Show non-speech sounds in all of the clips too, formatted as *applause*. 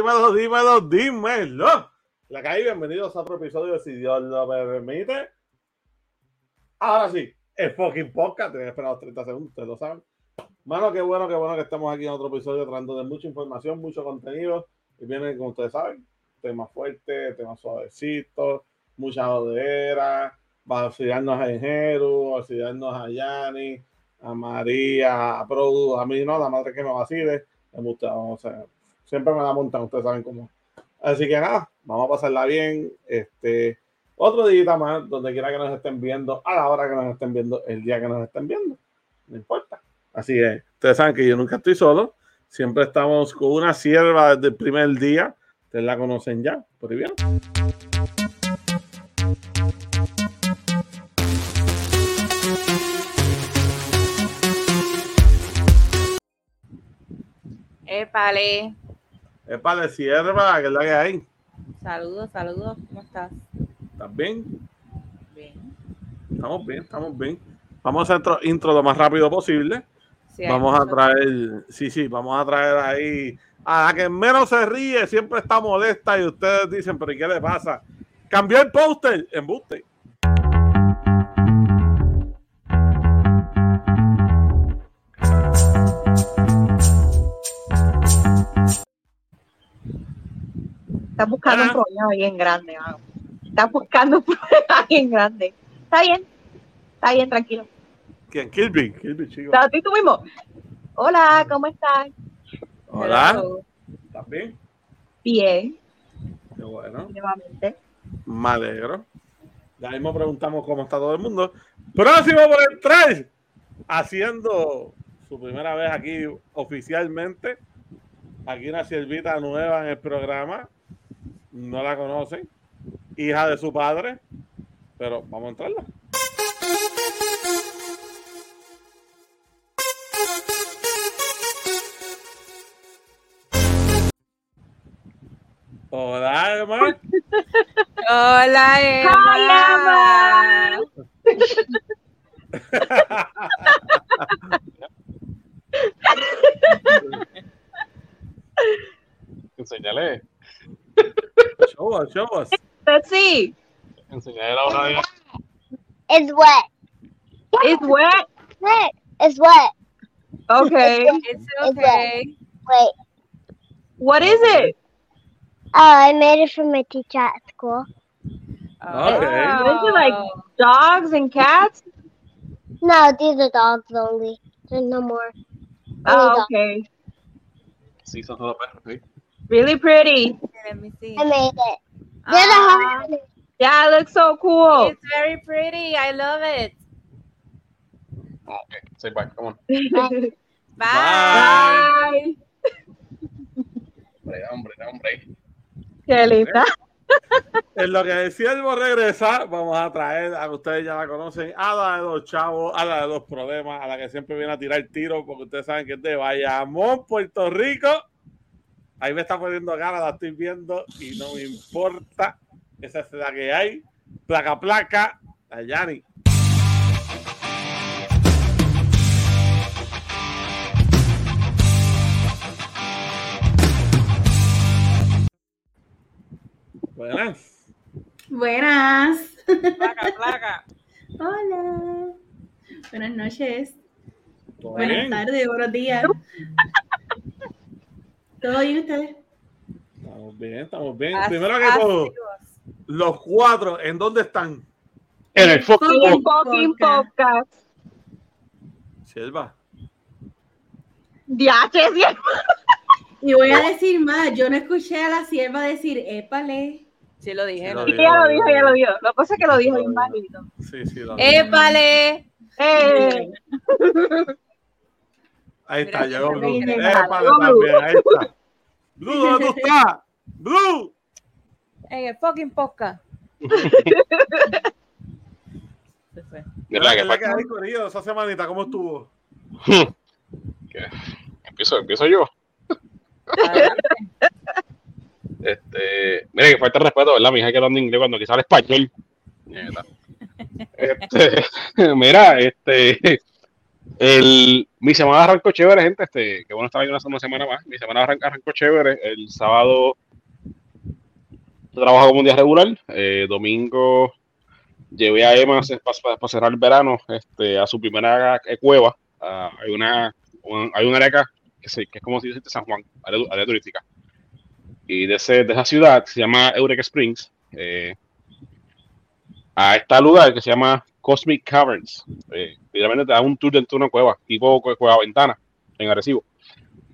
dímelo, dímelo, dímelo. La caí, bienvenidos a otro episodio, si Dios lo permite. Ahora sí, el fucking podcast. Tenía esperado 30 segundos, ustedes lo saben. Mano, qué bueno, qué bueno que estamos aquí en otro episodio tratando de mucha información, mucho contenido. Y viene, como ustedes saben, temas fuertes, temas suavecitos, mucha jodera. Va a a Ingeru, a auxiliarnos a Yanni, a María, a Produ, a mí no, la madre que me vacile. Me gusta, o sea, siempre me la montan, ustedes saben cómo. Así que nada, vamos a pasarla bien. Este, otro día más, donde quiera que nos estén viendo, a la hora que nos estén viendo, el día que nos estén viendo. No importa. Así es. Ustedes saben que yo nunca estoy solo. Siempre estamos con una sierva desde el primer día. Ustedes la conocen ya. Por bien. Épale. Épale, sierva, que es la que hay. Saludos, saludos. ¿Cómo estás? ¿Estás bien? Bien. Estamos bien, estamos bien. Vamos a hacer intro, lo más rápido posible. Sí, vamos a traer, sí, sí, vamos a traer ahí a la que menos se ríe, siempre está molesta y ustedes dicen, pero ¿y qué le pasa? Cambió el póster en Buste. Estás buscando Ah. un problema bien grande, mano. Estás buscando un *laughs* problema bien grande. Está bien. Está bien, tranquilo. ¿Quién? Kirby, Kirby, chico. ¿A ti tú mismo? Hola, ¿cómo estás? Hola. ¿estás bien? Bien, Qué bueno, nuevamente. me alegro. Ya mismo preguntamos cómo está todo el mundo. Próximo por el 3, haciendo su primera vez aquí oficialmente. Aquí una siervita nueva en el programa. No la conocen. Hija de su padre. Pero vamos a entrarla. Hola, hermano. Hola, Emma. Emma. *laughs* Enseñale, Show us, show us. Let's see. enseñale la hora de It's wet. It's wet. Look, it's wet. Okay. It's okay. Wait. What is it? Oh, I made it for my teacher at school. Okay. Oh. Is it like dogs and cats? No, these are dogs only. There's no more. Oh, okay. See something todos perros, sí. Really pretty. Let me see. I made it. The Ah. Yeah, it looks so cool. it's very pretty. I love it. Ok, say bye, come on. Bye. *laughs* Bye. Hombre, hombre, hombre. Qué linda. En lo que el siervo regresa, vamos a traer a ustedes ya la conocen, a la de los chavos, a la de los problemas, a la que siempre viene a tirar tiros, porque ustedes saben que es de Bayamón, Puerto Rico. Ahí me está poniendo ganas, la estoy viendo y no me importa. Esa es la que hay. Placa, placa, a Yanni. Buenas. Buenas. Placa, placa. *laughs* Hola. Buenas noches. ¿Todo Buenas tardes, buenos días. *laughs* ¿Todo bien ustedes? Estamos bien, estamos bien. As- Primero que todo, los cuatro, ¿en dónde están? En el fucking podcast. Podcast. Selva. Diache, sí. Y voy a decir más, yo no escuché a la sierva decir, épale. Sí lo dije. Sí ¿no? lo ya lo dijo, ya lo dijo. Lo que pasa es que lo dijo bien bajito. Sí, sí. lo- Épale. Eh, *laughs* Ahí está, llegó siempre Blue. ahí está. Blue, *laughs* ¿dónde tú estás? Blue. En el fucking podcast. Se fue. ¿Verdad ¿Qué que que hay, Corillo, esa semanita? ¿Cómo estuvo? *laughs* ¿Qué? Empiezo, empiezo yo. *laughs* Este, mira que falta respeto, ¿verdad? Mi hija que habla inglés cuando quizá habla español. Este, mira, este, Mi semana arrancó chévere, gente. Este, que bueno estar aquí una, semana más. Mi semana arran- arrancó chévere. El sábado trabajo como un día regular. Eh, domingo llevé a Emma para cerrar el verano este, a su primera eh, cueva. Ah, hay una un- hay un área acá que, es como si dice San Juan, área, área turística. Y de, ese, de esa ciudad se llama Eureka Springs. eh, a este lugar que se llama Cosmic Caverns. Eh, literalmente te da un tour dentro de una cueva, tipo cue- cueva ventana, en Arecibo.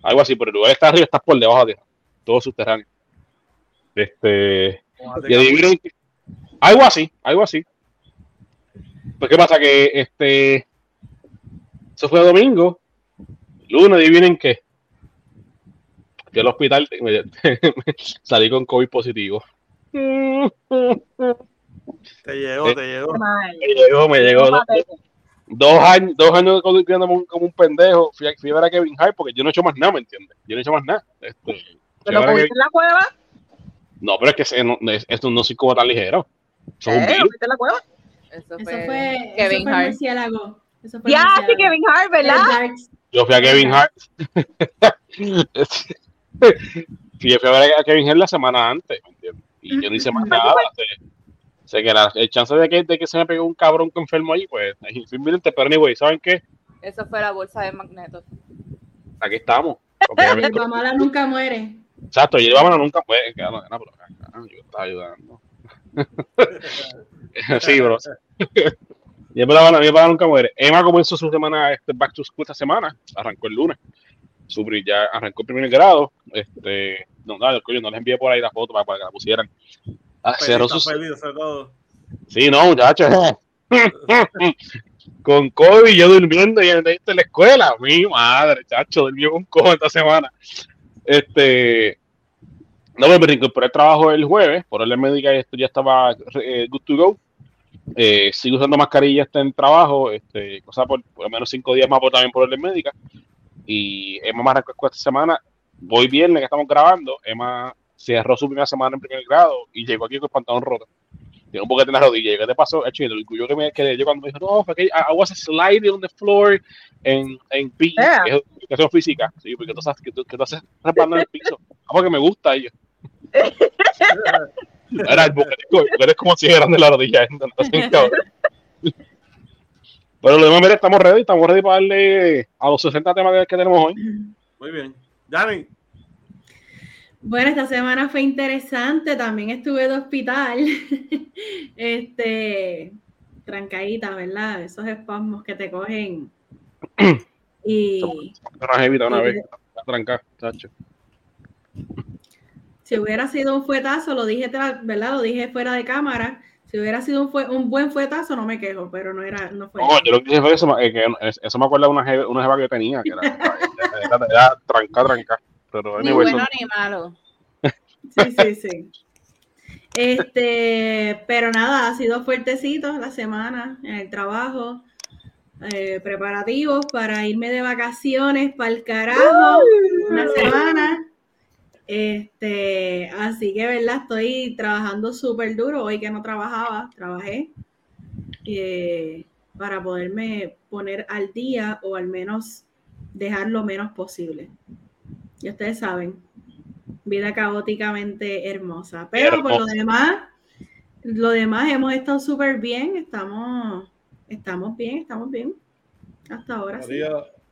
Algo así, pero el lugar está arriba, está por debajo de tierra, todo subterráneo. Este, y adivinen algo así, algo así. Pues qué pasa que este eso fue domingo, lunes, adivinen qué. Fui al hospital, *laughs* me- *laughs* salí con COVID positivo. *laughs* Te llegó, te llegó. Me llegó, me llegó. Dos, dos años, dos años conduciendo como un, como un pendejo. Fui a, fui a ver a Kevin Hart porque yo no he hecho más nada, ¿me entiendes? Yo no he hecho más nada. Este, ¿Pero Kevin- en la cueva? no, pero es que ese no, es- esto no soy como tan ligero. Un ¿Eh? virus. ¿Comiste en la cueva? Eso Eso fue, fue, Kevin eso fue Hart. murciélago. Eso fue Ya, sí. Kevin Hart, ¿verdad? Yo fui a Kevin Hart. *laughs* Fui a fui a ver a Kevin Hart la semana antes, ¿me entiendes? Y yo no hice más nada. Sé, sé que la, el chance de que, de que se me pegue un cabrón que enfermo ahí, pues es infinito. Pero anyway, ¿saben qué? eso fue la bolsa de magnetos. Aquí estamos. La mala nunca muere. Exacto, y vámonos nunca puede. que no, no, pero acá, yo estaba ayudando. *laughs* sí, bro. Y es verdad, mi papá nunca muere. Emma comenzó su semana este, back to school esta semana. Arrancó el lunes. Su, pri- ya arrancó el primer grado. Este, no, nada, coño, no les envié por ahí la foto para, para que la pusieran. Ah, cerró sus- feliz, todo. Sí, no, muchachos. con COVID yo durmiendo y en la escuela. Mi madre, chacho, durmió con cojo esta semana. Este. No, me reincorporé al trabajo el juees, por orden médica y esto ya estaba eh, good to go. Eh, sigo usando mascarilla este en el trabajo, este, cosa por, por lo menos cinco días más por, también por orden médica. Y Emma me arrancó esta semana, voy viernes que estamos grabando, Emma cerró su primera semana en primer grado y llegó aquí con el pantalón roto. Tiene un poquito en la rodilla. ¿Y qué te pasó? Hecho, y el orgullo que me quedé yo cuando me dijo, no, fue que I, I was sliding on the floor en, en PE, Yeah. que es educación física. Sí, porque tú, sabes, que tú, que tú haces respaldando en el piso. Ah, porque me gusta. Yo, *laughs* era el boquetico, eres como si eran de la rodilla. entonces, cabrón. Pero lo demás, mira, estamos ready, estamos ready para darle a los 60 temas que, que tenemos hoy. Muy bien. Dani, Bueno, esta semana fue interesante. También estuve de hospital. *laughs* este, trancadita, ¿verdad? Esos espasmos que te cogen. *clears throat* Y Una una vez, tranca, chacho. si hubiera sido un fuetazo, lo dije, ¿verdad? Lo dije fuera de cámara. Si hubiera sido un, fue- un buen fuetazo, no me quejo, pero no era, no fue. No, yo lo que dije fue eso, eh, que eso me acuerda de una jeva, una jeva que yo tenía, que era, *laughs* era, era tranca, tranca. Pero Ni bueno ni malo. Sí, sí, sí. Este, pero nada, ha sido fuertecito la semana en el trabajo. eh, preparativos para irme de vacaciones para el carajo una semana. Este, así que verdad, estoy trabajando súper duro. Hoy que no trabajaba, trabajé eh, para poderme poner al día o al menos dejar lo menos posible. Y ustedes saben, vida caóticamente hermosa. Pero por lo Hermosa. demás, lo demás hemos estado súper bien, estamos, estamos bien, estamos bien. Hasta ahora sí.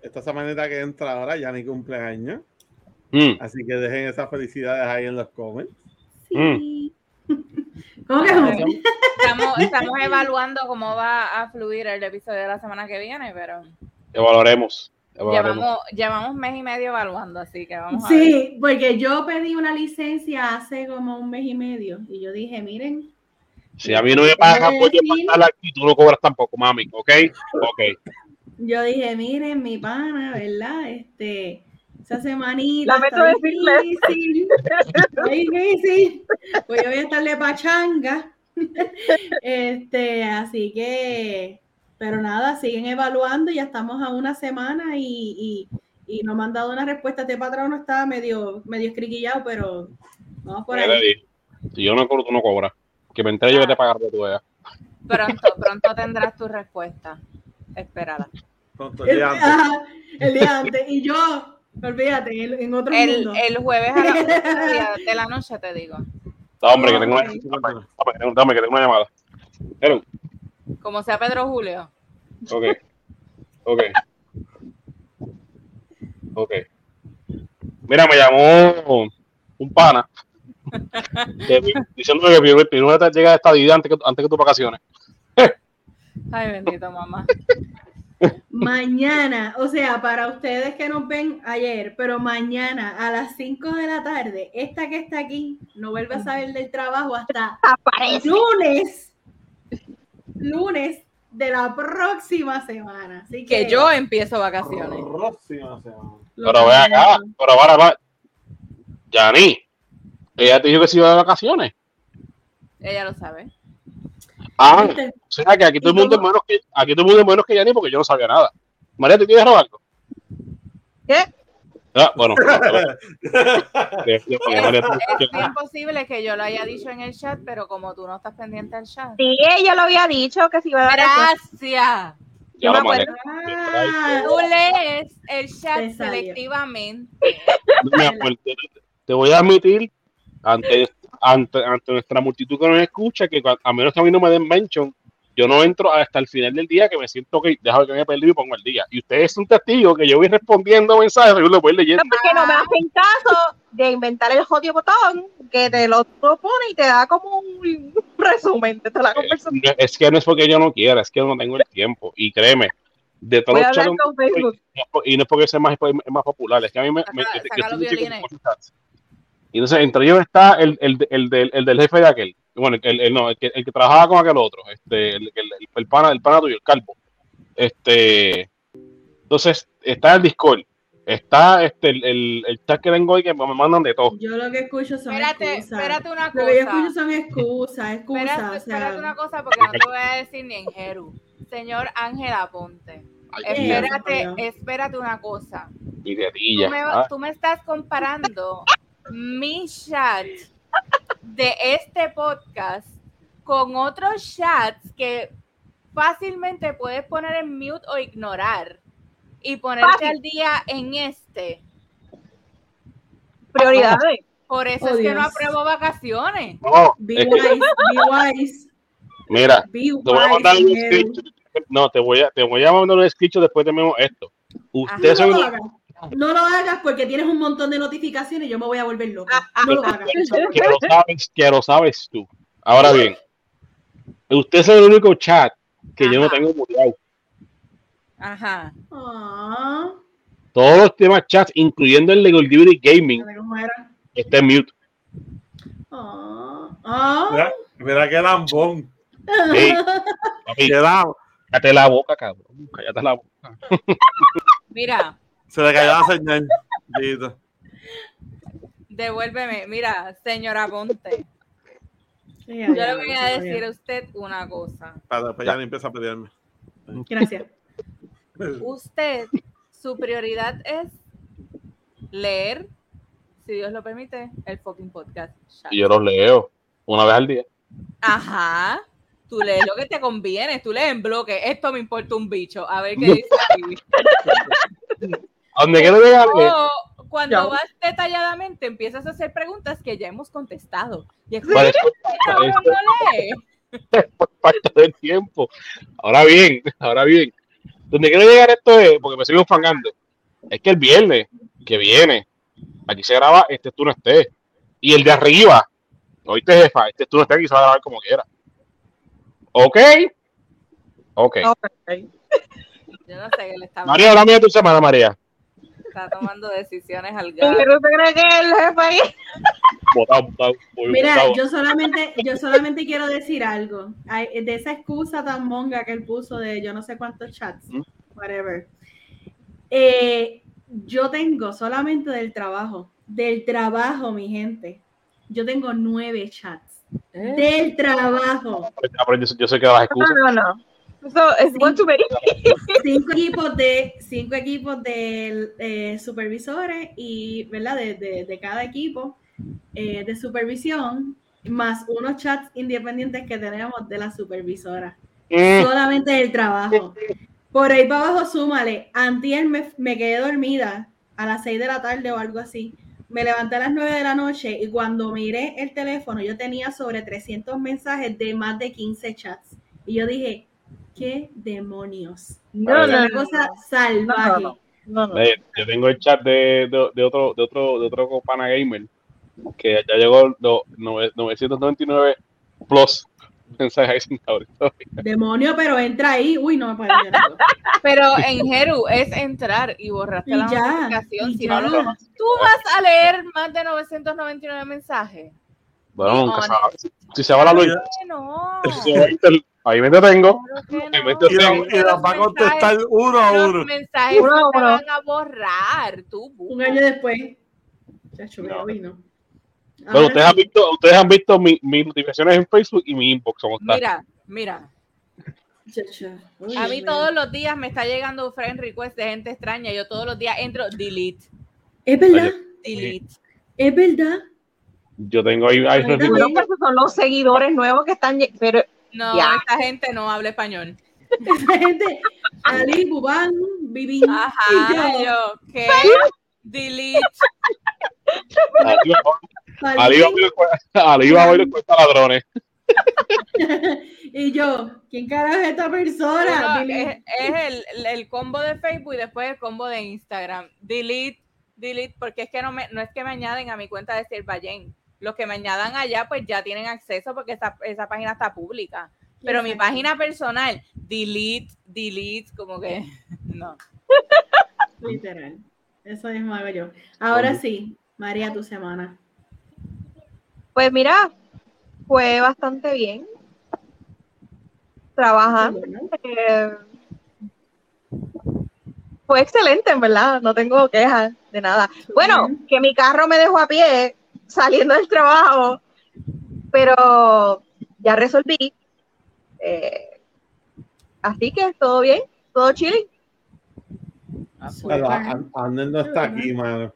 Esta semanita que entra ahora, ya ni cumpleaños. Mm, Así que dejen esas felicidades ahí en los comments. Sí. *laughs* ¿Cómo que? Estamos, *laughs* estamos evaluando cómo va a fluir el episodio de la semana que viene, pero evaluaremos. Llevamos, llevamos mes y medio evaluando, así que vamos a ver. Sí, porque yo pedí una licencia hace como un mes y medio y yo dije, miren, Si a mí no me pagan, pues yo Sí. pasar aquí, tú no cobras tampoco, mami, ¿ok? Ok. yo dije, miren, mi pana, ¿verdad? Este, esa semanita Lamento está difícil, *laughs* está difícil, pues yo voy a estar de pachanga, *laughs* este, así que, pero nada, siguen evaluando, ya estamos a una semana y, y, y no me han dado una respuesta, este patrón no está medio, medio escriquillado, pero vamos por le ahí. Si yo no cobro, tú no cobras. Que me entere yo que te pagar de tu edad. Pronto, pronto tendrás tu respuesta. Espérala. Pronto, el día antes. ajá, el día antes. Y yo, olvídate, en, otro El, mundo. el jueves a las 11 de la noche *laughs* te digo. No, hombre, que tengo una, dame, dame, dame, que tengo una llamada. Pero, Como sea Pedro Julio. ok. Ok. Ok. Mira, me llamó un pana. diciéndome que primero, primero te llega esta vida antes que, antes que tus vacaciones. Ay, bendito mamá. Mañana, o sea, para ustedes que nos ven ayer, pero mañana a las 5 de la tarde, esta que está aquí no vuelve a saber del trabajo hasta Aparece. lunes, lunes de la próxima semana. Así que, Que yo empiezo vacaciones. Próxima semana. lo Pero ve acá, pero ahora va. Yani, ella te dijo que se iba de vacaciones. Ella lo sabe. Ah, ¿Viste? o sea que aquí todo el ¿Y mundo es menos que aquí todo el mundo es menos que Yani porque yo no sabía nada. María, ¿te quieres robar algo? ¿Qué? Ah, bueno. *laughs* Es, bien posible que yo lo haya dicho en el chat, pero como tú no estás pendiente del chat. Sí, ella lo había dicho que se iba a dar. Gracias. ya me mandé. Ah, Tú lees el chat selectivamente. Te, voy a admitir ante, ante, ante nuestra multitud que nos escucha que a menos que a mí no me den mention, yo no entro hasta el final del día que me siento que déjame que me perdí y pongo el día. Y ustedes son testigos que yo voy respondiendo mensajes y yo lo voy leyendo. No, porque no me hacen caso de inventar el jodido botón que te lo propone y te da como un resumen de toda la conversación. No, Es que no es porque yo no quiera, es que no tengo el tiempo. Y créeme, de todos Voy a los Facebook. y no es porque sea más, es más popular, es que a mí me, me- Saca- yo-. Y entonces entre ellos está el, el, el, del, el del jefe de aquel, bueno, el, el- no, el que, el que trabajaba con aquel otro, este, el, el, el, el pana, el pana tuyo, el calvo. Este, entonces está el Discord, está este, el, el, el chat que tengo hoy que me mandan de todo. yo lo que escucho son Espérate, excusas. espérate una Lo que yo cosa. escucho son excusas, excusas. Espérate, o sea, espérate una cosa porque no te voy a decir ni en Jeru. Señor Ángela Ponte. Ay, Eh, tía, Espérate, espérate una cosa. y de Tú tilla. me, Ah, tú me estás comparando mi chat de este podcast con otros chats que fácilmente puedes poner en mute o ignorar y ponerte Fácil. al día en este. Prioridades. Por eso Oh, es que no apruebo vacaciones. no, Be es que, wise, be wise, mira, be te voy a mandar un screenshot. No, te voy a, te voy a mandar un screenshot después de mismo esto. Ustedes son hagas. No lo hagas porque tienes un montón de notificaciones y yo me voy a volver loca. No lo hagas. *laughs* que lo *laughs* sabes, que lo sabes tú. Ahora bien, usted es el único chat que yo no tengo muteado. Ajá. Ah, Todos los temas chats, incluyendo el de Goldberry Gaming, está en mute. Mira, mira qué lambón. Ey, *laughs* papi, Qué lam- cállate la boca, cabrón. Cállate la boca. Mira, Se le cayó la señal. Devuélveme. Mira, señora Ponte. Ya, Yo ya, le voy a decir a usted una cosa. Para después ya ni empieza a pedirme. Gracias. *laughs* Usted, su prioridad es leer, si Dios lo permite, el fucking podcast. Y yo los leo una vez al día. Ajá. Tú lees lo que te conviene, tú lees en bloque. Esto me importa un bicho. A ver qué *laughs* dice aquí. Donde quiero llegar, cuando Ya. vas detalladamente, empiezas a hacer preguntas que ya hemos contestado. Por parte del tiempo. Ahora bien, ahora bien. Donde quiero llegar esto es, porque me sigo enfangando, es que el viernes que viene, aquí se graba este tú no estés. Y el de arriba, oíste jefa, este tú no estés aquí se va a grabar como quiera. ¿Ok? Ok. Ok. *laughs* Yo no sé qué le está, María, háblame de tu semana, María. Está tomando decisiones al ¿Y gato. tú te crees que el jefe ahí? Mira, yo solamente, yo solamente quiero decir algo. De esa excusa tan monga que él puso de yo no sé cuántos chats, whatever. Eh, yo tengo solamente del trabajo, del trabajo, mi gente. Yo tengo nueve chats. Del trabajo. Pero yo, yo sé que das excusas. No, no, no. One too many. cinco equipos de cinco equipos de eh, supervisores y verdad de, de- de cada equipo eh, de supervisión más unos chats independientes que tenemos de la supervisora Mm, solamente del trabajo Por ahí para abajo, súmale. Antier me, me quedé dormida a las 6 de la tarde o algo así. Me levanté a las 9 de la noche y cuando miré el teléfono yo tenía sobre 300 mensajes de más de 15 chats. Y yo dije, ¿qué demonios? No, no, una no, cosa salvaje. no, no, no. Yo tengo el chat de, de, de otro, de otro, de otro pana gamer que ya llegó los nove- 999 plus mensajes. Demonio, pero entra ahí. Uy, no me puedo llorar. *laughs* Pero en Jeru es entrar y borrarte Y la ya, notificación. y Si ya. no lo- tú vas a leer más de 999 mensajes. Bueno, nunca No, sabes. Si se va la luz, no. *laughs* si se va Intel, ahí me detengo. Claro no. me Y, detengo. los- y los va a contestar uno a Los uno. mensajes Uno a no te uno. van a borrar. Tú, Un año después. Chacho, No. uy, no. Bueno, ustedes han visto, ustedes han visto mi- mis notificaciones en Facebook y mi inbox. ¿cómo está? Mira, mira. Uy, A mí todos los días me está llegando friend request de gente extraña. Yo todos los días entro, delete, Es verdad, delete. es verdad. Yo tengo ahí, esos son los seguidores nuevos que están, pero No, Ya. esta gente no habla español. Esa gente, Ali, Bubán, Bibin. Ajá, y yo. yo, ¿qué? Delete. Ali va- a abrir- Ali va a abrir cuenta ladrones. *laughs* y yo, ¿quién carajo es esta persona? Es es el, el combo de Facebook y después el combo de Instagram. Delete, delete, porque es que no, me, no es que me añaden a mi cuenta de Sirvayen. Los que me añadan allá, pues ya tienen acceso porque esa, esa página está pública. Pero mi página personal, delete, delete, como que *laughs* no. Literal. Eso mismo hago yo. Ahora sí, María, tu semana. pues mira, fue bastante bien. Trabajando. Eh, fue excelente, en verdad. No tengo quejas de nada. Bueno, que mi carro me dejó a pie saliendo del trabajo, pero ya resolví. Eh, así que todo bien, todo chilling. Pero Súper. An- Ander no está aquí, mano.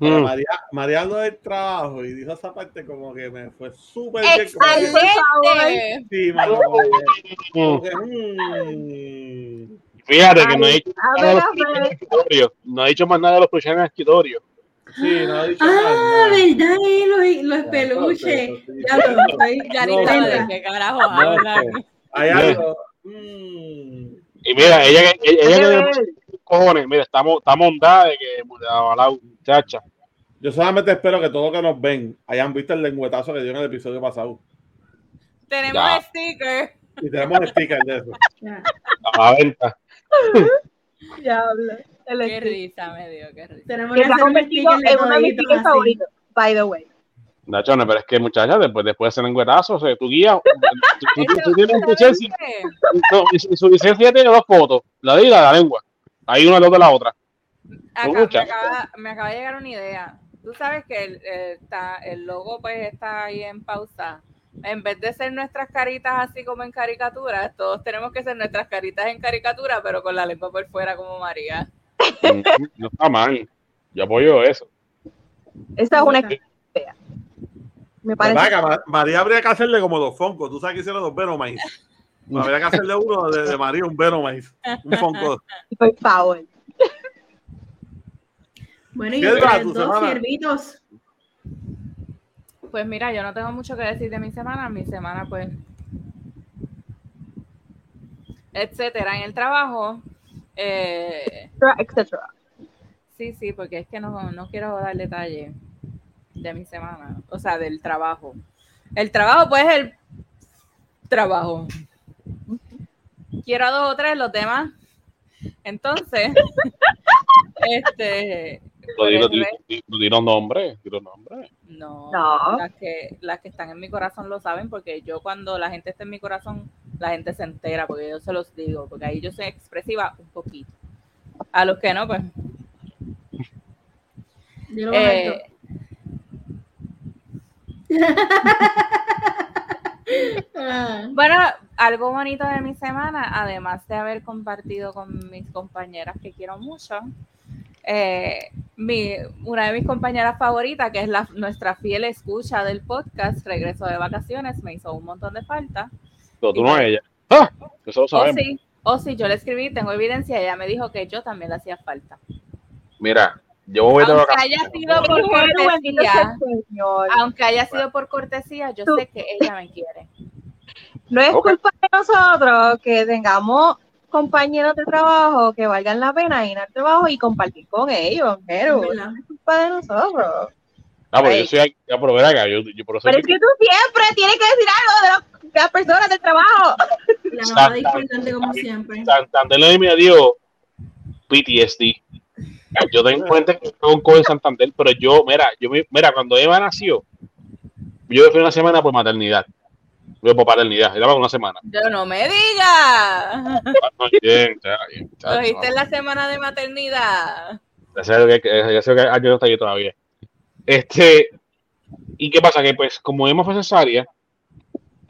Mm. María, María habló del trabajo y dijo esa parte como que me fue súper bien. ¡Excelente! Sí, mano. como que- como Mm. mm. Fíjate que no he dicho A nada de ver, los a peluches en el ver. escritorio. No he dicho más nada de los peluches en el escritorio. Sí, no ha dicho Ah, nada. ¿verdad? eh, Los, los Ya, peluches. Ya lo estoy. Ya ni No, de qué carajo no. Hay algo. Y mira, ella, ella, ella cojones, mira, estamos, estamos ondada de que la muchacha. Yo solamente espero que todos los que nos ven hayan visto el lengüetazo que dio en el episodio pasado. Tenemos Ya. sticker. Y tenemos el sticker de eso. Ya. A la venta. Diablo. El Qué risa me dio, qué risa. Tenemos Que se ha convertido en uno de mis así. favoritos, by the way. Nacho, no, pero es que muchacha, después, después de hacer lengüetazo, o sea, tu guía, *laughs* tú, tú- tú tienes tu ¿Sabes licencia, y su, y su licencia tiene dos fotos, la de y la de la lengua. Hay una de la otra. Acá, me, acaba, me acaba de llegar una idea. Tú sabes que el, el- está, el logo pues está ahí en pausa. En vez de ser nuestras caritas así como en caricaturas, todos tenemos que ser nuestras caritas en caricatura, pero con la lengua por fuera como María. Mm, No está mal. Yo apoyo eso. Esa es una idea. Me parece. Ma- María habría que hacerle como dos foncos. Tú sabes que hicieron dos Venomais. Habría que hacerle uno de, de María, un Venomais. Un fonco. Por favor. Bueno, y ¿Qué tal ustedes tu dos semana? siervitos. Pues mira, yo no tengo mucho que decir de mi semana. Mi semana, pues, etcétera. En el trabajo, eh, Etcétera. sí, sí, porque es que no, no quiero dar detalle de mi semana, o sea, del trabajo. El trabajo, pues, el trabajo. Quiero a dos o tres, los demás. Entonces, *laughs* este, Lo di, lo pues, di, di- lo di los nombres, di los nombres. No, No. Las, que, las que están en mi corazón lo saben porque yo cuando la gente está en mi corazón, la gente se entera porque yo se los digo, porque ahí yo soy expresiva un poquito. A los que no, pues... Eh. Ah, bueno, algo bonito de mi semana, además de haber compartido con mis compañeras que quiero mucho, eh, mi, una de mis compañeras favoritas, que es la, nuestra fiel escucha del podcast, regreso de vacaciones, me hizo un montón de falta. Pero tú Y no ella. ¡Ah! Eso lo Oh, sabemos. sí, O si yo le escribí, tengo evidencia, ella me dijo que yo también le hacía falta. Mira, yo voy de Aunque haya sido por Pero cortesía, aunque haya sido por cortesía, yo Tú- sé que ella me quiere. No es Ok. culpa de nosotros que tengamos compañeros de trabajo que valgan la pena ir al trabajo y compartir con ellos, pero Es no es culpa de nosotros. No, pero Ay. yo soy ya, pero acá, yo, yo por eso Pero es que tú siempre tienes que decir algo de, los- de las personas del trabajo. La mamá discordante como siempre. Santander me dio PTSD. Yo tengo gente que con COVID Santander, pero yo, mira, yo me- mira, cuando Eva nació, yo me fui una semana por maternidad. Yo por paternidad, era para una semana. Yo no me diga. Ah, Bien, ya, bien, Lo chacho, dijiste en la semana de maternidad. Ya sé que, ya sé que aquí no está ahí todavía. Este, ¿y qué pasa? Que pues, como Emma fue cesárea,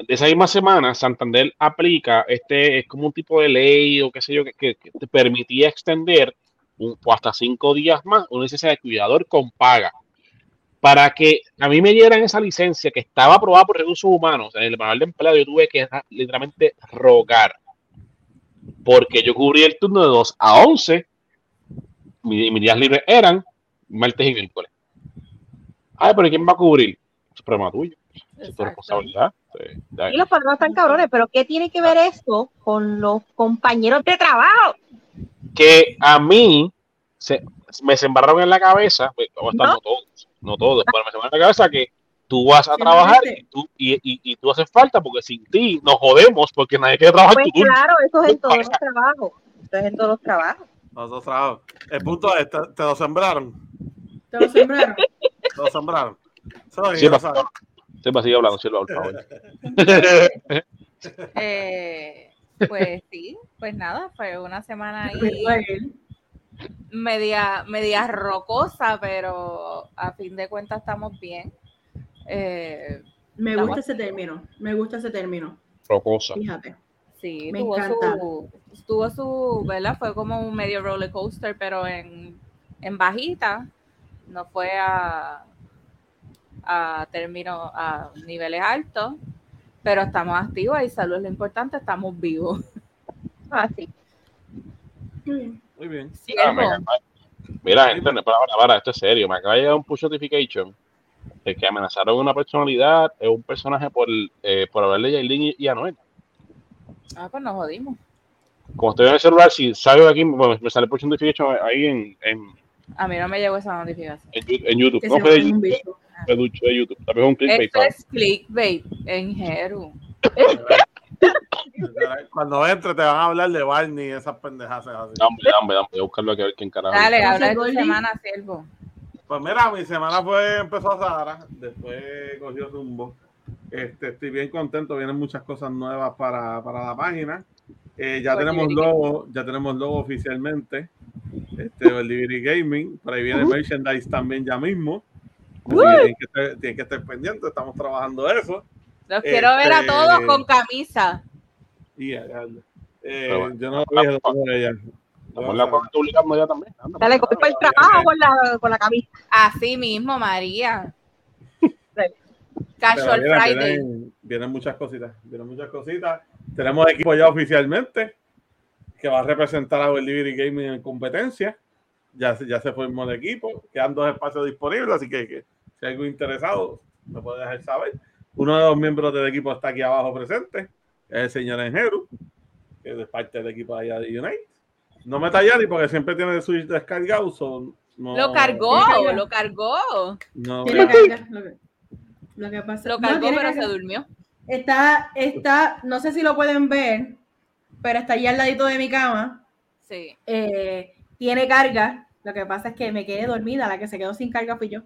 esa misma semana, Santander aplica este, es como un tipo de ley o qué sé yo, que, te permitía extender o hasta cinco días más una licencia de cuidador con paga. Para que a mí me dieran esa licencia que estaba aprobada por recursos humanos en el manual de empleado, yo tuve que ra- literalmente rogar. Porque yo cubrí el turno de 2 a 11 mi- mis días libres eran martes y miércoles. Ay, pero ¿quién va a cubrir? Es problema tuyo, es tu Exacto. responsabilidad. Sí, ya. Y los patronos están cabrones, pero ¿qué tiene que ver esto con los compañeros de trabajo? Que a mí se, me sembraron en la cabeza, pues, ¿No? no todos, no todos, pero me sembraron en la cabeza que tú vas a trabajar y tú, y, y- y tú haces falta porque sin ti nos jodemos porque nadie quiere trabajar Pues tu turno. claro, eso es en todos los *laughs* trabajos. Eso es en todos los trabajos. Nosotros trabajamos. El punto es, te, te lo sembraron. Te lo sembraron. Te lo sembraron. Eso es Sí, pa, sigue hablando, Silva, por favor. *laughs* Eh, pues sí, pues nada, fue una semana ahí media, media rocosa, pero a fin de cuentas estamos bien. Eh, Me Estamos- gusta ese término. Me gusta ese término. Rocosa. Fíjate. sí, Me tuvo encanta. su, tuvo su, ¿verdad? Fue como un medio roller coaster, pero en, en bajita, no fue a, a término, a niveles altos, pero estamos activos y salud es lo importante, estamos vivos. Así. Muy bien. Muy bien. Ah, me Mira, gente, no, para, para, para, esto es serio. Me acaba de llegar un push notification de que amenazaron a una personalidad, es un personaje por, eh, por hablarle a Yailin y, y a Noel. Ah, pues nos jodimos. Como estoy en el celular, si salgo de aquí, bueno, me sale push notification ahí en, en, A mí no me llegó esa notificación. en, Yu- en YouTube. Que No se fue de va un YouTube, de- YouTube. También es un clickbait. Esto es clickbait en Jeru. *laughs* Cuando entre te van a hablar de Barney y esas pendejas así. Dame, dame, dame. Voy a buscarlo aquí a ver quién carajo. Dale, habla de tu semana, siervo. Pues mira, mi semana fue, empezó a Sahara, después cogió rumbo. Este, estoy bien contento, vienen muchas cosas nuevas para, para la página. Eh, ya Oye, tenemos logo, ya tenemos logo oficialmente. Este, el Liberty Gaming, por ahí viene merchandise también ya mismo. Tienen que, estar, tienen que estar pendientes, estamos trabajando eso. Los quiero ver a Este- todos con camisa. Y. Eh, bueno, yo no lo dije, ella. La cual publicando ya también. Anda, Dale, pues, coge para el trabajo con la, con la camisa. Así mismo, María. *laughs* Casual mira, Friday. Vienen, vienen muchas cositas, vienen muchas cositas. Tenemos equipo ya oficialmente que va a representar a World Liberty Gaming en competencia. Ya, se- ya se formó el equipo, quedan dos espacios disponibles, así que, que si hay algún interesado, me puede dejar saber. Uno de los miembros del equipo está aquí abajo presente, es el señor Enjeru, que es parte del equipo de allá de Unite. No me ni porque siempre tiene el Switch descargado. so no- Lo cargó, lo cargó. No, Tiene carga. Lo que, lo que pasa. Lo cargó, pero carga. se durmió. Está, está, no sé si lo pueden ver, pero está allá al ladito de mi cama. Sí. Eh, tiene carga. Lo que pasa es que me quedé dormida. La que se quedó sin carga fui yo.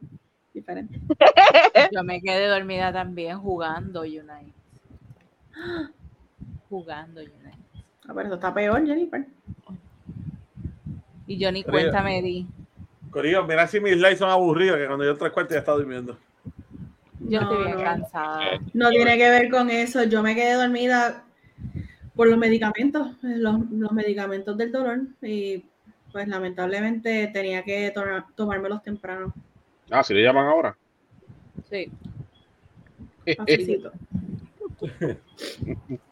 Diferente. *laughs* Yo me quedé dormida también jugando Unite. Jugando Unite. Ah, pero eso está peor, Jennifer. Y yo ni cuenta me di. Corillo, mira si mis likes son aburridos, que cuando yo tres cuartos ya está durmiendo. Yo No, estoy bien cansada. No tiene que ver con eso. Yo me quedé dormida por los medicamentos, eh, los, los medicamentos del dolor. Y pues lamentablemente tenía que to- tomármelos temprano. Ah, si le llaman ahora. Sí. *laughs*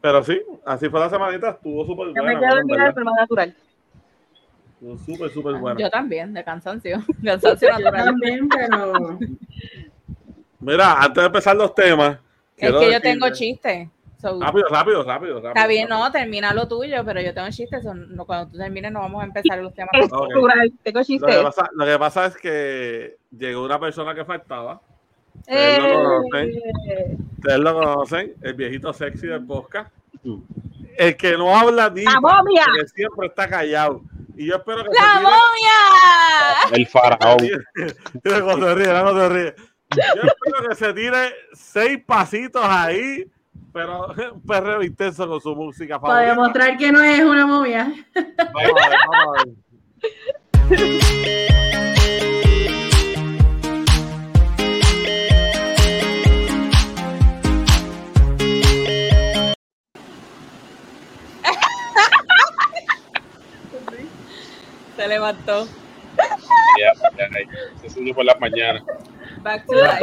Pero sí, así fue la semanita, estuvo súper Yo me buena. quedo en de forma natural. Estuvo súper, súper buena. Yo también, de cansancio. *laughs* Cansancio Yo natural. también, pero Mira, antes de empezar los temas. Es que yo decirle- tengo chistes. So, Rápido, rápido, rápido. rápido Está bien, rápido. no, termina lo tuyo, pero yo tengo chistes. so no, cuando tú termines, no vamos a empezar los temas. Es Ok. *laughs* natural. Tengo Lo que, chistes. pasa, lo que pasa es que llegó una persona que faltaba. Ustedes lo conocen. Eh, Ustedes lo conocen, el viejito sexy del podcast. El que no habla ni ¡La momia! que siempre está callado. Y yo espero que ¡La momia! El faraón. *laughs* Se ríe, se ríe. Yo espero que se tire seis pasitos ahí, pero un *laughs* perreo intenso con su música para favorita. demostrar que no es una momia. Vamos a ver, vamos a ver. Se levantó. Ya, ya, ya. Se subió por las mañanas. Back to life.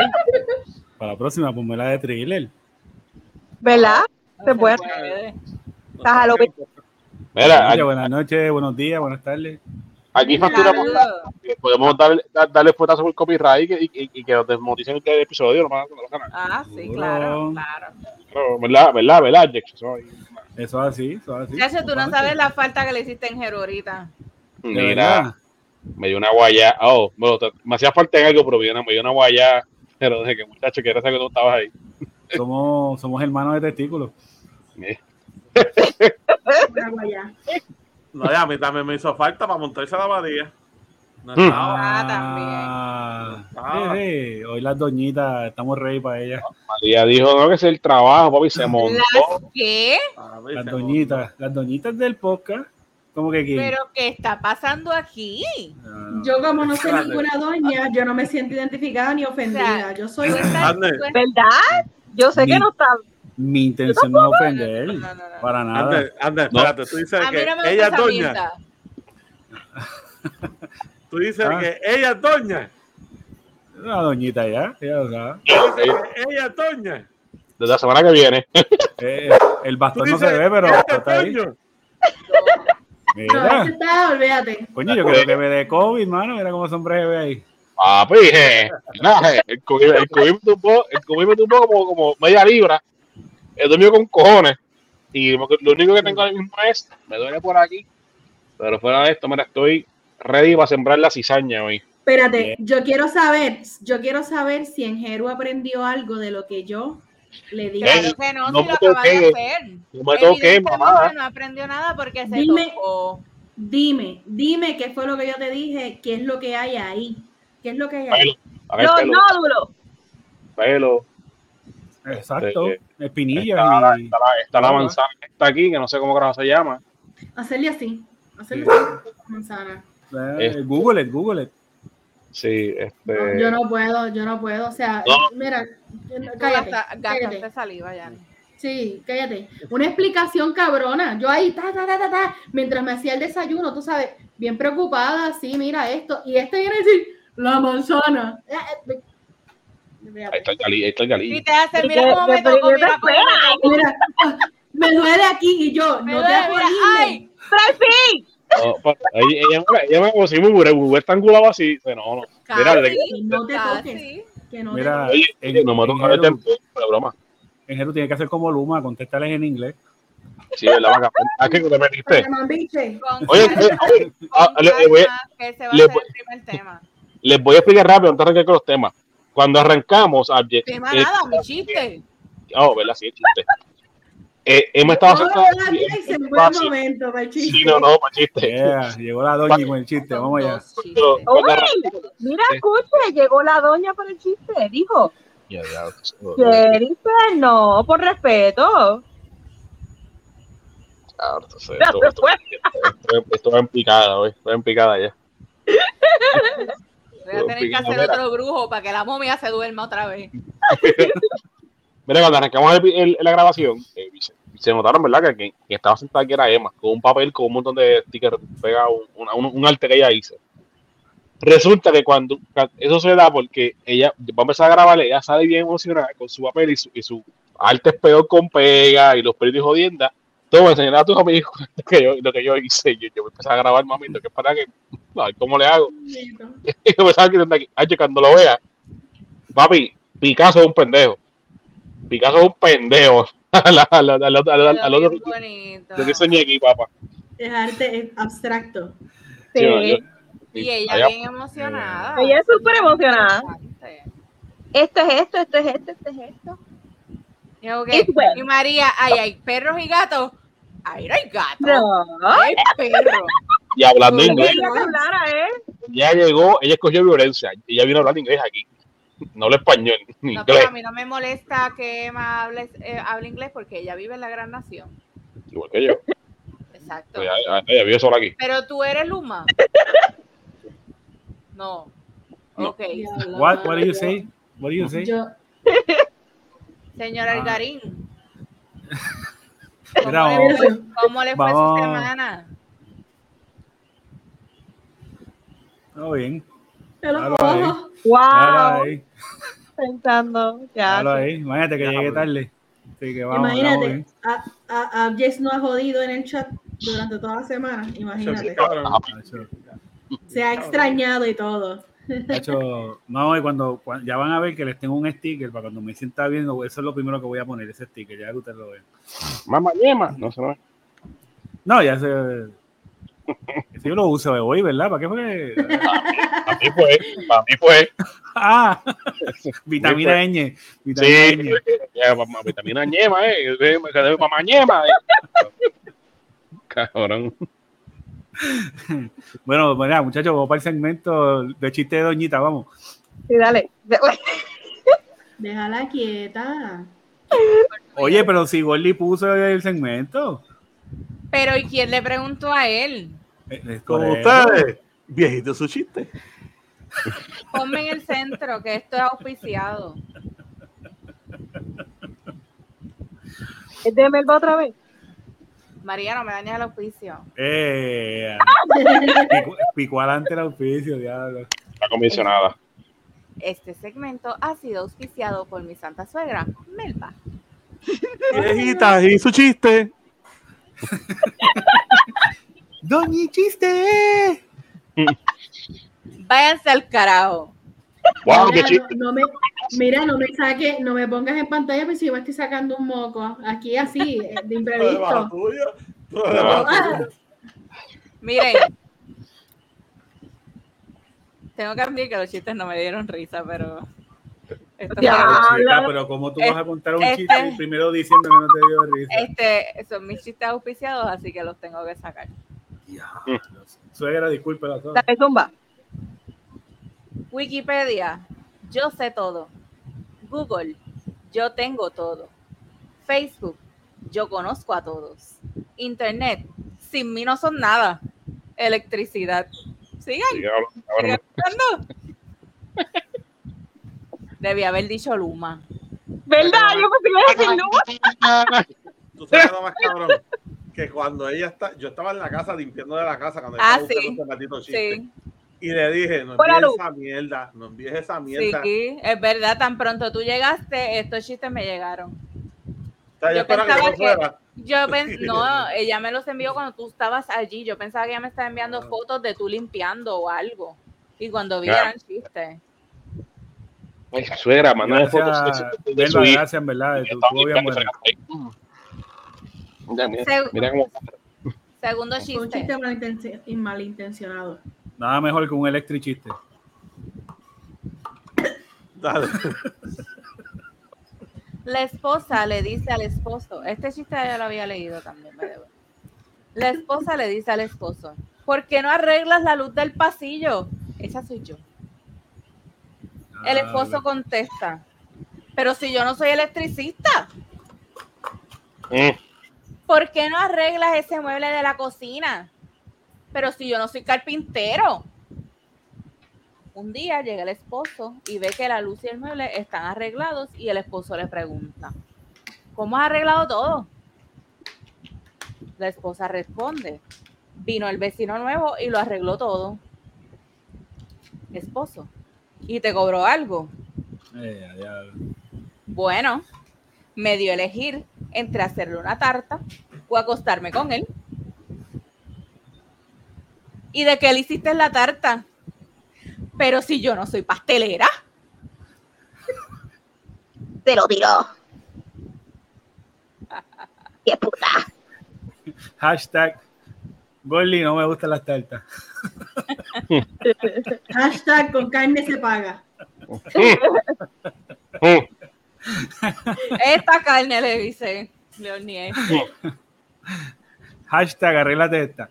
Para la próxima, ponme la de thriller. ¿Verdad? No Se puede. Mira, Mira, buenas noches, buenos días, buenas tardes. aquí facturamos. Saludos. Podemos darle, da- darle fuetazo por copyright y, y, y que nos desmoneticen el episodio. No. Ah, sí, claro, claro. Pero, ¿Verdad? ¿Verdad? ¿Verdad, Jackson? Eso es así, eso es así. Chacho, tú no sabes la falta que le hiciste en Jero ahorita. Mira, verdad. me dio una guaya. Oh, bueno, me hacía falta en algo, pero me dio una, me dio una guaya. Pero dije que muchacho, quiero saber que tú estabas ahí. Somos, somos hermanos de testículos. No, ya, a mí también me hizo falta para montarse a la abadía. No Mm. estaba. Ah, Ah, sí, sí. Hoy las doñitas, estamos rey para ellas. María dijo, no, que es el trabajo, papi, se montó. ¿Las qué? Ver, Las doñitas, las doñitas del podcast. ¿Cómo que quién? ¿Pero qué está pasando aquí? No, Yo como no soy ninguna doña, yo no me siento identificada ni ofendida. Yo soy ¿Verdad? Yo sé que no está. Mi intención no es ofender. No, no, no, no. Para nada. No. espérate, tú dices A que ella es doña. *laughs* Tú dices Ah. que ella es doña. Una doñita ya, ya lo sabe. Ella es doña. Desde la semana que viene. *laughs* Eh, el bastón no se ve, pero está ahí. No, Mira, está, olvídate. coño, yo creo que me de COVID, mano. Mira cómo son breve ahí. Papi, je, nada, je, el el COVID me tumbó, el COVID me tumbó como, como media libra. He dormido con cojones. Y lo único que tengo ahora mismo es, me duele por aquí. Pero fuera de esto, mira, estoy ready para sembrar la cizaña hoy. Espérate, yo quiero saber, yo quiero saber si en Jeru aprendió algo de lo que yo le dije. Claro que no, no si me lo de toques. hacer. No me toques, Evidentemente mamá. No aprendió nada porque se Dime. tocó. Dime, dime qué fue lo que yo te dije, qué es lo que hay ahí. ¿Qué es lo que hay Pelo, ahí? a ver, Los pelo, nódulos. pelo. Exacto. Espinillas Está, la- y. está la, está la manzana que está aquí, que no sé cómo carajo se llama. Hacerle así. Hacerle Sí. así. Manzana. Eh, Google it, Google it. Sí, No, este. yo no puedo, yo no puedo. O sea, No. mira, cállate, gasta- cállate. saliva ya. Sí, cállate. Una explicación cabrona. Yo ahí, ta, ta, ta, ta, ta, mientras me hacía el desayuno, tú sabes, bien preocupada, sí, mira esto. Y este viene a decir, la manzana. Eh, eh, Ahí está el galí, ahí está el galí. Y te hace, ¿Y mira cómo me tocó, mira te cómo me tocó. Mira, ah, me duele aquí y yo, Me no duele, te mira, acuerdes. ¡Ay! Ella, ella, ella me como si me hubiera, estrangulado así. No, no. Mira, no te toques. Que no te toques. Oye, tiempo, pero broma. En Jero tiene que hacer como Luma, contéstales en inglés. Sí, ¿verdad, vaca? ¿A qué te metiste? Oye, *laughs* oye, oye, ah, le- el. Les voy a explicar rápido antes de arrancar con los temas. Cuando arrancamos, Abje- Tema eh, nada, mi chiste. oh, ¿verdad? Sí, el chiste. Eh, hemos estado No, en el espacio. momento, para el chiste. Sí, no, no, para chiste. Yeah, llegó la doña con el chiste, vamos allá. Pero Mira, escuche, llegó la doña para el chiste. Dijo, Jennifer, no, por respeto. Ah, entonces, esto, esto, esto- esto va en picada, hoy. Va en picada ya. *laughs* Voy a tener que hacer otro brujo para que la momia se duerma otra vez. *laughs* Mira, cuando arrancamos el- el- la grabación, eh, se, se notaron, ¿verdad? Que quien, estaba sentada aquí era Emma, con un papel con un montón de stickers pegado, un, un, un arte que ella hizo. Resulta que cuando eso se da porque ella va a empezar a grabar, ella sale bien emocionada con su papel y su, y su arte es peor con pega y los peritos y jodiendas. Tú me enseñarás a tus amigos *laughs* lo que yo, lo que yo hice. Yo, yo empecé a grabar, mami, lo que es para que, a ver cómo le hago. *laughs* Y yo pensaba que desde aquí, ay, cuando lo vea, papi, Picasso es un pendejo. Picasso es un pendejo. *laughs* Al otro lo que enseñé aquí, papá. Es arte abstracto. Sí. Sí, yo- Y ella allá- bien emocionada. Ella es súper emocionada. Esto es esto, esto es esto, esto es esto. Y María, ay, hay perros y gatos. Ay, no hay gatos. No. Hay perros. Y hablando Sí. inglés, hablara, ¿eh? ya llegó, ella escogió violencia. Ella vino a hablar inglés aquí. No habla español, *laughs* ni No, inglés. pero a mí no me molesta que Emma hable, eh, hable inglés porque ella vive en la gran nación. Igual que yo. Exacto. Ella, ella vive sola aquí. Pero tú eres Luma. No. No. Ok. What, what do you yo- say? What do you say? Yo, Señor Ah. Mira, ¿Cómo, le fue, cómo le fue su Vamos. semana? Todo bien. Claro, ahí. Wow. ahí. Pensando. Ya. Déjalo ahí. Imagínate que llegué tarde. Así que vamos, vamos Imagínate, a, a, a Jess no ha jodido en el chat durante toda la semana. Imagínate. Se ha extrañado y todo. Nacho, no, y cuando, cuando- ya van a ver que les tengo un sticker para cuando me sienta bien, eso es lo primero que voy a poner, ese sticker, ya que ustedes lo ven. Mamá yema. No sé, no. No, ya sé. Si yo lo uso hoy, ¿verdad? ¿Para qué fue? A mí fue, a mí fue. *laughs* Ah, vitamina ñ. Vitamina Sí, ñ. ya, mamá, vitamina ñema, eh. eh, Mamá ñema, eh. Cabrón. *laughs* Bueno, mira, muchachos, vamos para el segmento de chiste de Doñita, vamos. Sí, dale. *laughs* Déjala quieta. Oye, pero si Gordy puso el segmento. Pero ¿y quién le preguntó a él? eh, eso. ustedes, viejito su chiste. Ponme en el centro, que esto es auspiciado. ¿Es de Melba otra vez? María, no me dañes el auspicio. Eh, pico adelante el auspicio, diablo. Está comisionada. Este segmento ha sido auspiciado por mi santa suegra, Melba. Viejita, y su chiste. *laughs* Doñi chiste. Váyanse al carajo. Wow, qué chiste. no, no me, mira, no me saque, no me pongas en pantalla, pues si yo me estoy sacando un moco. Aquí así, de *laughs* imprevisto. tuyo. Ah. Miren. Tengo que admitir que los chistes no me dieron risa, pero. Esto Ya. Chica, pero ¿cómo tú vas a contar un Este- chiste primero diciendo que no te dio risa? este, son mis chistes auspiciados, así que los tengo que sacar. Diablo. Suegra. Dale, zumba. Wikipedia, yo sé todo. Google, yo tengo todo. Facebook, yo conozco a todos. Internet, sin mí no son nada. Electricidad. Sigan, sigan cabrón. hablando. Debí haber dicho Luma. ¿Verdad? Yo pensé que iba a decir no. *laughs* Tú sabes lo más cabrón. Que cuando ella está, yo estaba en la casa limpiando de la casa cuando ella Ah, estaba sí. Sí, Y le dije, no envíes esa mierda, no envíes esa sí, mierda. es verdad. Tan pronto tú llegaste, estos chistes me llegaron. O sea, yo yo espero que pensaba que-. Yo *laughs* no, ella me los envió cuando tú estabas allí. Yo pensaba que ella me estaba enviando Ah. fotos de tú limpiando o algo. Y cuando vi eran chistes. Ay, suegra, mándame fotos de, de su Melba, hija. gracias, en verdad. de tu-. Mira, mira, Seg- mira cómo. Segundo Fue un chiste. chiste malintencionado. Nada mejor que un electric chiste. Dale. La esposa le dice al esposo, este chiste ya lo había leído también, the way. La esposa le dice al esposo, ¿por qué no arreglas la luz del pasillo? Esa soy yo. El esposo contesta, pero si yo no soy electricista, Mm, ¿por qué no arreglas ese mueble de la cocina? Pero si yo no soy carpintero. Un día llega el esposo y ve que la luz y el mueble están arreglados y el esposo le pregunta, ¿cómo has arreglado todo? La esposa responde, vino el vecino nuevo y lo arregló todo. Esposo, ¿y te cobró algo? Eh. Bueno, me dio a elegir entre hacerle una tarta o acostarme con él. ¿Y de qué le hiciste la tarta? Pero si yo no soy pastelera. Te lo tiró. *laughs* ¡Qué puta! Hashtag Gordy, no me gustan las tartas. *laughs* Hashtag con carne se paga. *laughs* Esta carne le dice Leonier. Hashtag arréglate esta.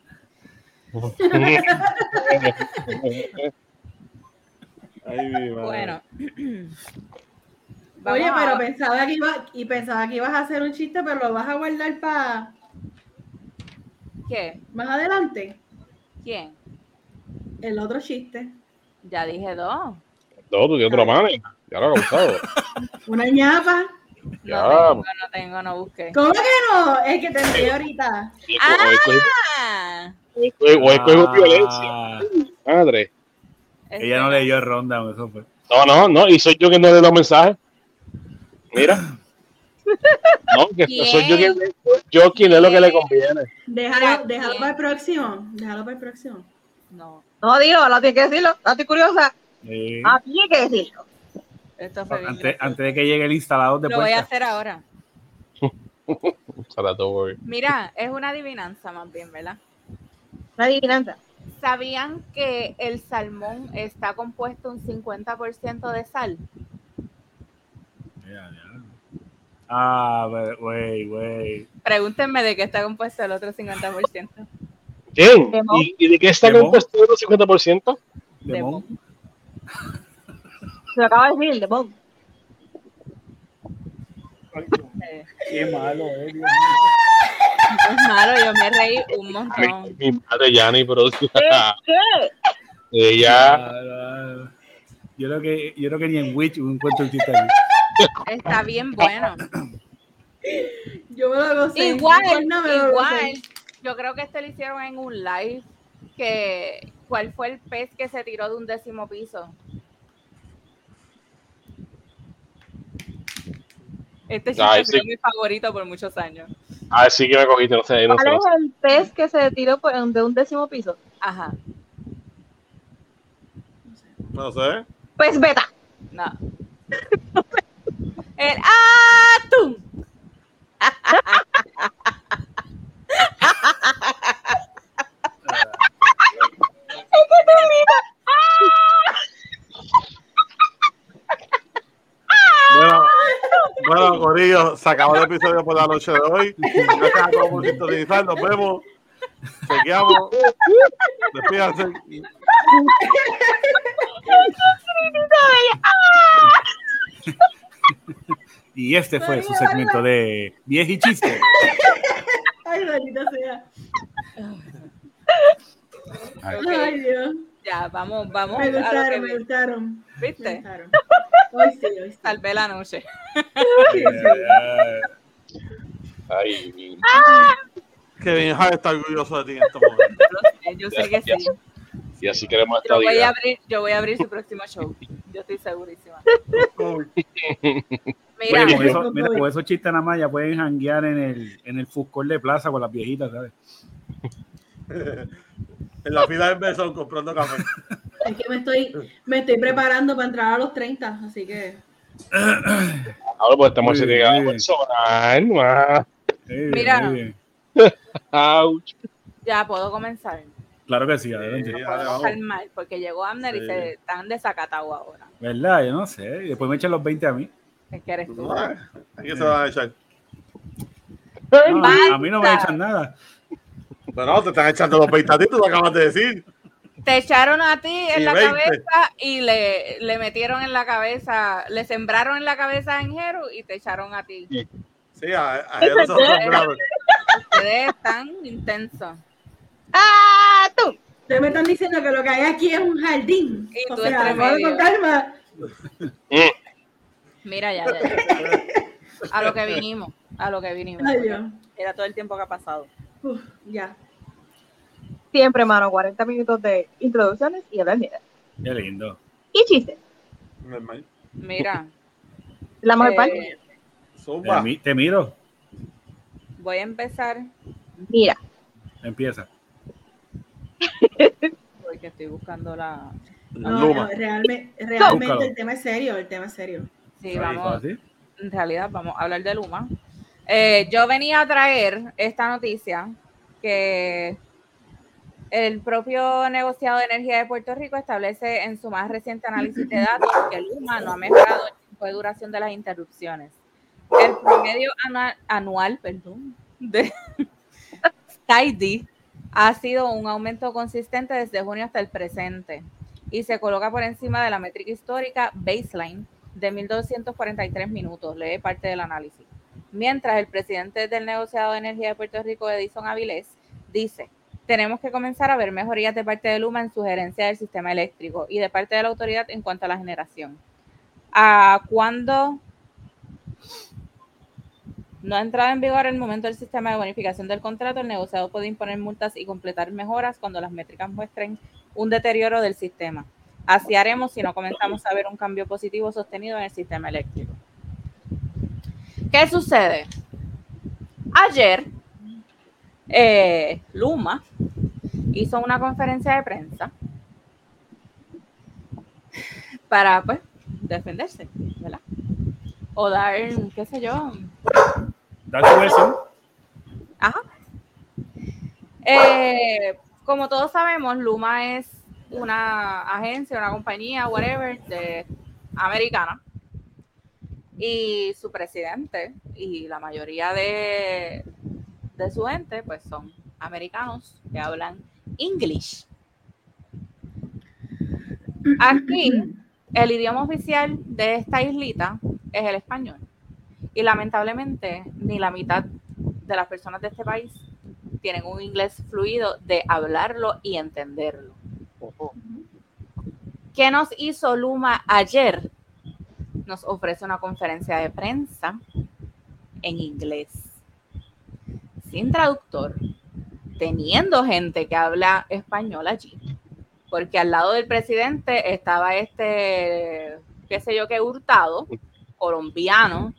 Ay, mi madre. Bueno. Oye, pero pensaba que iba, y pensaba que ibas a hacer un chiste, pero lo vas a guardar para ¿Qué? más adelante. ¿Quién? El otro chiste. Ya dije dos. No, tú tienes otra mano. Ya lo he causado. Una ñapa. No Ya. tengo, no tengo, no busqué. ¿Cómo que no? Es que te envié ahorita. Ah, O escogió violencia. Ah, Madre. ella no leyó el ronda, eso fue. No, no, no. Y soy yo quien no le los mensajes. Mira. *laughs* No, que soy yo quien, yo quien es lo que le conviene. Déjalo, déjalo para el próximo. Déjalo para el próximo. No, No, digo, no tienes que decirlo. No estoy curiosa. Sí. Ah, tienes que decirlo. esto fue antes, antes de que llegue el instalador de Lo voy a hacer ahora. *laughs* Mira, es una adivinanza más bien, ¿verdad? Una adivinanza. ¿Sabían que el salmón está compuesto un 50% de sal? Ya, ya. Ah, güey, güey. Pregúntenme de qué está compuesto el otro 50%. ¿Quién? ¿Y, y de qué está Demon. compuesto el otro 50%? De De Mon. Se lo acaba de decir, de Bob. Eh, Qué malo, eh. Es malo, yo me reí un montón. mi madre Yanni, pero ¿Qué? ella mío. Yo creo que, yo creo que ni en Witch encuentro el chiste ahí. Está bien bueno. Yo me lo gocé. Igual, No, me lo igual. gocé. Yo creo que este lo hicieron en un live. Que, ¿Cuál fue el pez que se tiró de un décimo piso? Este chiste Ay, fue sí. mi favorito por muchos años. Ah, sí que me cogiste, no sé, no sé. ¿Cuál no es sé. el pez que se tiró por- de un décimo piso? Ajá, No sé. Pez beta. no. *laughs* El atún. *laughs* Bueno, bueno, Corillo, se acabó el episodio por la noche de hoy. Gracias a todos por sintonizar. Nos vemos. Chequeamos. Despídanse. Y este fue su segmento de 10 y chiste. Ay, maldita sea. Ay, Dios. Ya, vamos, vamos. Me a lo que gustaron, me gustaron. Me ¿Viste? gustaron. Hoy sí, hoy sí. Salvé la noche. *laughs* Ay, mi- Kevin Hart está orgulloso de ti en estos momentos. Yo sé que sí. Y así queremos esta Yo voy a abrir, yo voy a abrir su próximo show. Yo estoy segurísima. *laughs* Mira, Oye, con, Mira. eso, mira, con esos chistes nada más ya pueden janguear en el, en el Fuscol de plaza con las viejitas, ¿sabes? *laughs* En la fila del mesón comprando café. Es que me estoy, me estoy preparando para entrar a los 30, así que. Ahora pues estamos bien, llegando personal. Mira. Ouch. ya puedo comenzar. Claro que sí, adelante. Sí, porque llegó Amner y se están desacatados ahora. ¿Verdad? Yo no sé. Y después me echan los 20 a mí. Es que eres tú. Aquí se van a echar. No, a mí no me echan nada. Pero no, te están echando los 20 a ti, tú lo acabas de decir. Te echaron a ti en Y la 20. cabeza y le, le metieron en la cabeza, le sembraron en la cabeza a Enjero y te echaron a ti. Sí, a, a lo sombraron. Ustedes están intensos. ¡Ah, tú! Ustedes me están diciendo que lo que hay aquí es un jardín. Y o tú sea, con calma. Mira ya, ya, ya. *laughs* A lo que vinimos, a lo que vinimos. Ay. Era todo el tiempo que ha pasado. Uf, ya. Siempre, mano, 40 minutos de introducciones y hablar mierda. Qué lindo. Y chistes. Normal. Mira, La mejor eh, parte. Te, Zumba. te miro. Voy a empezar Mira, Empieza. *laughs* porque estoy buscando la. No, no, realme- realmente Búscalo. el tema es serio, el tema es serio. Sí, vamos. ¿así? En realidad, vamos a hablar de Luma. Eh, yo venía a traer esta noticia que el propio negociado de energía de Puerto Rico establece en su más reciente análisis de datos que Luma no ha mejorado el tiempo de duración de las interrupciones. El promedio anual, anual perdón, de *laughs* SkyD ha sido un aumento consistente desde junio hasta el presente y se coloca por encima de la métrica histórica baseline de 1.243 minutos, lee parte del análisis. Mientras el presidente del negociado de energía de Puerto Rico, Edison Avilés, dice, tenemos que comenzar a ver mejorías de parte de Luma en su gerencia del sistema eléctrico y de parte de la autoridad en cuanto a la generación. ¿A cuándo no ha entrado en vigor el momento del sistema de bonificación del contrato, el negociado puede imponer multas y completar mejoras cuando las métricas muestren un deterioro del sistema. Así haremos si no comenzamos a ver un cambio positivo sostenido en el sistema eléctrico. ¿Qué sucede? Ayer, eh, Luma hizo una conferencia de prensa para, pues, defenderse, ¿verdad? O dar, qué sé yo, Da tu versión. Ajá. Eh, como todos sabemos, Luma es una agencia, una compañía, whatever, de americana. Y su presidente y la mayoría de, de su gente, pues son americanos que hablan English. Aquí, el idioma oficial de esta islita es el español. Y lamentablemente, ni la mitad de las personas de este país tienen un inglés fluido de hablarlo y entenderlo. ¿Qué nos hizo Luma ayer? Nos ofrece una conferencia de prensa en inglés, sin traductor, teniendo gente que habla español allí. Porque al lado del presidente estaba este, qué sé yo, qué hurtado, colombiano,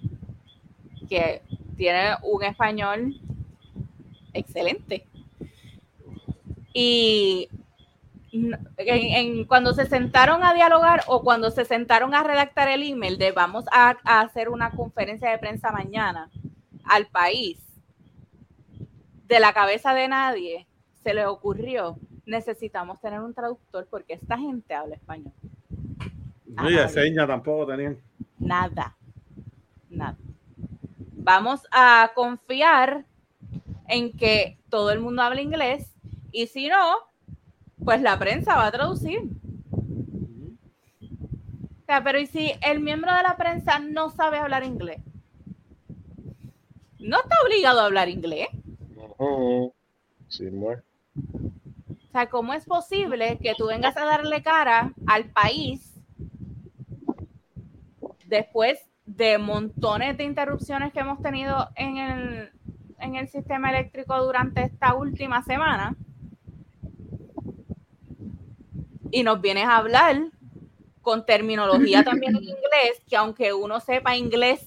que tiene un español excelente. Y en, cuando se sentaron a dialogar o cuando se sentaron a redactar el email de vamos a hacer una conferencia de prensa mañana al país, de la cabeza de nadie se le ocurrió, necesitamos tener un traductor porque esta gente habla español. No, y de señas tampoco tenían. Nada. Nada. Vamos a confiar en que todo el mundo habla inglés y si no, pues la prensa va a traducir. O sea, pero ¿y si el miembro de la prensa no sabe hablar inglés? No está obligado a hablar inglés. O sea, ¿cómo es posible que tú vengas a darle cara al país después de montones de interrupciones que hemos tenido en el, en el sistema eléctrico durante esta última semana? Y nos vienes a hablar con terminología también en inglés, que aunque uno sepa inglés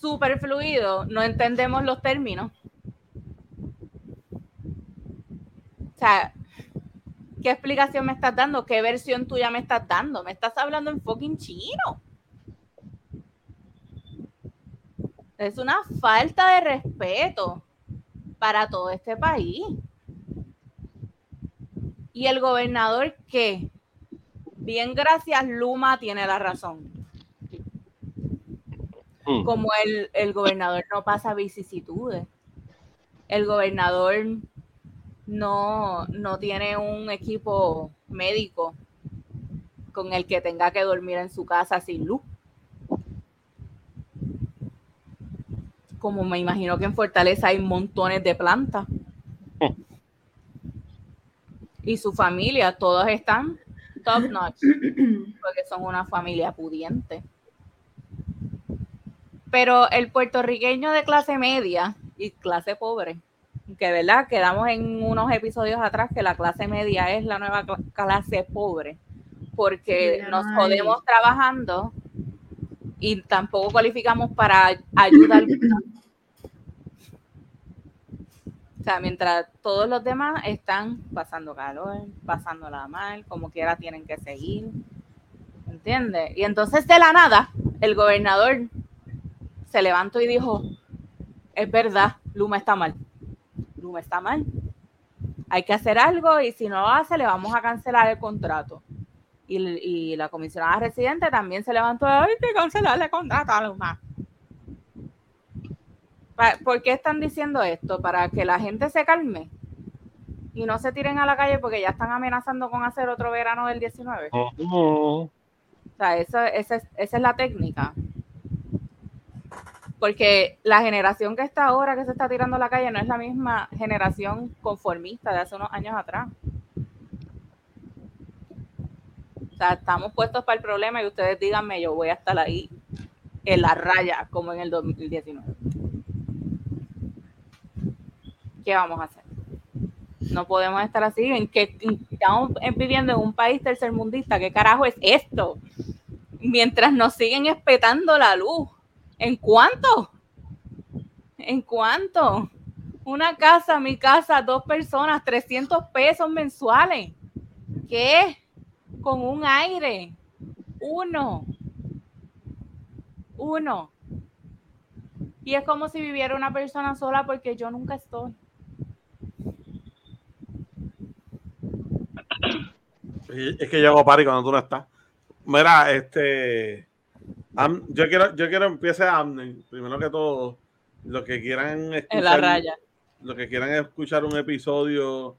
súper fluido, no entendemos los términos. O sea, ¿qué explicación me estás dando? ¿Qué versión tuya me estás dando? Me estás hablando en fucking chino. Es una falta de respeto para todo este país. Y el gobernador que, bien gracias, Luma tiene la razón. Mm. Como el, el gobernador no pasa vicisitudes. El gobernador no, no tiene un equipo médico con el que tenga que dormir en su casa sin luz. Como me imagino que en Fortaleza hay montones de plantas. *laughs* Y su familia, todos están top notch, porque son una familia pudiente. Pero el puertorriqueño de clase media y clase pobre, que verdad, quedamos en unos episodios atrás que la clase media es la nueva cla- clase pobre, porque nos jodemos trabajando y tampoco cualificamos para ayuda alguna. *laughs* O sea, mientras todos los demás están pasando calor, pasándola mal, como quiera tienen que seguir. ¿Entiendes? Y entonces de la nada, el gobernador se levantó y dijo, es verdad, Luma está mal. Luma está mal. Hay que hacer algo y si no lo hace, le vamos a cancelar el contrato. Y, y la comisionada residente también se levantó, hay que cancelarle el contrato a Luma. ¿Por qué están diciendo esto? Para que la gente se calme y no se tiren a la calle porque ya están amenazando con hacer otro verano del 19. Ujú. O sea, eso, esa, es, esa es la técnica. Porque la generación que está ahora, que se está tirando a la calle, no es la misma generación conformista de hace unos años atrás. O sea, estamos puestos para el problema y ustedes díganme, yo voy a estar ahí en la raya, como en el 2019. ¿Qué vamos a hacer? No podemos estar así. ¿En que estamos viviendo en un país tercermundista? ¿Qué carajo es esto? Mientras nos siguen espetando la luz. ¿En cuánto? ¿En cuánto? Una casa, mi casa, dos personas, 300 pesos mensuales. ¿Qué? Con un aire. Uno. Uno. Y es como si viviera una persona sola porque yo nunca estoy. *coughs* Es que yo hago party cuando tú no estás. Mira, este. Am- yo quiero, yo quiero empiece Amner. Primero que todo, los que quieran escuchar, En la raya. los que quieran escuchar un episodio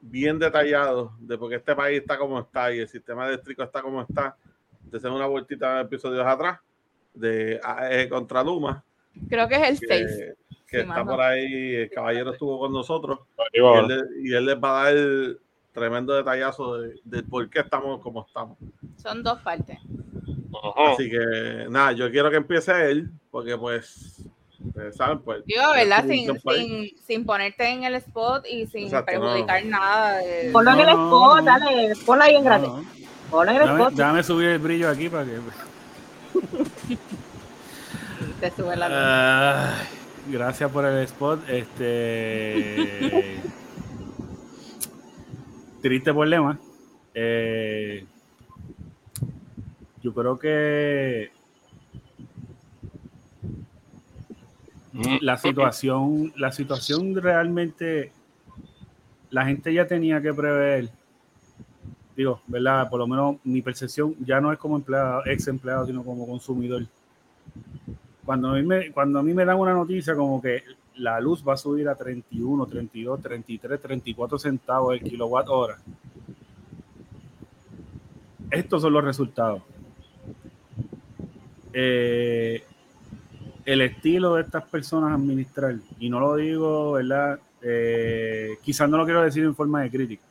bien detallado de por qué este país está como está y el sistema eléctrico está como está, te una vueltita de episodios atrás de AE contra Luma, Creo que es el que, 6. que Sí, está mano. por ahí, el caballero estuvo con nosotros y él, le- y él les va a dar tremendo detallazo de, de por qué estamos como estamos. Son dos partes. Así que nada, yo quiero que empiece él, porque pues, ustedes saben, pues. Digo, ¿verdad? Sin, sin, sin ponerte en el spot y sin Exacto, perjudicar nada. de- Ponlo en el spot, no. dale, ponlo ahí en grande. No, no. Ponlo en el Déjame, spot. déjame subir el brillo aquí para que. te sube la. Ay, gracias por el spot. Este. *laughs* Triste problema. Eh, yo creo que la situación, la situación realmente, la gente ya tenía que prever. Digo, ¿verdad? Por lo menos mi percepción ya no es como empleado, ex empleado, sino como consumidor cuando a, mí me, cuando a mí me dan una noticia como que la luz va a subir a 31, 32, 33, 34 centavos el kilowatt hora. Estos son los resultados. Eh, el estilo de estas personas administrar, y no lo digo, ¿verdad? Eh, quizás no lo quiero decir en forma de crítica,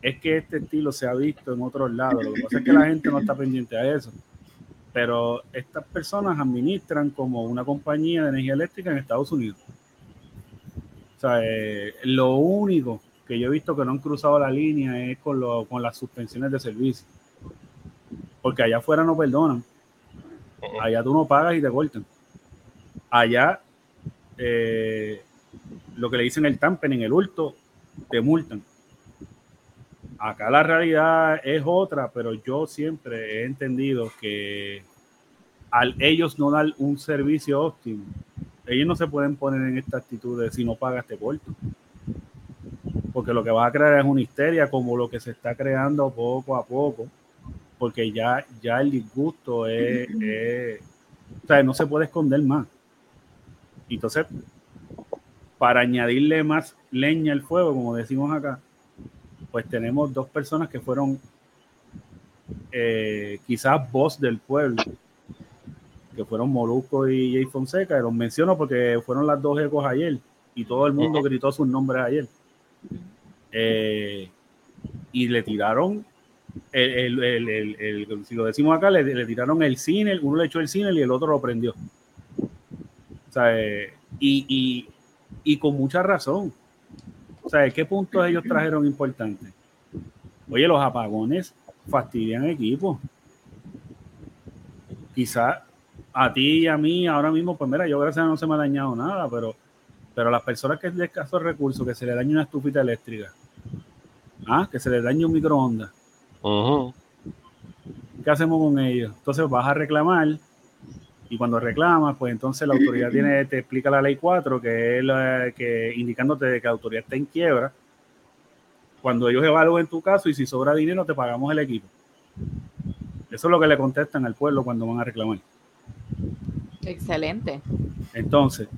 es que este estilo se ha visto en otros lados. Lo que pasa es que la gente no está pendiente a eso pero estas personas administran como una compañía de energía eléctrica en Estados Unidos. O sea, eh, lo único que yo he visto que no han cruzado la línea es con, lo- con las suspensiones de servicio. Porque allá afuera no perdonan. Allá tú no pagas y te cortan. Allá, eh, lo que le dicen el tampen en el hurto, te multan. Acá la realidad es otra, pero yo siempre he entendido que al ellos no dar un servicio óptimo, ellos no se pueden poner en esta actitud de si no pagas te corto. Porque lo que va a crear es una histeria como lo que se está creando poco a poco, porque ya, ya el disgusto es, es- o sea, no se puede esconder más. Entonces, para añadirle más leña al fuego, como decimos acá, pues tenemos dos personas que fueron eh, quizás voz del pueblo, que fueron Molusco y Jay Fonseca, y los menciono porque fueron las dos ecos ayer y todo el mundo gritó sus nombres ayer. Eh, y le tiraron, el, si lo decimos acá, le, tiraron el cine, uno le echó el cine y el otro lo prendió. O sea, eh, y, y, y con mucha razón. O sea, ¿qué puntos ellos trajeron importantes? Oye, los apagones fastidian equipos. Quizá a ti y a mí ahora mismo, pues mira, yo gracias a Dios no se me ha dañado nada, pero, pero las personas que es de escasos recursos, que se le dañe una estufita eléctrica, ¿ah? que se le dañe un microondas, Ujú. ¿qué hacemos con ellos? Entonces vas a reclamar y cuando reclamas, pues entonces la autoridad tiene, te explica la ley 4, que es la, que indicándote de que la autoridad está en quiebra. Cuando ellos evalúen tu caso y si sobra dinero, te pagamos el equipo. Eso es lo que le contestan al pueblo cuando van a reclamar. Excelente. Entonces,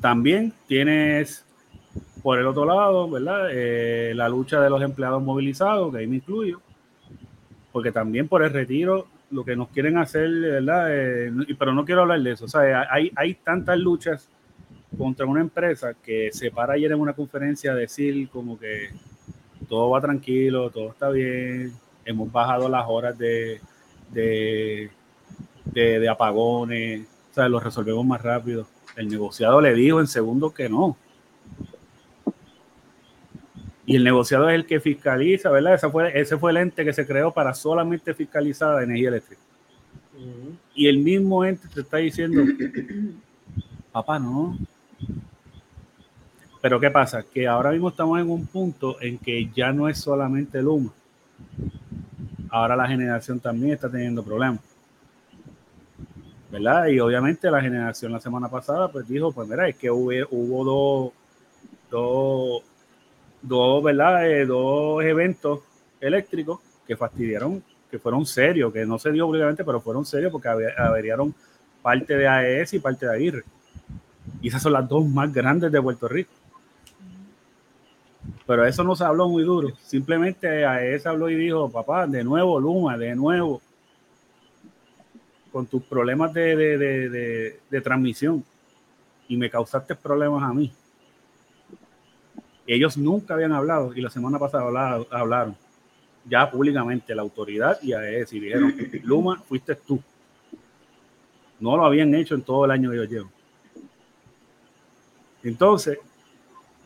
también tienes por el otro lado, ¿verdad? Eh, la lucha de los empleados movilizados, que ahí me incluyo, porque también por el retiro lo que nos quieren hacer, ¿verdad? Eh, pero no quiero hablar de eso. O sea, hay, hay tantas luchas contra una empresa que se para ayer en una conferencia a decir como que todo va tranquilo, todo está bien, hemos bajado las horas de, de, de, apagones, o sea, lo resolvemos más rápido. El negociado le dijo en segundos que no. Y el negociado es el que fiscaliza, ¿verdad? Ese fue, ese fue el ente que se creó para solamente fiscalizar la energía eléctrica. Y el mismo ente te está diciendo, *laughs* papá, no. Pero ¿qué pasa? Que ahora mismo estamos en un punto en que ya no es solamente Luma. Ahora la generación también está teniendo problemas. ¿Verdad? Y obviamente la generación la semana pasada pues dijo, pues mira, es que hubo, hubo dos, dos, dos, ¿verdad? Eh, dos eventos eléctricos que fastidiaron, que fueron serios, que no se dio obligadamente, pero fueron serios porque ave- averiaron parte de AES y parte de Aguirre. Y esas son las dos más grandes de Puerto Rico. Pero eso no se habló muy duro. Simplemente AES habló y dijo, papá, de nuevo Luma, de nuevo, con tus problemas de- de- de- de transmisión. Y me causaste problemas a mí. Ellos nunca habían hablado y la semana pasada habla- hablaron ya públicamente la autoridad y AES y dijeron, *laughs* Luma, fuiste tú. No lo habían hecho en todo el año que yo llevo. Entonces,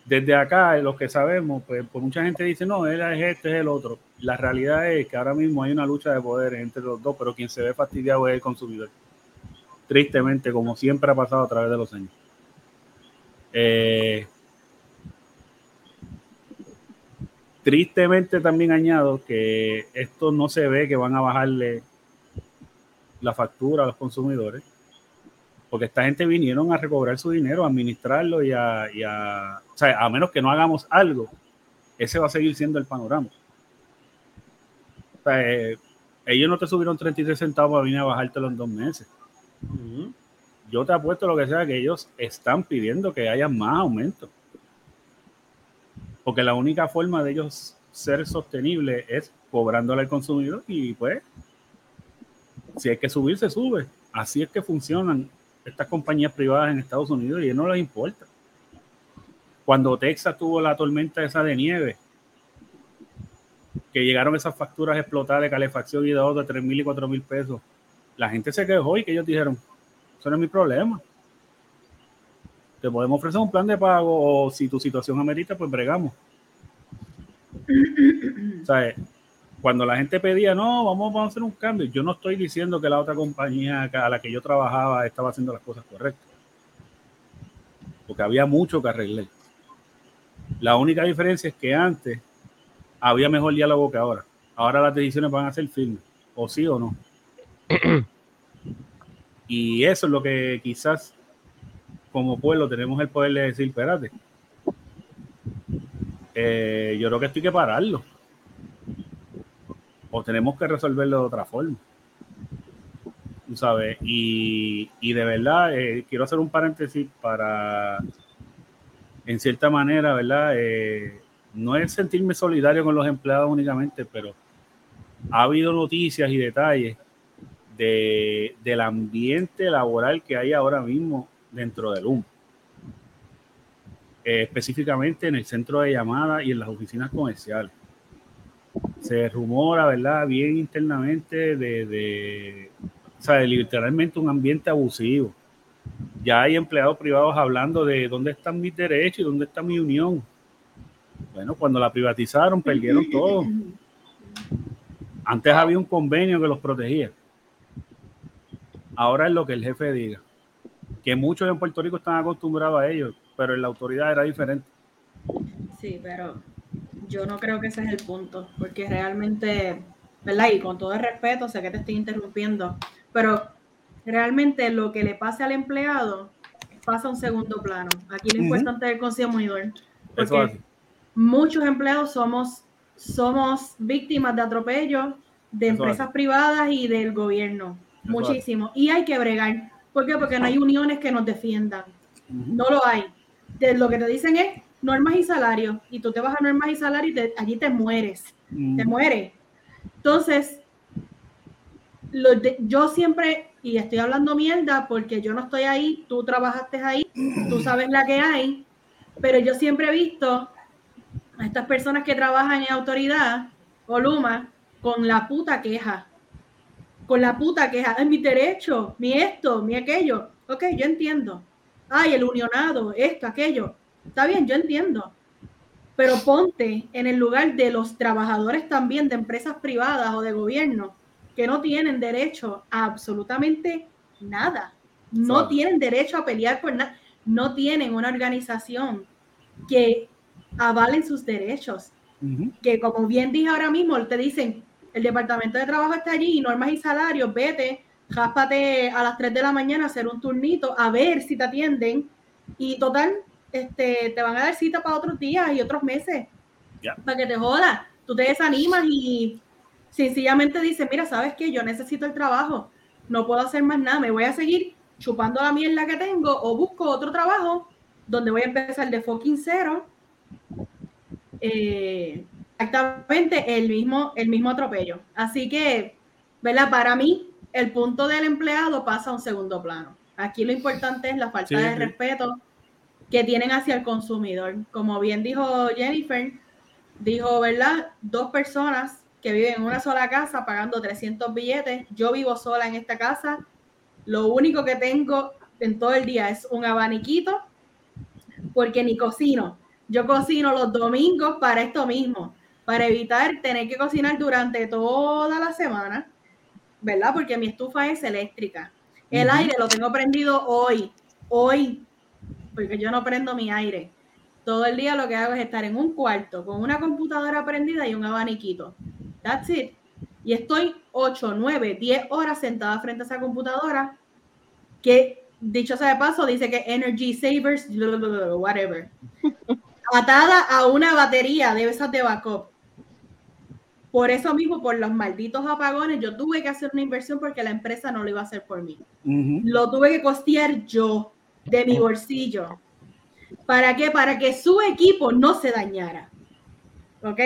desde acá, lo que sabemos, pues, pues mucha gente dice, no, él es este, es el otro. La realidad es que ahora mismo hay una lucha de poderes entre los dos, pero quien se ve fastidiado es el consumidor. Tristemente, como siempre ha pasado a través de los años. Eh, tristemente también añado que esto no se ve que van a bajarle la factura a los consumidores, porque esta gente vinieron a recobrar su dinero, a administrarlo y a, y a- o sea, a menos que no hagamos algo, ese va a seguir siendo el panorama. O sea, eh, ellos no te subieron 33 centavos para venir a bajártelo en dos meses. Yo te apuesto lo que sea que ellos están pidiendo que haya más aumento. Porque la única forma de ellos ser sostenible es cobrándole al consumidor y pues si hay que subir, se sube. Así es que funcionan estas compañías privadas en Estados Unidos y no les importa. Cuando Texas tuvo la tormenta esa de nieve, que llegaron esas facturas explotadas de calefacción y de otro de 3 mil y 4 mil pesos, la gente se quejó y que ellos dijeron, eso no es mi problema. Te podemos ofrecer un plan de pago o si tu situación amerita, pues bregamos. O sea, cuando la gente pedía, no, vamos, vamos a hacer un cambio, yo no estoy diciendo que la otra compañía a la que yo trabajaba estaba haciendo las cosas correctas. Porque había mucho que arreglar. La única diferencia es que antes había mejor diálogo que ahora. Ahora las decisiones van a ser firmes, o sí o no. *clears throat* Y eso es lo que quizás como pueblo tenemos el poder de decir, espérate, eh, yo creo que esto hay que pararlo. O tenemos que resolverlo de otra forma. Tú sabes, y, y de verdad, eh, quiero hacer un paréntesis para, en cierta manera, ¿verdad? Eh, no es sentirme solidario con los empleados únicamente, pero ha habido noticias y detalles de, del ambiente laboral que hay ahora mismo dentro del UM. Eh, específicamente en el centro de llamada y en las oficinas comerciales. Se rumora, ¿verdad? Bien internamente de, de o sea, de literalmente un ambiente abusivo. Ya hay empleados privados hablando de dónde están mis derechos y dónde está mi unión. Bueno, cuando la privatizaron, perdieron todo. Antes había un convenio que los protegía. Ahora es lo que el jefe diga. Que muchos en Puerto Rico están acostumbrados a ello, pero en la autoridad era diferente. Sí, pero yo no creo que ese es el punto, porque realmente, ¿verdad? Y con todo el respeto, sé que te estoy interrumpiendo, pero realmente lo que le pase al empleado pasa a un segundo plano. Aquí lo Ujú. importante es el consumidor, Eso porque es muchos empleados somos, somos víctimas de atropellos de Eso empresas así. privadas y del gobierno. Eso Muchísimo. Y hay que bregar. ¿Por qué? Porque no hay uniones que nos defiendan. No lo hay. De- lo que te dicen es normas y salarios. Y tú te vas a normas y salarios y te- allí te mueres. Te mueres. Entonces, lo de- yo siempre, y estoy hablando mierda porque yo no estoy ahí, tú trabajaste ahí, tú sabes la que hay, pero yo siempre he visto a estas personas que trabajan en autoridad o Luma con la puta queja. Con la puta queja. Es mi derecho, mi esto, mi aquello. Ok, yo entiendo. Ay, el unionado, esto, aquello. Está bien, yo entiendo. Pero ponte en el lugar de los trabajadores también de empresas privadas o de gobierno que no tienen derecho a absolutamente nada. No tienen derecho a pelear por nada. No tienen una organización que avalen sus derechos. Que como bien dije ahora mismo, te dicen, el departamento de trabajo está allí, normas y salarios, vete, jáspate a las 3 de la mañana a hacer un turnito, a ver si te atienden. Y total, este, te van a dar cita para otros días y otros meses. Ya. Para que te jodas. Tú te desanimas y sencillamente dices, mira, ¿sabes qué? Yo necesito el trabajo. No puedo hacer más nada. Me voy a seguir chupando la mierda que tengo o busco otro trabajo donde voy a empezar de fucking cero. Eh, exactamente el mismo, el mismo atropello. Así que, ¿verdad? Para mí, el punto del empleado pasa a un segundo plano. Aquí lo importante es la falta Sí, de sí. respeto que tienen hacia el consumidor. Como bien dijo Jennifer, dijo, ¿verdad? Dos personas que viven en una sola casa pagando 300 billetes. Yo vivo sola en esta casa. Lo único que tengo en todo el día es un abaniquito porque ni cocino. Yo cocino los domingos para esto mismo, para evitar tener que cocinar durante toda la semana, ¿verdad? Porque mi estufa es eléctrica. El aire lo tengo prendido hoy, hoy, porque yo no prendo mi aire. Todo el día lo que hago es estar en un cuarto con una computadora prendida y un abaniquito. That's it. Y estoy 8, 9, 10 horas sentada frente a esa computadora que, dicho sea de paso, dice que Energy Savers, whatever. *laughs* Atada a una batería de esas de backup. Por eso mismo, por los malditos apagones, yo tuve que hacer una inversión porque la empresa no lo iba a hacer por mí lo tuve que costear yo de mi bolsillo. ¿Para qué? Para que su equipo no se dañara. ¿Ok?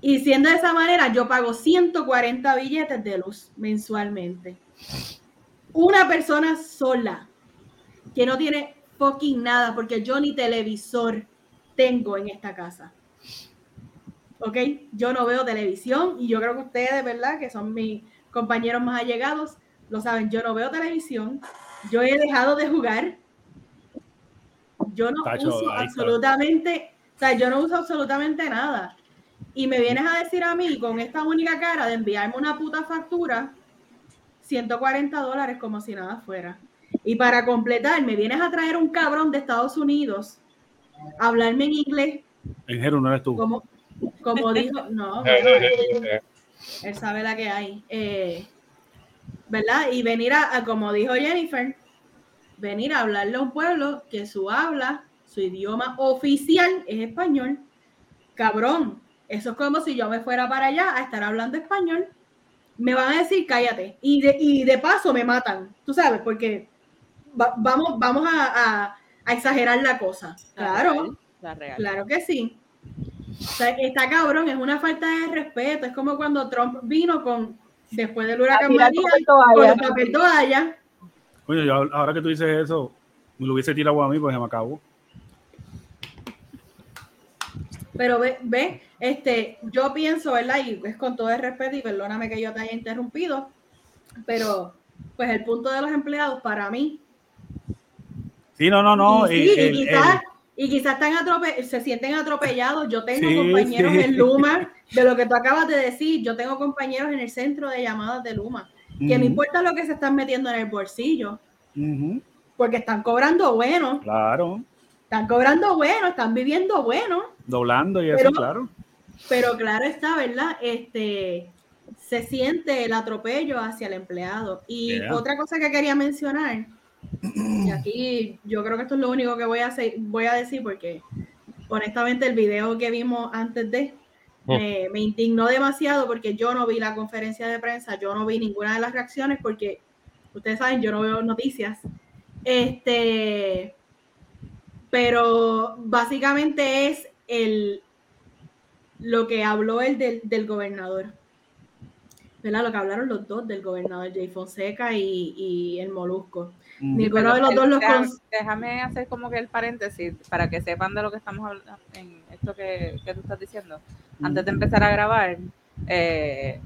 Y siendo de esa manera, yo pago 140 billetes de luz mensualmente. Una persona sola que no tiene fucking nada, porque yo ni televisor tengo en esta casa. ¿Ok? Yo no veo televisión y yo creo que ustedes, ¿verdad? Que son mis compañeros más allegados, lo saben. Yo no veo televisión. Yo he dejado de jugar. Yo no Tacho, uso absolutamente, o sea, yo no uso absolutamente nada. Y me vienes a decir a mí con esta única cara de enviarme una puta factura, 140 dólares como si nada fuera. Y para completar, me vienes a traer un cabrón de Estados Unidos, a hablarme en inglés, En Jero no eres tú. como, como dijo, no, *laughs* él sabe la que hay. Eh, ¿Verdad? Y venir a, a, como dijo Jennifer, venir a hablarle a un pueblo que su habla, su idioma oficial es español. Cabrón, eso es como si yo me fuera para allá a estar hablando español. Me van a decir cállate. Y de, y de paso me matan, tú sabes, porque va- vamos, vamos a, a- a exagerar la cosa. La Claro. real, La real. Claro que sí. O sea, está cabrón, es una falta de respeto. Es como cuando Trump vino con, después del huracán María, con toalla. el papel toalla. Coño, yo ahora que tú dices eso, me lo hubiese tirado a mí porque se me acabó. Pero ve, ve, este, yo pienso, ¿verdad? Y es con todo el respeto y perdóname que yo te haya interrumpido, pero pues el punto de los empleados para mí Sí, no, no, no. y, sí, el- y el- quizás, y quizás están atrope- se sienten atropellados. Yo tengo Sí, compañeros sí. en Luma, de lo que tú acabas de decir, yo tengo compañeros en el centro de llamadas de Luma que no Ujú, importa lo que se están metiendo en el bolsillo, porque están cobrando bueno, Claro, están cobrando bueno, están viviendo bueno, doblando y eso, Pero- claro. pero claro está, ¿verdad? Este se siente el atropello hacia el empleado. Y Yeah. otra cosa que quería mencionar, y aquí yo creo que esto es lo único que voy a hacer, voy a decir porque honestamente el video que vimos antes de me, me indignó demasiado porque yo no vi la conferencia de prensa, yo no vi ninguna de las reacciones porque ustedes saben, yo no veo noticias. Este, pero básicamente es el lo que habló el del, del gobernador. ¿Verdad? Lo que hablaron los dos del gobernador, Jay Fonseca y, y el Molusco. Ujú. Ninguno de los dos los Déjame, hacer como que el paréntesis para que sepan de lo que estamos hablando en esto que, que tú estás diciendo. Antes de empezar a grabar, eh,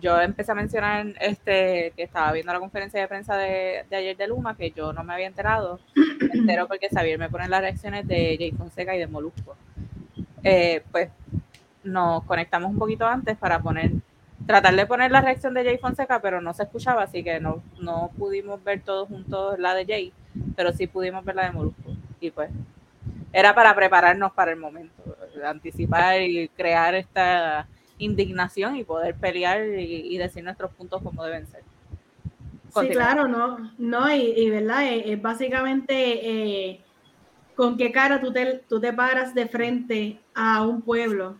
yo empecé a mencionar este que estaba viendo la conferencia de prensa de, de ayer de Luma, que yo no me había enterado. Me entero porque Xavier me pone las reacciones de Jay Fonseca y de Molusco. Eh, pues nos conectamos un poquito antes para poner, tratar de poner la reacción de Jay Fonseca, pero no se escuchaba, así que no, no pudimos ver todos juntos la de Jay, pero sí pudimos ver la de Molusco. Y pues era para prepararnos para el momento, anticipar y crear esta indignación y poder pelear y, y decir nuestros puntos como deben ser. Sí, claro, no, no, y, y verdad, es, es básicamente eh, con qué cara tú te, tú te paras de frente a un pueblo.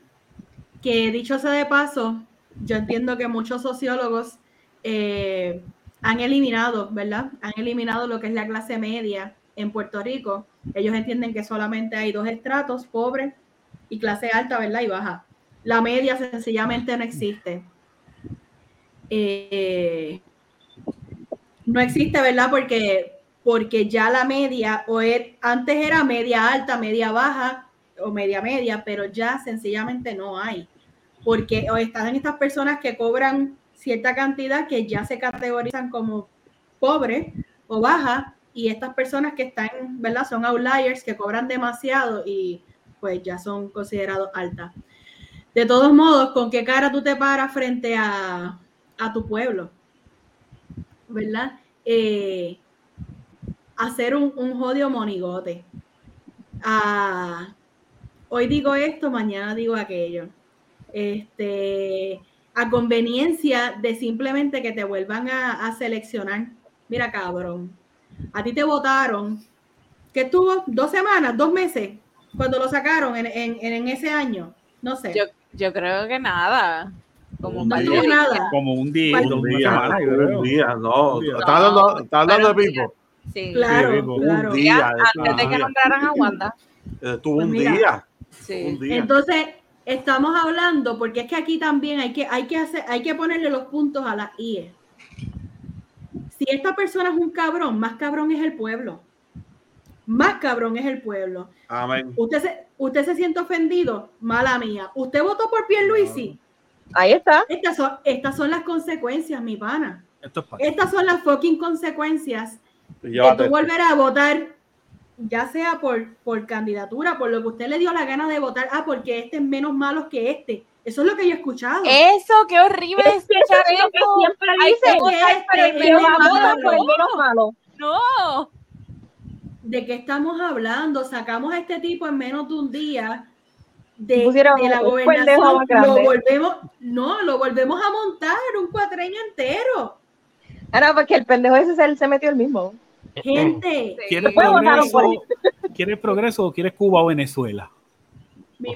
Que dicho sea de paso, yo entiendo que muchos sociólogos eh, han eliminado, ¿verdad? Han eliminado lo que es la clase media en Puerto Rico. Ellos entienden que solamente hay dos estratos, pobre y clase alta, ¿verdad? Y baja. La media sencillamente no existe. Eh, no existe, ¿verdad? Porque, porque ya la media, o er- antes era media alta, media baja o media media, pero ya sencillamente no hay. Porque están estas personas que cobran cierta cantidad que ya se categorizan como pobres o baja, y estas personas que están, ¿verdad? Son outliers que cobran demasiado y pues ya son considerados altas. De todos modos, ¿con qué cara tú te paras frente a, a tu pueblo? ¿verdad? Eh, hacer un, un jodido monigote. Ah, hoy digo esto, mañana digo aquello. Este, a conveniencia de simplemente que te vuelvan a, a seleccionar. Mira, cabrón, a ti te votaron, que estuvo dos semanas, dos meses, cuando lo sacaron en, en- en ese año. No sé. Yo, yo creo que nada. Como un No días. nada. Como un día, Un una día, semana, un día, no. Un día. Está hablando, está hablando de un Pipo. Sí. Claro, Sí, un claro. Un día, antes de un que día. nombraran a Wanda. Estuvo Pues un mira. día. Sí. Un día. Entonces, estamos hablando, porque es que aquí también hay que, hay que hacer, hay que ponerle los puntos a las IE. Si esta persona es un cabrón, más cabrón es el pueblo. Más cabrón es el pueblo. Amén. Usted se, usted se siente ofendido, mala mía. Usted votó por Pierluisi. Ahí está. Estas son, estas son las consecuencias, mi pana. Esto es para Estas son las fucking consecuencias de tú volver a votar, ya sea por, por candidatura, por lo que usted le dio la gana de votar, ah, porque este es menos malo que este. Eso es lo que yo he escuchado. Eso, qué horrible Es que eso escuchar es lo que siempre dicen. que votar por el menos malo. por el menos malo. No. ¿De qué estamos hablando? Sacamos a este tipo en menos de un día de, la gobernación. Lo volvemos, no, lo volvemos a montar un cuatreño entero. Ahora, porque el pendejo ese se, se metió el mismo. Gente, ¿Quieres progreso? ¿Quieres progreso o quieres Cuba o Venezuela?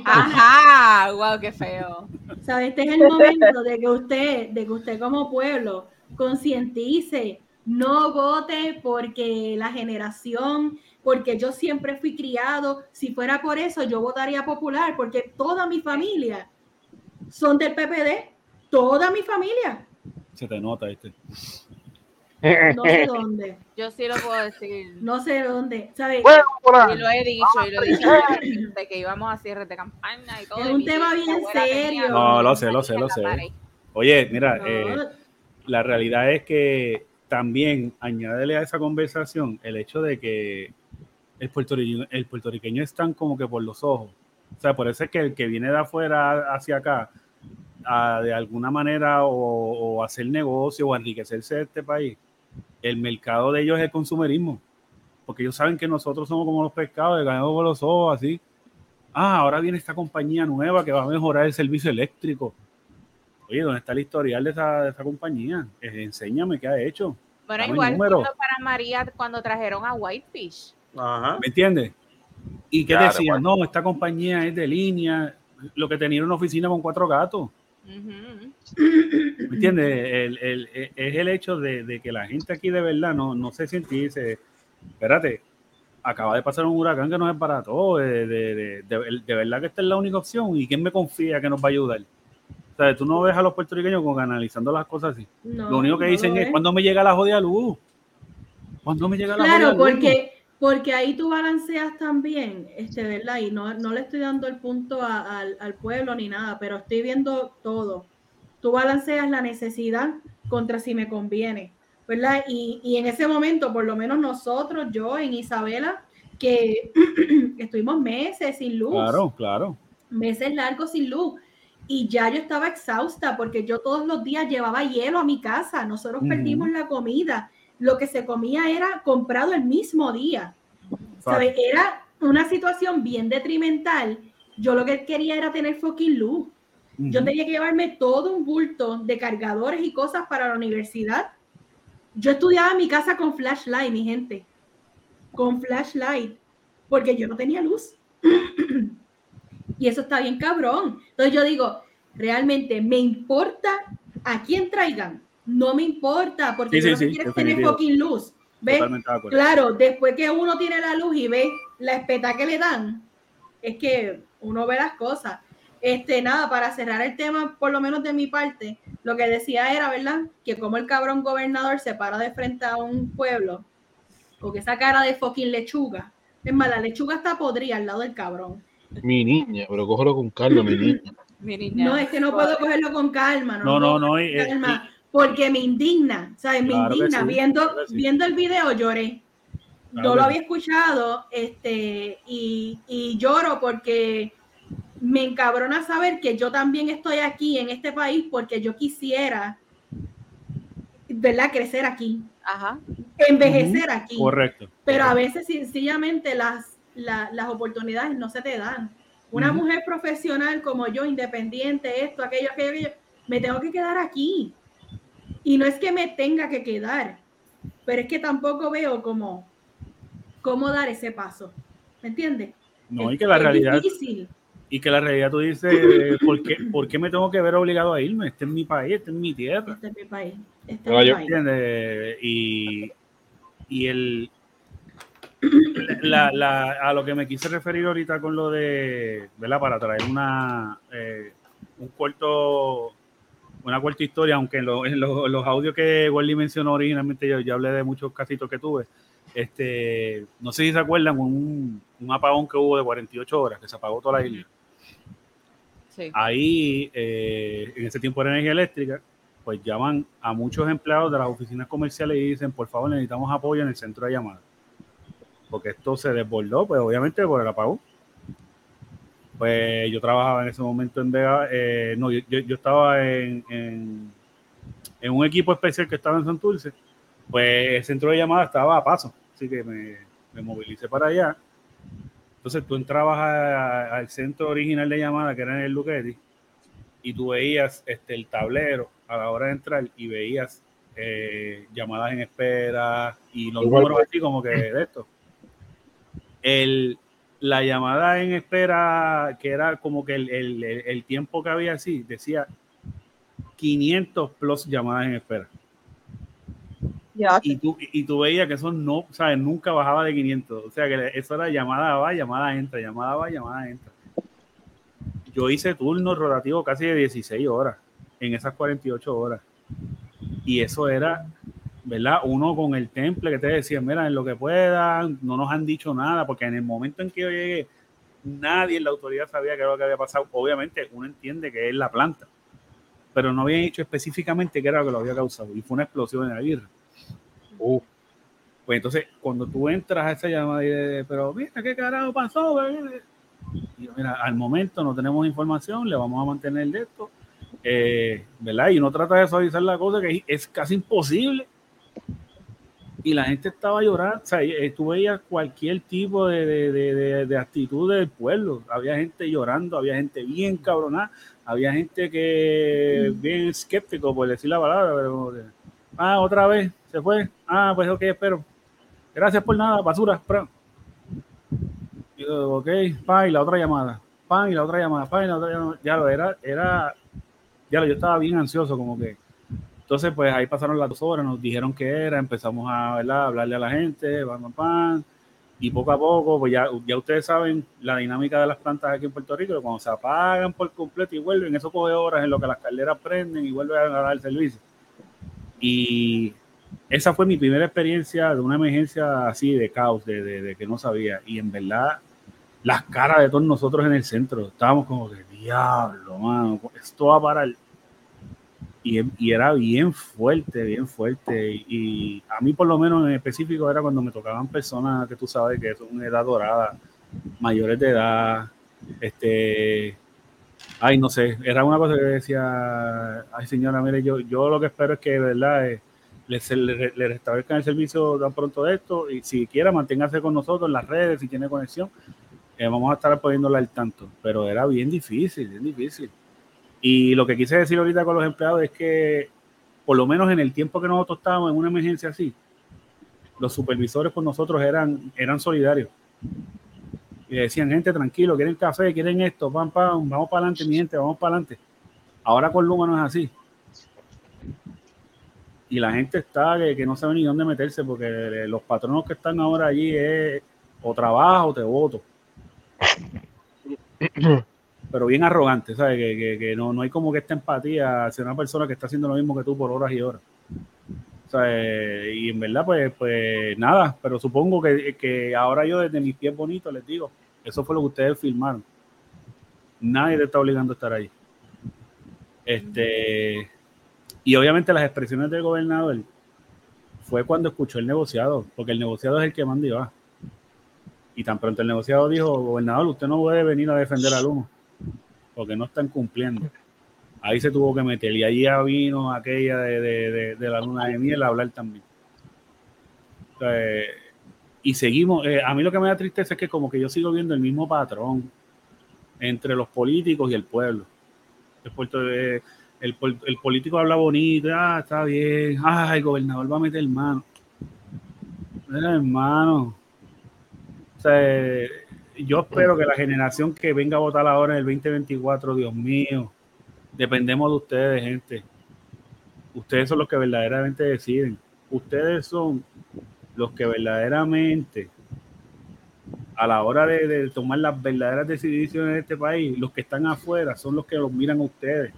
Ajá, wow, qué feo. ¿sabe? Este es el momento de que usted, de que usted como pueblo concientice, no vote porque la generación, porque yo siempre fui criado, si fuera por eso yo votaría popular, porque toda mi familia son del PPD, toda mi familia, Se te nota este. No sé *laughs* dónde, Yo sí lo puedo decir. no sé dónde, ¿sabe? Bueno, por Y lo he dicho, y lo he dicho de que íbamos a cierre de campaña y todo. Es un tema bien serio. No, lo sé, lo sé, lo sé. Oye, mira, No, eh, la realidad es que también añádele a esa conversación el hecho de que el puertorriqueño, el puertorriqueño es tan como que por los ojos. O sea, por eso es que el que viene de afuera hacia acá a, de alguna manera o, o hacer negocio o enriquecerse de este país, el mercado de ellos es el consumerismo. Porque ellos saben que nosotros somos como los pescados, que ganamos por los ojos así. Ah, ahora viene esta compañía nueva que va a mejorar el servicio eléctrico. Oye, ¿dónde está el historial de esa, de esa compañía? Eh, enséñame qué ha hecho. Bueno, Dame igual para María cuando trajeron a Whitefish. Ajá. ¿Me entiendes? ¿Y qué Claro, decían? bueno. No, esta compañía es de línea. Lo que tenía era una oficina con cuatro gatos. ¿Me entiendes? El- el- el- es el hecho de, de que la gente aquí de verdad no, no se siente y dice, espérate, acaba de pasar un huracán que nos es para todo, de, de, de- de- de verdad que esta es la única opción y quién me confía que nos va a ayudar. O sea, tú no ves a los puertorriqueños como analizando las cosas así. No, Lo único que no dicen es. ¿cuándo me llega la jodida luz? ¿Cuándo me llega la Claro, jodida luz? porque, porque ahí tú balanceas también, este, ¿verdad? Y no, no le estoy dando el punto a- al, al pueblo ni nada, pero estoy viendo todo. Tú balanceas la necesidad contra si me conviene, ¿verdad? Y, y en ese momento, por lo menos nosotros, yo en Isabela, que *clears throat* estuvimos meses sin luz Claro, claro. meses largos sin luz. Y ya yo estaba exhausta porque yo todos los días llevaba hielo a mi casa. Nosotros Ujú. perdimos la comida. Lo que se comía era comprado el mismo día. Era una situación bien detrimental. Yo lo que quería era tener fucking luz. Yo tenía que llevarme todo un bulto de cargadores y cosas para la universidad. Yo estudiaba en mi casa con flashlight, mi gente. Con flashlight. Porque yo no tenía luz. *clears throat* y eso está bien cabrón. Entonces yo digo, realmente me importa a quién traigan. No me importa, porque Sí, yo sí, quiero tener fucking luz. Claro, después que uno tiene la luz y ve la espeta que le dan, es que uno ve las cosas. Este, nada, para cerrar el tema, por lo menos de mi parte, lo que decía era, ¿verdad? Que como el cabrón gobernador se para de frente a un pueblo, con esa cara de fucking lechuga. Es más, la lechuga está podrida al lado del cabrón. Mi niña, pero cógelo con calma, mi niña. *laughs* Mi niña. No, es que no puedo cogerlo con calma. No, no, no. y- con y- calma, porque me indigna, ¿sabes? Me Claro indigna. sí, viendo, claro que sí. viendo el video lloré. Claro no lo había escuchado este, y, y lloro porque me encabrona saber que yo también estoy aquí en este país porque yo quisiera, ¿verdad? Crecer aquí, Ajá. envejecer aquí. Correcto. Pero a veces sencillamente las, la- las oportunidades no se te dan. Una mujer profesional como yo, independiente, esto, aquello, aquello, aquello, me tengo que quedar aquí. Y no es que me tenga que quedar, pero es que tampoco veo cómo, cómo dar ese paso. ¿Me entiendes? No, y Es- que la es realidad, difícil. y que la realidad tú dices, *laughs* ¿por qué, ¿por qué me tengo que ver obligado a irme? Este es mi país, este es mi tierra. Este es mi país. Este es Pero mi yo- país. ¿Entiendes? Y, y el la, la- a lo que me quise referir ahorita con lo de, ¿verdad? Para traer una eh, un corto, una corta historia, aunque en, lo- en lo- en los audios que Wally mencionó originalmente yo ya hablé de muchos casitos que tuve. Este, no sé si se acuerdan, un, un apagón que hubo de 48 horas, que se apagó toda la isla. Sí. Ahí, eh, en ese tiempo era energía eléctrica, pues llaman a muchos empleados de las oficinas comerciales y dicen, por favor, necesitamos apoyo en el centro de llamadas. Porque esto se desbordó, pues obviamente por el apagón. Pues yo trabajaba en ese momento en Vega, eh, no, yo, yo- estaba en, en, en un equipo especial que estaba en Santurce. Pues el centro de llamadas estaba a paso, así que me, me movilicé para allá. Entonces tú entrabas a- al centro original de llamada, que era en el Luquetti, y tú veías este, el tablero a la hora de entrar y veías eh, llamadas en espera y los Igual. números así como que de esto. El, la llamada en espera, que era como que el, el- el- tiempo que había así, decía 500 plus llamadas en espera. Y tú, y tú veías que eso no, ¿sabes? Nunca bajaba de 500. O sea, que eso era llamada va, llamada entra, llamada va, llamada entra. Yo hice turno rotativo casi de 16 horas en esas 48 horas. Y eso era, ¿verdad? Uno con el temple que te decía, mira, en lo que puedan, no nos han dicho nada, porque en el momento en que yo llegué, nadie en la autoridad sabía qué era lo que había pasado. Obviamente, uno entiende que es la planta, pero no habían dicho específicamente qué era lo que lo había causado. Y fue una explosión en la guerra. Uh, Pues entonces, cuando tú entras a esa llamada y dices, pero mira, ¿qué carajo pasó? bebé?" Y yo, mira, al momento no tenemos información, le vamos a mantener de esto. eh, ¿verdad? Y uno trata de suavizar la cosa que es casi imposible. Y la gente estaba llorando, o sea, tú veías cualquier tipo de, de, de, de actitud del pueblo. Había gente llorando, había gente bien cabronada, había gente que bien escéptico, por decir la palabra, pero, ah, otra vez, se fue, ah, pues ok, espero. Gracias por nada, basura. Y ok, pa, y la otra llamada, pa, y la otra llamada, pa, y la otra llamada. Ya lo era, era, ya lo, yo estaba bien ansioso, como que. Entonces, pues ahí pasaron las dos horas, nos dijeron que era, empezamos a ¿verdad? hablarle a la gente, pam, pam, y poco a poco, pues ya, ya ustedes saben la dinámica de las plantas aquí en Puerto Rico, cuando se apagan por completo y vuelven, eso coge horas en lo que las calderas prenden y vuelven a dar el servicio. Y esa fue mi primera experiencia de una emergencia así de caos, de, de, de que no sabía. Y en verdad, las caras de todos nosotros en el centro, estábamos como que, diablo, mano, esto va a parar. Y, era bien fuerte, bien fuerte. Y, a mí por lo menos en específico era cuando me tocaban personas que tú sabes que son edad dorada, mayores de edad, este, ay, no sé, era una cosa que decía, ay señora, mire, yo, yo lo que espero es que, verdad, eh, le, restablezcan el servicio tan pronto de esto y si quiera manténgase con nosotros en las redes, si tiene conexión, eh, vamos a estar poniéndola al tanto. Pero era bien difícil, bien difícil. Y lo que quise decir ahorita con los empleados es que, por lo menos en el tiempo que nosotros estábamos en una emergencia así, los supervisores con nosotros eran, eran solidarios. Y decían, gente, tranquilo, quieren café, quieren esto, pam, pam, vamos para adelante, mi gente, vamos para adelante. Ahora con Luma no es así. Y la gente está que, que no sabe ni dónde meterse porque los patronos que están ahora allí es o trabajo o te voto *clears throat* pero bien arrogante, ¿sabes? Que, que, no, no hay como que esta empatía hacia una persona que está haciendo lo mismo que tú por horas y horas. Sea, y en verdad, pues, pues nada, pero supongo que, que ahora yo desde mis pies bonitos les digo, eso fue lo que ustedes filmaron. Nadie te está obligando a estar ahí. Este, y obviamente las expresiones del gobernador fue cuando escuchó el negociado, porque el negociado es el que manda y va. Y tan pronto el negociado dijo, gobernador, usted no puede venir a defender al humo porque no están cumpliendo. Ahí se tuvo que meter y allí vino aquella de, de, de, la luna de miel a hablar también. Eh, y seguimos, eh, a mí lo que me da tristeza es que como que yo sigo viendo el mismo patrón entre los políticos y el pueblo. El, puerto, el, el político habla bonito, ah, está bien, ah, el gobernador va a meter mano. Mira, hermano. O sea, yo espero que la generación que venga a votar ahora en el 2024, Dios mío, dependemos de ustedes, gente. Ustedes son los que verdaderamente deciden. Ustedes son los que verdaderamente, a la hora de, tomar las verdaderas decisiones de este país, los que están afuera son los que los miran a ustedes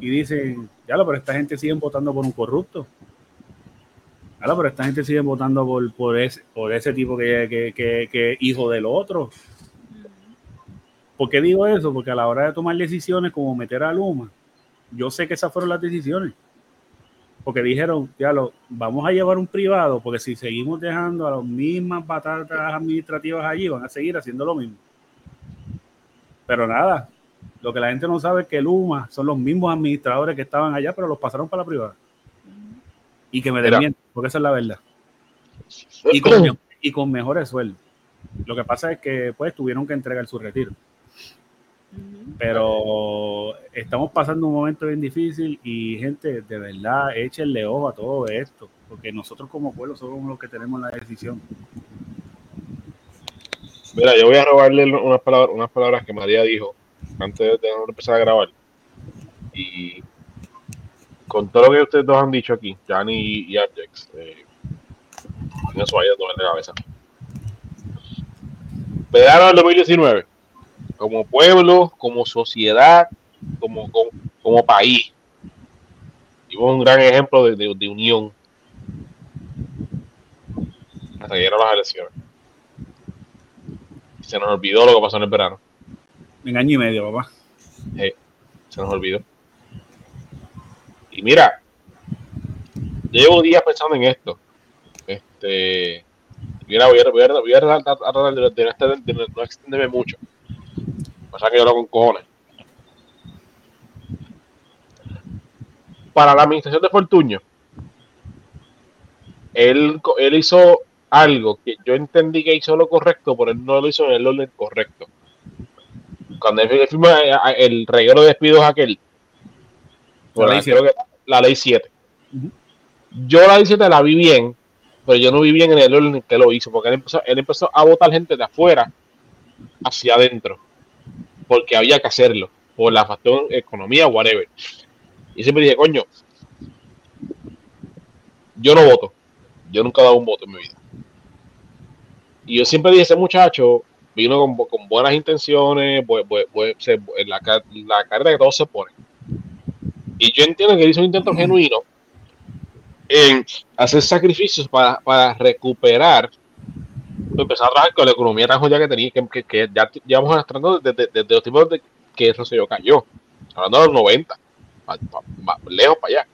y dicen, ya lo, pero esta gente sigue votando por un corrupto. Claro, pero esta gente sigue votando por, ese, tipo que, que, hijo del otro. ¿Por qué digo eso? Porque a la hora de tomar decisiones como meter a Luma, yo sé que esas fueron las decisiones. Porque dijeron, ya lo, vamos a llevar un privado, porque si seguimos dejando a las mismas batatas administrativas allí, van a seguir haciendo lo mismo. Pero nada, lo que la gente no sabe es que Luma son los mismos administradores que estaban allá, pero los pasaron para la privada y que me den porque esa es la verdad. Y con, y con mejores sueldos. Lo que pasa es que pues tuvieron que entregar su retiro. Pero estamos pasando un momento bien difícil y gente, de verdad, échenle ojo a todo esto, porque nosotros como pueblo somos los que tenemos la decisión. Mira, yo voy a robarle unas palabras, unas palabras que María dijo antes de empezar a grabar. Y con todo lo que ustedes dos han dicho aquí, Jani y Ajax, eh, no se vaya a tomar de cabeza. Verano del 2019, como pueblo, como sociedad, como, como, como país. Dimos un gran ejemplo de, de, de unión hasta que llegaron las elecciones. Se nos olvidó lo que pasó en el verano. En año y medio, papá. Sí, se nos olvidó. Y mira, llevo días pensando en esto. Este, mira, voy a, voy a, voy a tratar de, de, de, de, no extenderme mucho. Pasa que yo lo con cojones. para la administración de Fortuño, él, él hizo algo que yo entendí que hizo lo correcto, pero él no lo hizo en el orden correcto. Cuando él firma el reguero de despidos aquel, por la, creo que la ley 7. Yo la ley 7 la vi bien, pero yo no vi bien en el orden en que lo hizo, porque él empezó, él empezó a votar gente de afuera hacia adentro, porque había que hacerlo, por la factor economía, whatever. Y siempre dije, coño, yo no voto, yo nunca he dado un voto en mi vida. Y yo siempre dije, ese muchacho vino con, con buenas intenciones, bu- se- la, la carrera que todos se ponen. Y yo entiendo que él hizo un intento genuino en hacer sacrificios para, para recuperar, empezar a trabajar con la economía tan jodida que tenía, que, que, que ya llevamos arrastrando desde, desde, desde los tiempos de que Rosselló cayó, hablando de los 90, pa- pa- pa- lejos para allá.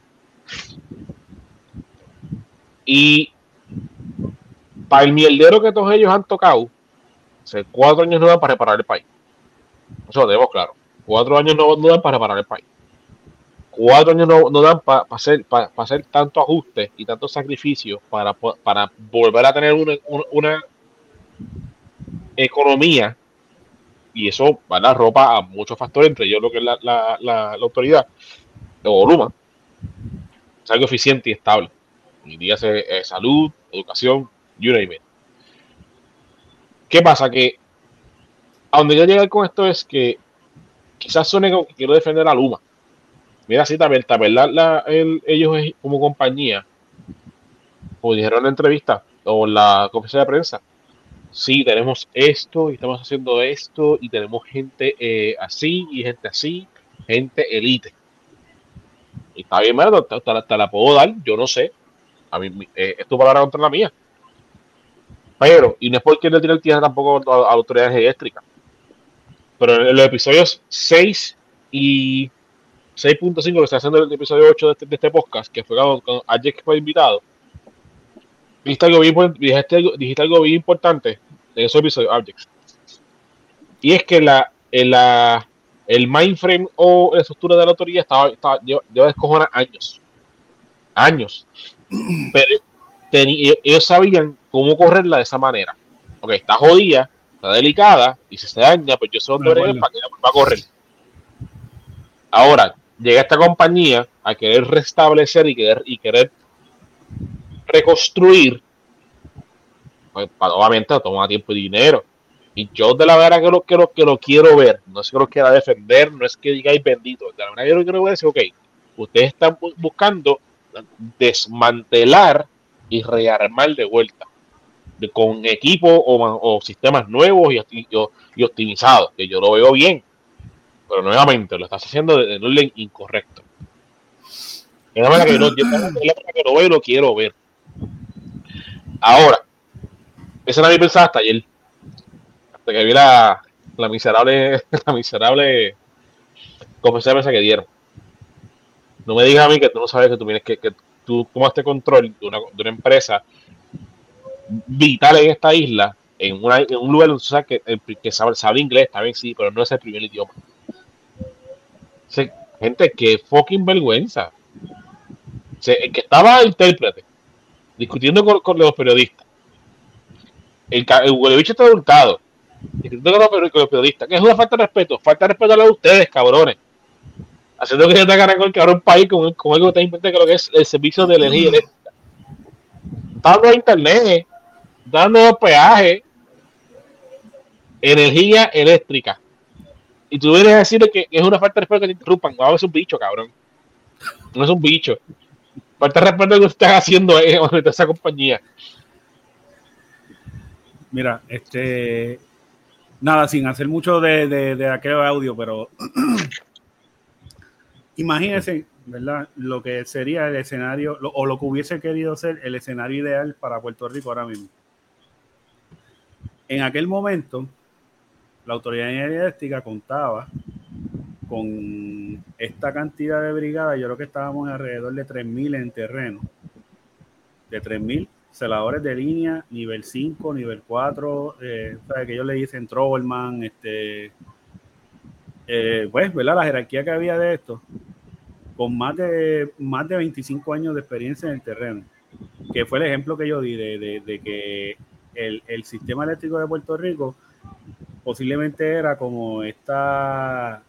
Y para el mierdero que todos ellos han tocado, hace cuatro años no dan para reparar el país. Eso lo tenemos claro. Cuatro años no, no dan para reparar el país. Cuatro años no, no dan para hacer, pa- pa hacer tanto ajuste y tanto sacrificio para, para volver a tener una, una- economía y eso va a dar ropa a muchos factores, entre ellos lo que es la, la, la, la autoridad, o Luma, es algo eficiente y estable. Y dígase eh, salud, educación, you name it. ¿Qué pasa? Que a donde yo llegué con esto es que quizás suene que quiero defender a Luma. Mira, sí, también, también la, el- ellos como compañía, como dijeron en la entrevista o en la conferencia de prensa, sí, tenemos esto y estamos haciendo esto y tenemos gente eh, así y gente así, gente elite. Y está bien, mira, te, te te la puedo dar, yo no sé. A mí, eh, es tu palabra contra la mía. Pero, y no es porque le tire el tierra tampoco a, a la autoridad eléctrica. Pero en los episodios 6 y 6.5 que está haciendo el episodio 8 de este, de este podcast, que fue cuando, cuando Ajax fue invitado, dijiste algo, bien, dijiste, algo, dijiste algo bien importante en ese episodio, Ajax. Y es que la, el, la, el mindframe o la estructura de la autoridad estaba, estaba lleva, lleva descojona años. Años. Pero teni- ellos- sabían cómo correrla de esa manera. Ok, está jodida, está delicada, y si se daña, pues yo sé dónde para que va a correr. Ahora, llega esta compañía a querer restablecer y querer, y querer reconstruir, pues obviamente toma tiempo y dinero. Y yo de la verdad que lo, que lo, que lo quiero ver, no es que lo quiera defender, no es que digáis bendito, de la verdad que lo quiero ver es, ok, ustedes están bu- buscando desmantelar y rearmar de vuelta con equipos o, ma- o sistemas nuevos y optimizados, que yo lo veo bien, pero nuevamente lo estás haciendo de, de orden incorrecto. Es la manera que no, yo- la que lo veo y lo quiero ver. Ahora, esa era mi pensada hasta ayer, hasta que vi la, la miserable, *laughs* la miserable prensa que dieron. No me digas a mí que tú no sabes que tú tienes que, que tú tomaste control de una, de una empresa vital en esta isla, en, una, en un lugar donde tú sabes que, que sabe, sabe inglés, bien, sí, pero no es el primer idioma. Gente, que fucking vergüenza. El que estaba intérprete discutiendo con, con los periodistas. El, el bicho está hurtado. Discutiendo con los, los periodistas. Que es una falta de respeto. Falta de respeto a la de ustedes, cabrones. Haciendo que se ganar con el cabrón país con, con algo tan importante que lo que es el servicio de energía eléctrica. Dando internet, dando peaje, energía eléctrica. Y tú a decirle que es una falta de respeto que te interrumpan. No, es un bicho, cabrón. No es un bicho. Falta de respeto que estás haciendo eh, *laughs* esa compañía. Mira, este. Nada, sin hacer mucho de, de, de aquel audio, pero *clears throat* imagínense, ¿verdad? Lo que sería el escenario, o lo que hubiese querido ser el escenario ideal para Puerto Rico ahora mismo. En aquel momento, la Autoridad Eléctrica contaba con esta cantidad de brigadas, yo creo que estábamos alrededor de 3.000 en terreno, de 3.000 celadores de línea, nivel 5, nivel 4, eh, que ellos le dicen Trollman, este, eh, pues, ¿verdad? La jerarquía que había de esto. con más de, más de 25 años de experiencia en el terreno, que fue el ejemplo que yo di de, de- de que el, el sistema eléctrico de Puerto Rico posiblemente era como esta,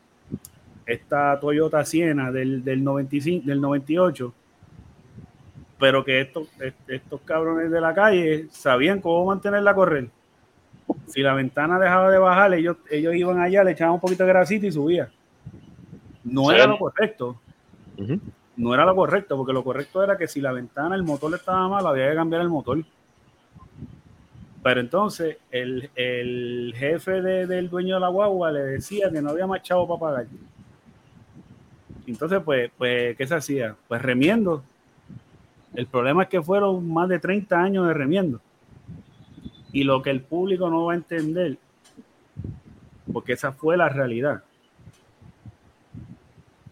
esta Toyota Siena del, del, 95, del 98, pero que estos, est- estos cabrones de la calle sabían cómo mantenerla a correr. Si la ventana dejaba de bajar, ellos, ellos iban allá, le echaban un poquito de grasita y subía. No Sí. era lo correcto, no era lo correcto, porque lo correcto era que si la ventana, el motor estaba mal, había que cambiar el motor. Pero entonces el, el jefe de- del dueño de la guagua le decía que no había más chavo para pagar. Entonces, pues, pues, ¿qué se hacía? Pues remiendo. El problema es que fueron más de 30 años de remiendo. Y lo que el público no va a entender, porque esa fue la realidad.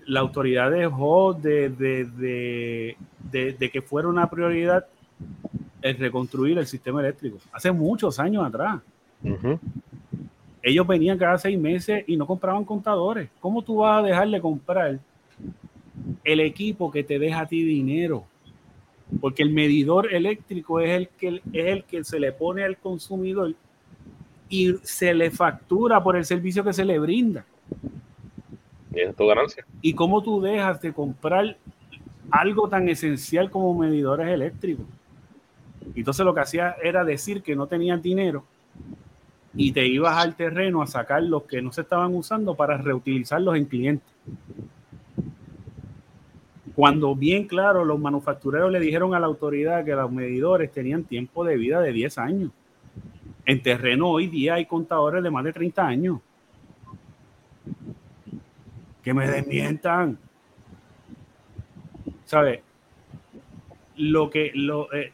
La autoridad dejó de, de, de, de- de que fuera una prioridad el reconstruir el sistema eléctrico. Hace muchos años atrás. Ellos venían cada seis meses y no compraban contadores. ¿Cómo tú vas a dejar de comprar el equipo que te deja a ti dinero? Porque el medidor eléctrico es el que, es el que se le pone al consumidor y se le factura por el servicio que se le brinda. Y es tu ganancia. ¿Y cómo tú dejas de comprar algo tan esencial como medidores eléctricos? Entonces lo que hacía era decir que no tenían dinero y te ibas al terreno a sacar los que no se estaban usando para reutilizarlos en clientes. Cuando bien claro los manufactureros le dijeron a la autoridad que los medidores tenían tiempo de vida de 10 años. En terreno hoy día hay contadores de más de 30 años. Que me desmientan. ¿Sabes? Lo que, lo, eh,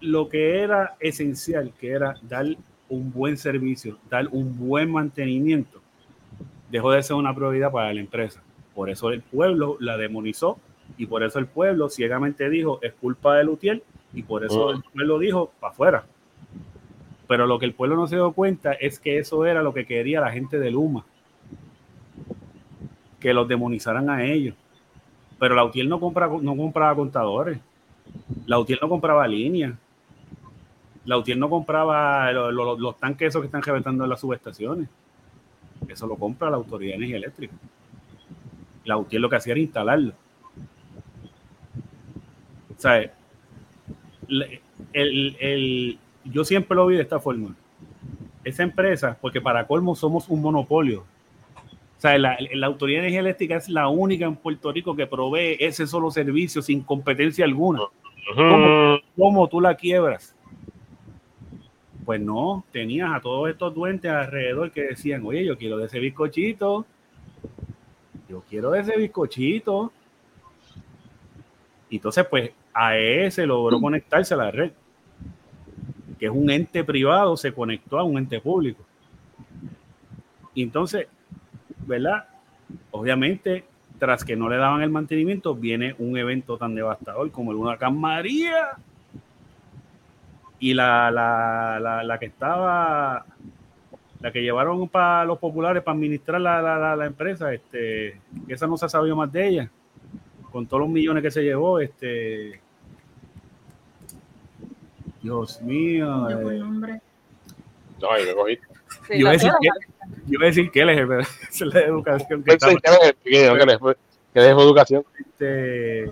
lo que era esencial, que era dar un buen servicio, dar un buen mantenimiento, dejó de ser una prioridad para la empresa. Por eso el pueblo la demonizó y por eso el pueblo ciegamente dijo es culpa de Lutiel y por eso Oh. el pueblo dijo para afuera. Pero lo que el pueblo no se dio cuenta es que eso era lo que quería la gente de Luma, que los demonizaran a ellos. Pero la UTIEL no, compra, no compraba contadores, la UTIEL no compraba líneas, la UTIEL no compraba lo- lo- los tanques esos que están reventando en las subestaciones. Eso lo compra la Autoridad de Energía Eléctrica. La UTIEL lo que hacía era instalarlo. O sea, el, el- yo siempre lo vi de esta forma. Esa empresa, porque para colmo somos un monopolio. O sea, la, la Autoridad de Energía Eléctrica es la única en Puerto Rico que provee ese solo servicio sin competencia alguna. ¿Cómo? ¿Cómo tú la quiebras? Pues no, tenías a todos estos duendes alrededor que decían, oye, yo quiero de ese bizcochito, yo quiero de ese bizcochito. Y entonces, pues, AES logró conectarse a la red, que es un ente privado, se conectó a un ente público. Y entonces, ¿verdad? Obviamente, tras que no le daban el mantenimiento, viene un evento tan devastador como el huracán María. Y la, la, la, la que estaba, la que llevaron para los populares para administrar la, la, la, la empresa, este, que esa no se ha sabido más de ella, con todos los millones que se llevó, este. Dios mío. Eh, nombre. No, yo me cogí. Sí, yo, iba a la decir que, yo iba a decir que él es, pero *laughs* esa es la educación que estamos que les- educación. este,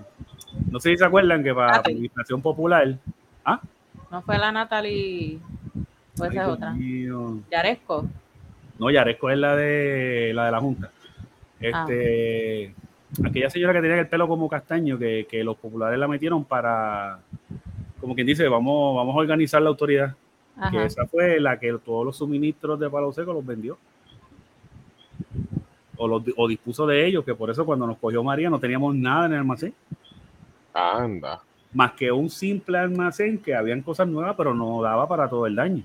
no sé si se acuerdan que para Ah, administración popular. ¿Ah? No fue la Natalie, o esa es otra. mío. Yaresco. No, Yaresco es la de la de la Junta. Ah. Este, aquella señora que tenía el pelo como castaño, que, que los populares la metieron para, como quien dice, vamos, vamos a organizar la autoridad. Que esa fue la que todos los suministros de Palo Seco los vendió. O, los, o dispuso de ellos, que por eso cuando nos cogió María no teníamos nada en el almacén. Anda. Más que un simple almacén que habían cosas nuevas, pero no daba para todo el daño.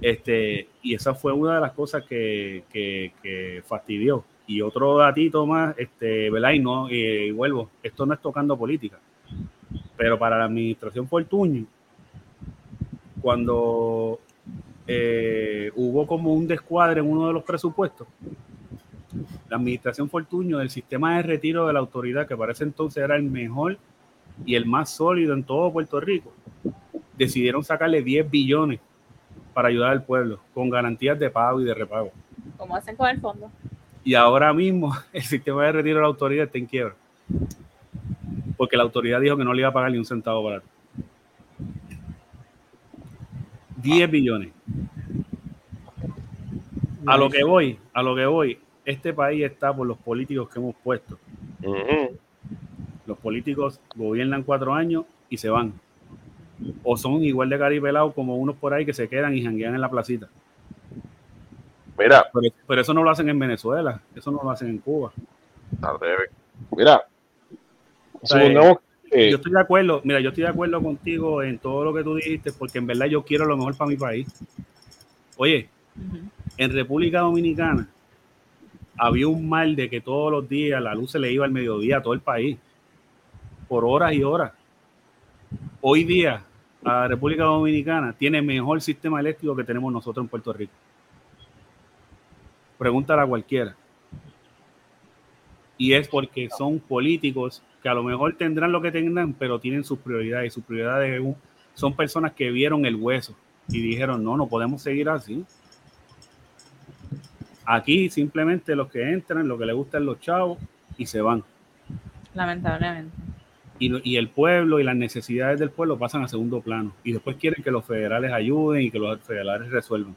Este, y esa fue una de las cosas que, que, fastidió. Y otro datito más, este, ¿verdad? Y no, y vuelvo, esto no es tocando política, pero para la administración Fortuño, cuando eh, hubo como un descuadre en uno de los presupuestos, la administración Fortuño, del sistema de retiro de la autoridad, que parece entonces era el mejor y el más sólido en todo Puerto Rico, decidieron sacarle 10 billones para ayudar al pueblo, con garantías de pago y de repago. Como hacen con el fondo. Y ahora mismo *laughs* el sistema de retiro de la autoridad está en quiebra. Porque la autoridad dijo que no le iba a pagar ni un centavo para 10 billones. A lo que voy, a lo que voy, este país está por los políticos que hemos puesto. Los políticos gobiernan cuatro años y se van. O son igual de caripelados como unos por ahí que se quedan y janguean en la placita. Mira, Pero, pero eso no lo hacen en Venezuela, eso no lo hacen en Cuba. Mira, sea, supongamos que Yo estoy de acuerdo, mira, yo estoy de acuerdo contigo en todo lo que tú dijiste, porque en verdad yo quiero lo mejor para mi país. Oye, en República Dominicana había un mal de que todos los días la luz se le iba al mediodía a todo el país, por horas y horas. Hoy día, la República Dominicana tiene mejor sistema eléctrico que tenemos nosotros en Puerto Rico. Pregúntale a cualquiera. Y es porque son políticos que a lo mejor tendrán lo que tendrán, pero tienen sus prioridades. Y sus prioridades son personas que vieron el hueso y dijeron, no, no podemos seguir así. Aquí simplemente los que entran, lo que les gustan los chavos y se van. Lamentablemente. Y, y el pueblo y las necesidades del pueblo pasan a segundo plano. Y después quieren que los federales ayuden y que los federales resuelvan.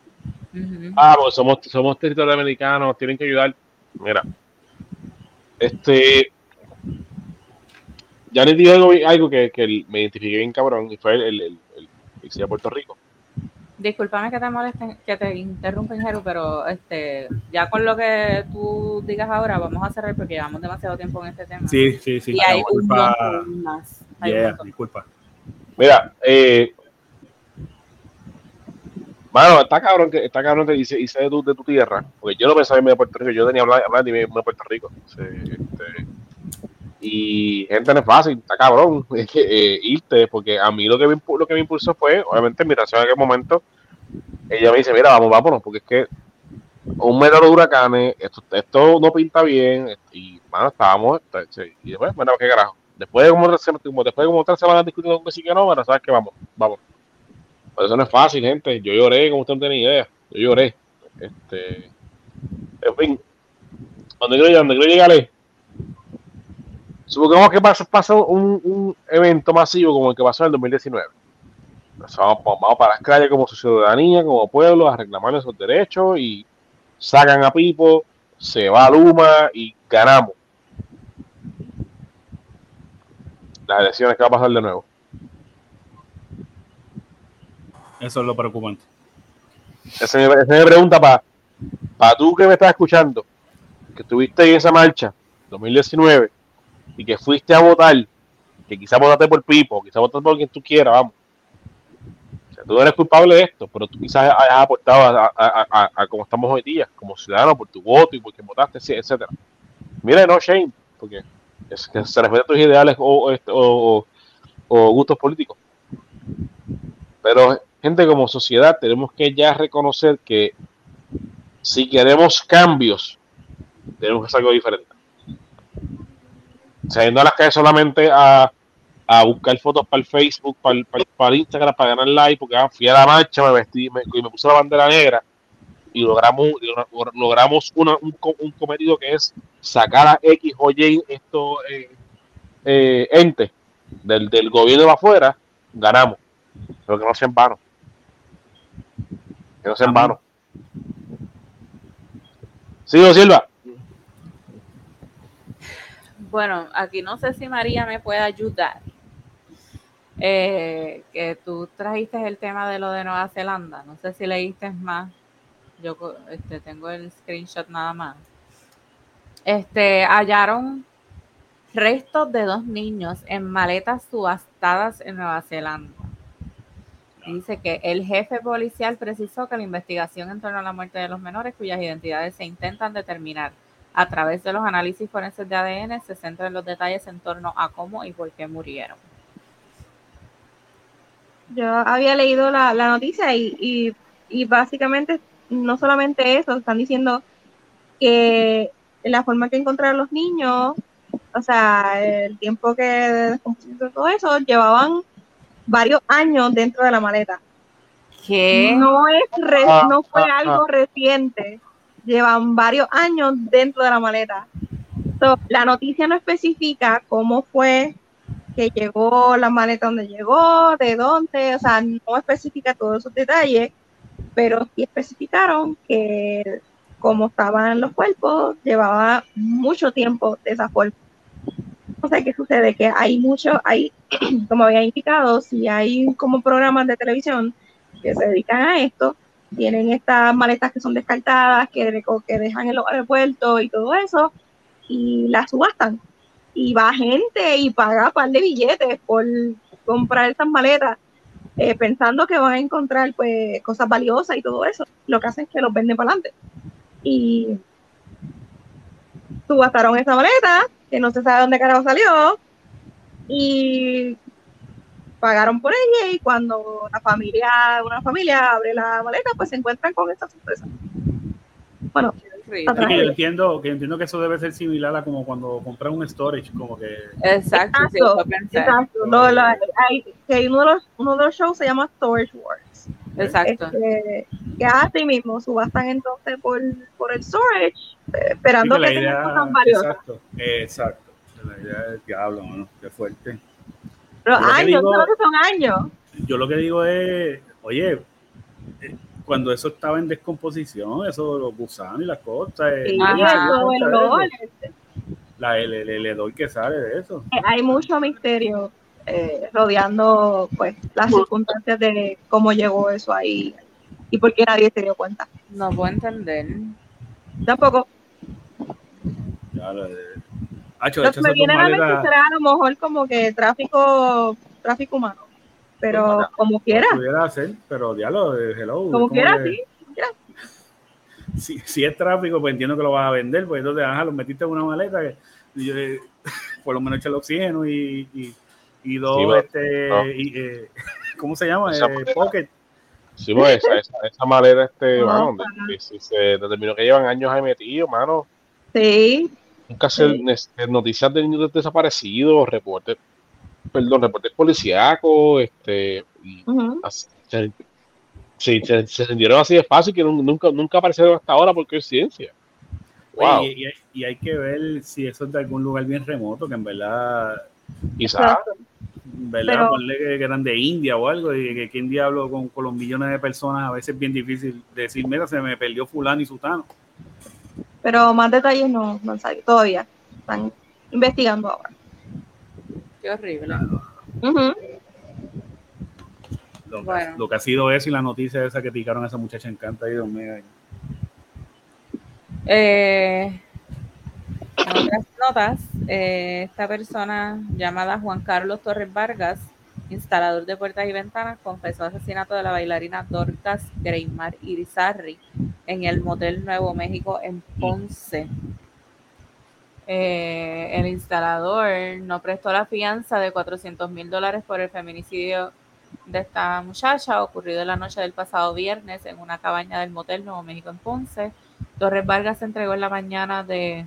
Ujú. Ah, pues somos, somos territorios americanos, tienen que ayudar. Mira, este. Ya les digo algo, algo que, que me identifiqué bien cabrón y fue el, el, el, el policía de Puerto Rico. Discúlpame que te moleste, que te interrumpa, Jeru, pero este, ya con lo que tú digas ahora, vamos a cerrar porque llevamos demasiado tiempo en este tema. Sí, sí, sí. y hay un Disculpa. montón más. Hay un Yeah, montón. disculpa. Mira, eh. Mano, está cabrón que está cabrón que dice de, tu, de tu tierra, porque yo no pensaba irme de Puerto Rico, yo tenía hablar, hablar de irme de Puerto Rico. Sí, este, y gente no es fácil, está cabrón *laughs* es que, eh, irte, porque a mí lo que, me, lo que me impulsó fue, obviamente, mi reacción en aquel momento, ella me dice, mira, vamos, vámonos, porque es que un metro de huracanes, esto, esto no pinta bien, y, mano, estábamos, este, sí, y después, bueno, qué carajo. Después de como, tres sem- como- después de como tres semanas discutiendo que sí que no, bueno, sabes que vamos, vamos. Pero eso no es fácil, gente. Yo lloré, como usted no tiene idea. Yo lloré. Este, en fin, donde quiero llegar, donde quiero llegar supongamos que pasa, pasa un, un evento masivo como el que pasó en el 2019. Nos vamos, vamos para las calles como su ciudadanía, como pueblo, a reclamar esos derechos y sacan a Pipo, se va a Luma y ganamos. Las elecciones que va a pasar de nuevo. Eso es lo preocupante. Esa es mi, pregunta para tú que me estás escuchando, que estuviste en esa marcha 2019 y que fuiste a votar, que quizás votaste por Pipo, quizás votaste por quien tú quieras, vamos. O sea, tú no eres culpable de esto, pero tú quizás hayas aportado a, a, como estamos hoy día, como ciudadano, por tu voto y porque votaste, etcétera. Mira, no shame, porque se refiere a tus ideales este, o gustos políticos. Pero, gente, como sociedad, tenemos que ya reconocer que si queremos cambios, tenemos que hacer algo diferente. O sea, yendo a las calles solamente a, a buscar fotos para el Facebook, para el, para, el- para el Instagram, para ganar like, porque ah, fui a la marcha, me vestí me- y me puse la bandera negra y logramos, logramos una- un, un cometido que es sacar a X o Y estos eh, eh, entes del, del gobierno de afuera, ganamos. Pero que no sea en vano. Que no sea en vano. Sigo, Silva. Bueno, aquí no sé si María me puede ayudar. Eh, que tú trajiste el tema de lo de Nueva Zelanda. No sé si leíste más. Yo este, tengo el screenshot nada más. Este, hallaron restos de dos niños en maletas subastadas en Nueva Zelanda. Dice que el jefe policial precisó que la investigación en torno a la muerte de los menores, cuyas identidades se intentan determinar a través de los análisis forenses de ADN, se centra en los detalles en torno a cómo y por qué murieron. Yo había leído la, la noticia y, y, y básicamente no solamente eso, están diciendo que la forma que encontraron los niños, o sea, el tiempo que de descomposición de todo eso, llevaban varios años dentro de la maleta. ¿Qué? No es re- Ah, no fue ah, algo reciente. Llevan varios años dentro de la maleta. So, la noticia no especifica cómo fue que llegó la maleta donde llegó, de dónde, o sea, no especifica todos esos detalles, pero sí especificaron que como estaban los cuerpos, llevaba mucho tiempo de esa forma. Sea, ¿qué sucede? Que hay mucho, hay, *clears throat* como había indicado, si hay como programas de televisión que se dedican a esto, tienen estas maletas que son descartadas, que, que dejan en los aeropuertos y todo eso, y las subastan. Y va gente y paga un par de billetes por comprar estas maletas, eh, pensando que van a encontrar pues cosas valiosas y todo eso. Lo que hacen es que los venden para adelante. Y subastaron esta maleta, que no se sabe dónde carajo salió, y pagaron por ella y cuando la familia, una familia abre la maleta, pues se encuentran con esta sorpresa. Bueno. Sí, que yo entiendo, que entiendo que eso debe ser similar a como cuando compras un storage, como que Exacto, sí, Exacto, pensé. exacto. Lo- lo- hay, que hay uno, de los, uno de los shows se llama Storage Wars. Exacto. Este, que así mismo subastan entonces por, por el storage, eh, esperando Sí, que, tengan cosas valiosas. exacto, exacto. La idea del diablo, mano, qué fuerte. Pero Yo lo que años, digo- ¿sabes que son años? Yo lo que digo es, oye, eh, cuando eso estaba en descomposición, eso los gusanos y las cosas, eh, Sí, el la, el, el, el hedor que sale de eso. eh, hay mucho misterio eh, rodeando pues las circunstancias de cómo llegó eso ahí y por qué nadie se dio cuenta. No puedo entender. Tampoco. Claro, Hacho, Lo de hecho, que me viene a la mente será a lo mejor como que tráfico, tráfico humano. Pero como quiera, pudiera hacer, pero diablo, eh, hello. como como quiera, que- sí. *laughs* si, si es tráfico, pues entiendo que lo vas a vender, pues entonces, ajá, lo metiste en una maleta, que yo, eh, *laughs* por lo menos echa el oxígeno y, y, y dos, Sí, este, No. y, eh, *laughs* ¿cómo se llama? Esa Eh, maleta. pocket. Sí, pues esa, esa, esa maleta, este, No, mano, para de- de- si se determinó que llevan años ahí metidos, mano. Sí, Nunca se Sí. este, noticias de niños desaparecidos, reportes, perdón, reportes policíacos, este, y así, se, se, se, se sintieron así de fácil que nun- nunca, nunca aparecieron hasta ahora por coincidencia. Wow, y, y- y hay que ver si eso es de algún lugar bien remoto, que en verdad, quizás. En verdad, Pero- ponle que que eran de India o algo, y que quién diablo con, con los millones de personas, a veces es bien difícil decir, mira, se me perdió fulano y sutano. Pero más detalles no, no han salido todavía. Están investigando ahora. Qué horrible. Lo, que- Bueno. lo que ha sido eso y la noticia esa que picaron a esa muchacha encanta ahí, Dios. Eh, en otras notas, eh, esta persona llamada Juan Carlos Torres Vargas, instalador de puertas y ventanas, confesó asesinato de la bailarina Dorcas Greymar Irizarry en el Motel Nuevo México en Ponce. Eh, el instalador no prestó la fianza de 400 mil dólares por el feminicidio de esta muchacha ocurrido en la noche del pasado viernes en una cabaña del Motel Nuevo México en Ponce. Torres Vargas se entregó en la mañana de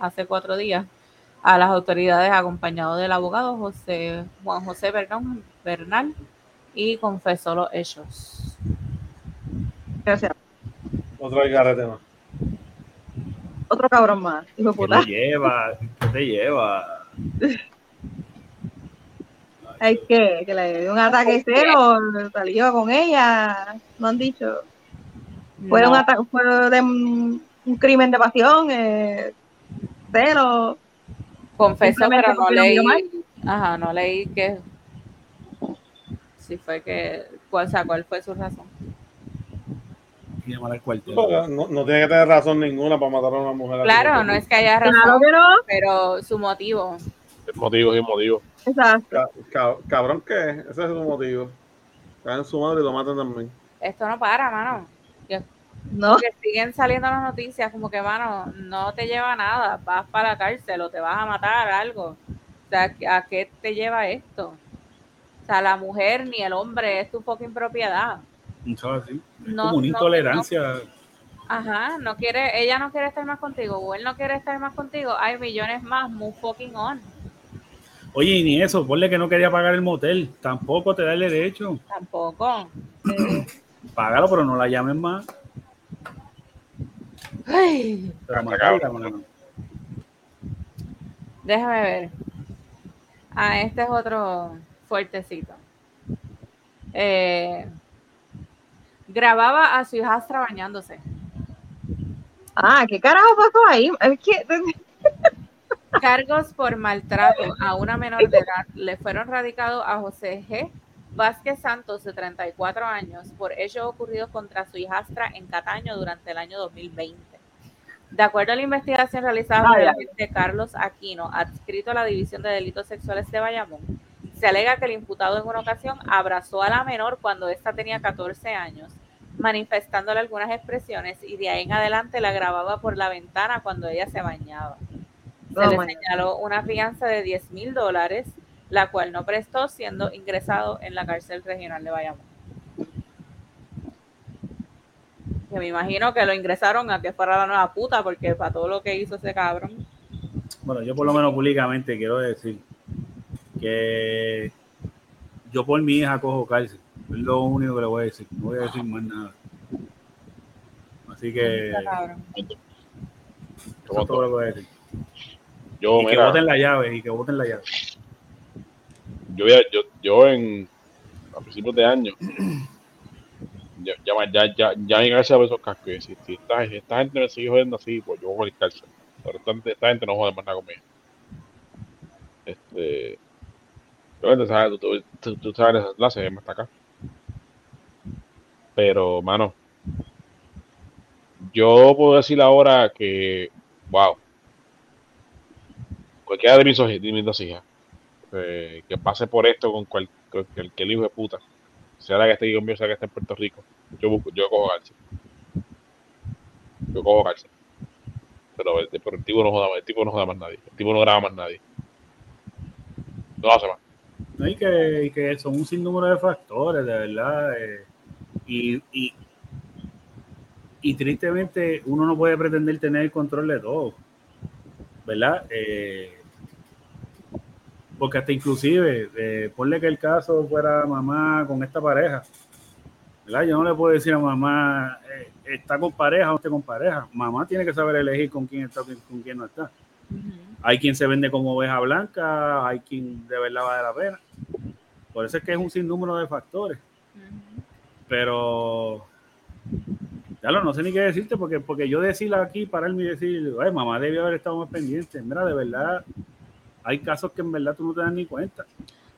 hace cuatro días a las autoridades acompañado del abogado José Juan José Bernal, y confesó los hechos. Gracias. Otro algarrete más. Otro cabrón más. Hijo de ¿Qué puta. te lleva? ¿Qué te lleva? Hay que, que le dio un ataque cero, salió con ella. No han dicho. Fue, No, un, ata- fue de un, un crimen de pasión, eh, cero. confesó, simplemente pero no leí. Ajá, no leí que si fue que cuál, o sea, cuál fue su razón. Y llamar al cuartel. No, no tiene que tener razón ninguna para matar a una mujer. así. Claro, no es que haya razón, Claro que no. pero su motivo. Motivos y motivos. Exacto. Ca- ca- cabrón, ¿qué? Ese es su motivo. Caen su madre y lo matan también. Esto no para, mano. No. Porque siguen saliendo las noticias como que, mano, no te lleva a nada, vas para la cárcel o te vas a matar, algo. O sea, ¿a qué te lleva esto? O sea, la mujer ni el hombre es tu fucking propiedad. ¿Sabes? Sí. Es No, como una no, intolerancia. Ajá, no quiere, ella no quiere estar más contigo, o él no quiere estar más contigo, hay millones más, move fucking on. Oye, y ni eso, ponle que no quería pagar el motel, tampoco te da el derecho. Tampoco. *clears throat* Págalo, pero no la llamen más. Ay, déjame ver. Ah, este es otro fuertecito. Eh, grababa a su hijastra bañándose. Ah, ¿qué carajo pasó ahí? Es que, *laughs* Cargos por maltrato a una menor de edad le fueron radicados a José G. Vázquez Santos, de 34 años, por hechos ocurridos contra su hijastra en Cataño durante el año 2020. De acuerdo a la investigación realizada por el agente Carlos Aquino, adscrito a la División de Delitos Sexuales de Bayamón, se alega que el imputado en una ocasión abrazó a la menor cuando ésta tenía 14 años, manifestándole algunas expresiones y de ahí en adelante la grababa por la ventana cuando ella se bañaba. Se Oh le señaló una fianza de 10 mil dólares, la cual no prestó, siendo ingresado en la cárcel regional de Bayamón. Que me imagino que lo ingresaron a que fuera la nueva puta, porque para todo lo que hizo ese cabrón. Bueno, yo por lo menos públicamente quiero decir que yo por mi hija cojo cárcel. Es lo único que le voy a decir. No voy a decir más nada. Así que eso es todo lo que voy a decir. Yo, Y que mira, voten la llave, y que voten la llave. yo, voy a- yo, yo en a principios de año *clears throat* ya, ya, ya, ya, ya mi cabeza por esos cascos y decir, si esta, esta gente me sigue jodiendo así, pues yo voy a cárcel. Pero esta, gente- esta gente no jode más nada conmigo. Este. Tú sabes, tú, tú, tú sabes el enlace, ya me está acá. Pero, mano, yo puedo decir ahora que, wow, cualquiera de mis, de mis dos hijas eh, que pase por esto con cual, que el hijo de puta, sea la que esté conmigo, sea la que esté en Puerto Rico, yo busco, yo cojo cárcel. Yo cojo cárcel. Pero el, el tipo no joda, el tipo no joda más nadie, el tipo no graba más nadie. No hace más. ¿No? Y, que, que son un sinnúmero de factores, de verdad. eh, y, y, y tristemente uno no puede pretender tener el control de todo, ¿verdad? Eh, porque hasta inclusive, eh, ponle que el caso fuera mamá con esta pareja, ¿verdad? Yo no le puedo decir a mamá, eh, está con pareja o no está con pareja. Mamá tiene que saber elegir con quién está y con quién no está. Hay quien se vende como oveja blanca, hay quien de verdad vale la pena. Por eso es que es un sinnúmero de factores. Pero, ya lo no sé ni qué decirte, porque, porque yo decirlo aquí, pararme y decir, "Ay, mamá debió haber estado más pendiente. Mira, de verdad, hay casos que en verdad tú no te das ni cuenta.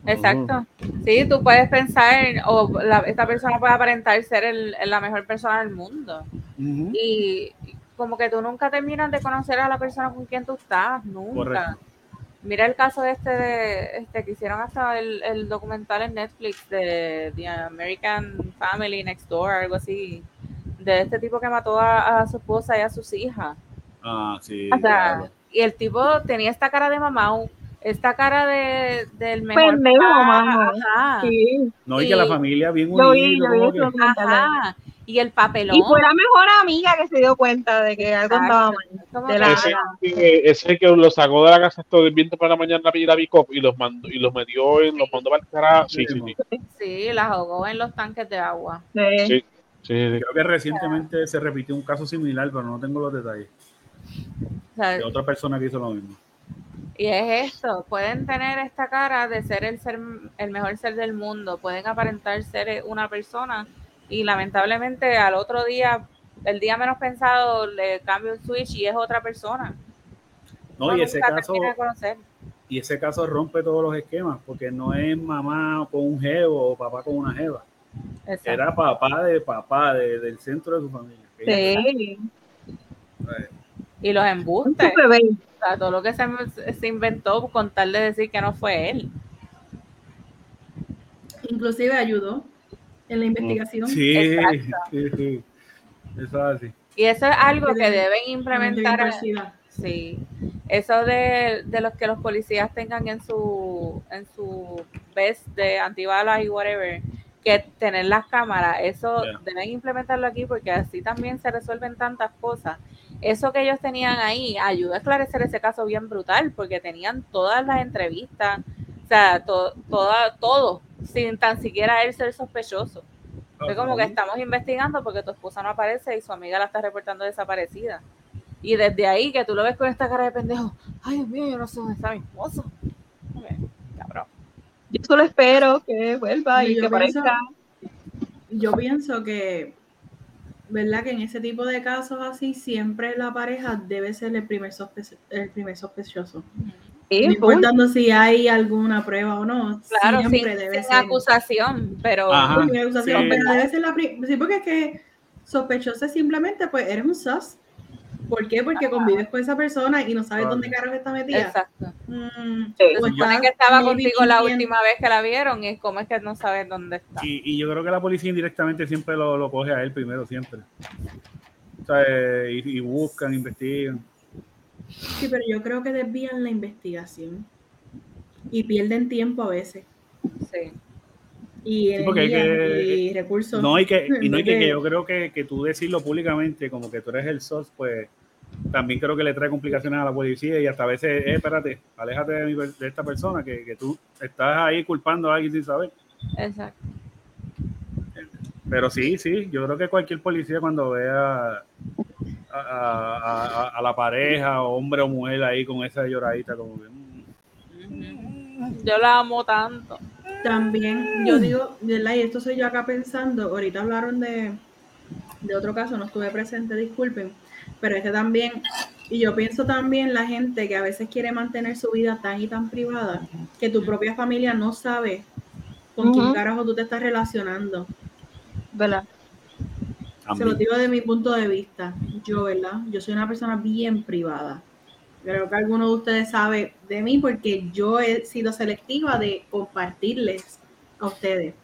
Exacto. Sí, tú puedes pensar, o la- esta persona puede aparentar ser el- la mejor persona del mundo. Y como que tú nunca terminas de conocer a la persona con quien tú estás, nunca. Correcto. Mira el caso de este, de, este que hicieron hasta el, el documental en Netflix de The American Family Next Door, algo así, de este tipo que mató a, a su esposa y a sus hijas. Ah, sí. O sea, claro. y el tipo tenía esta cara de mamá, esta cara de, del mejor Pendejo, ajá, Sí, No, y que la familia bien lo vi, unida. yo vi como eso que- documental. ajá, y el papelón. Y fue la mejor amiga que se dio cuenta de que algo andaba mal. Ese, que- ese que los sacó de la casa esto del viento para la mañana y la Bicop y los mandó y los metió en los mandó para el carajo. Sí, sí, sí. Sí, la ahogó en los tanques de agua. Sí. Sí, sí, sí. Creo que recientemente se repitió un caso similar, pero no tengo los detalles. O sea, De otra persona que hizo lo mismo. Y es esto, pueden tener esta cara de ser el ser el mejor ser del mundo, pueden aparentar ser una persona y lamentablemente al otro día, el día menos pensado, le cambia un switch y es otra persona. No, y ese caso, y ese caso rompe todos los esquemas, porque no es mamá con un jevo o papá con una jeva. Exacto. Era papá de papá, de- del centro de su familia. Sí. Y los embustes, o sea, todo lo que se, se inventó con tal de decir que no fue él. Inclusive ayudó en la investigación. Sí, Exacto. sí, sí. Eso es así. Y eso es algo que De- deben de implementar. Sí, eso de, de los que los policías tengan en su en su vest de antibalas y whatever, que tener las cámaras, eso deben implementarlo aquí porque así también se resuelven tantas cosas. Eso que ellos tenían ahí ayuda a esclarecer ese caso bien brutal porque tenían todas las entrevistas, o sea, to- toda, todo, sin tan siquiera él ser sospechoso. Fue como que estamos investigando porque tu esposa no aparece y su amiga la está reportando desaparecida. Y desde ahí que tú lo ves con esta cara de pendejo, ay Dios mío, yo no sé dónde está mi esposo. Ok, Cabrón. Yo solo espero que vuelva y que pienso- aparezca. Yo pienso que, ¿verdad? Que en ese tipo de casos así, siempre la pareja debe ser el primer, sospe- el primer sospechoso. Sí, no importando si hay alguna prueba o no, Claro, sin, siempre debe sin ser. acusación, pero Ajá. Acusación, Sí. pero debe ser la pri- Sí, porque es que sospechoso es simplemente, pues eres un sus. ¿Por qué? Porque convives con esa persona y no sabes Claro. dónde carajo está metida. exacto. Mm, Sí. o que estaba contigo la última vez que la vieron y cómo es que no sabes dónde está. Y, y yo creo que la policía indirectamente siempre lo, lo coge a él primero, siempre. O sea, eh, y, y buscan, investigan. Sí, pero yo creo que desvían la investigación y pierden tiempo a veces. Sí. Y Sí, porque hay energía que- y recursos. No, y que, y no, y que, *laughs* que yo creo que, que tú decirlo públicamente, como que tú eres el SOS, pues también creo que le trae complicaciones a la policía y hasta a veces, eh, espérate, aléjate de, mi per- de esta persona que, que tú estás ahí culpando a alguien sin saber. Exacto. Pero sí, sí, yo creo que cualquier policía cuando vea a, a- a- a la pareja, hombre o mujer ahí con esa lloradita, como que... mm, Yo la amo tanto. También, yo digo, ¿verdad? Y esto soy yo acá pensando, ahorita hablaron de, de otro caso, no estuve presente, disculpen, pero este también, y yo pienso también la gente que a veces quiere mantener su vida tan y tan privada, que tu propia familia no sabe con quién carajo tú te estás relacionando. ¿Verdad? Se lo digo de mi punto de vista. Yo, ¿verdad? Yo soy una persona bien privada. Creo que alguno de ustedes sabe de mí porque yo he sido selectiva de compartirles a ustedes.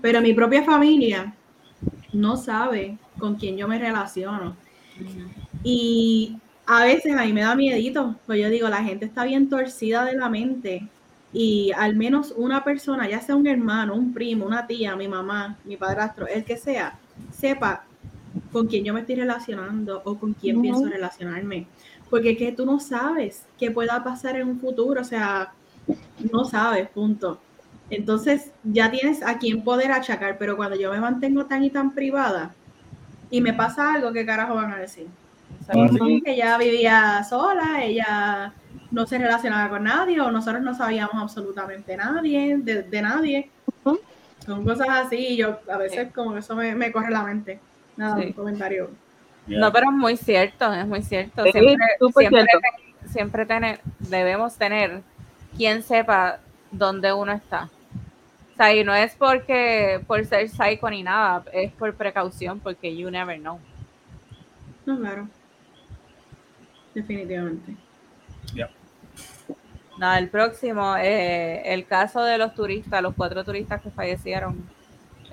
Pero mi propia familia no sabe con quién yo me relaciono. Y a veces a mí me da miedito, pues yo digo, la gente está bien torcida de la mente y al menos una persona, ya sea un hermano, un primo, una tía, mi mamá, mi padrastro, el que sea, sepa con quién yo me estoy relacionando o con quién pienso relacionarme. Porque es que tú no sabes qué pueda pasar en un futuro, o sea, no sabes, punto. Entonces ya tienes a quién poder achacar, pero cuando yo me mantengo tan y tan privada y me pasa algo, ¿qué carajo van a decir? Que ella vivía sola, ella no se relacionaba con nadie o nosotros no sabíamos absolutamente nadie, de, de nadie. Son cosas así y yo a veces como que eso me, me corre la mente. Nada, Sí. un comentario. No, pero es muy cierto, es muy cierto. Sí, Siempre, siempre, siempre tener, debemos tener quien sepa dónde uno está. O sea, y no es porque por ser psycho ni nada, es por precaución, porque you never know. No, claro. Definitivamente. Nada, el próximo, eh, el caso de los turistas, los cuatro turistas que fallecieron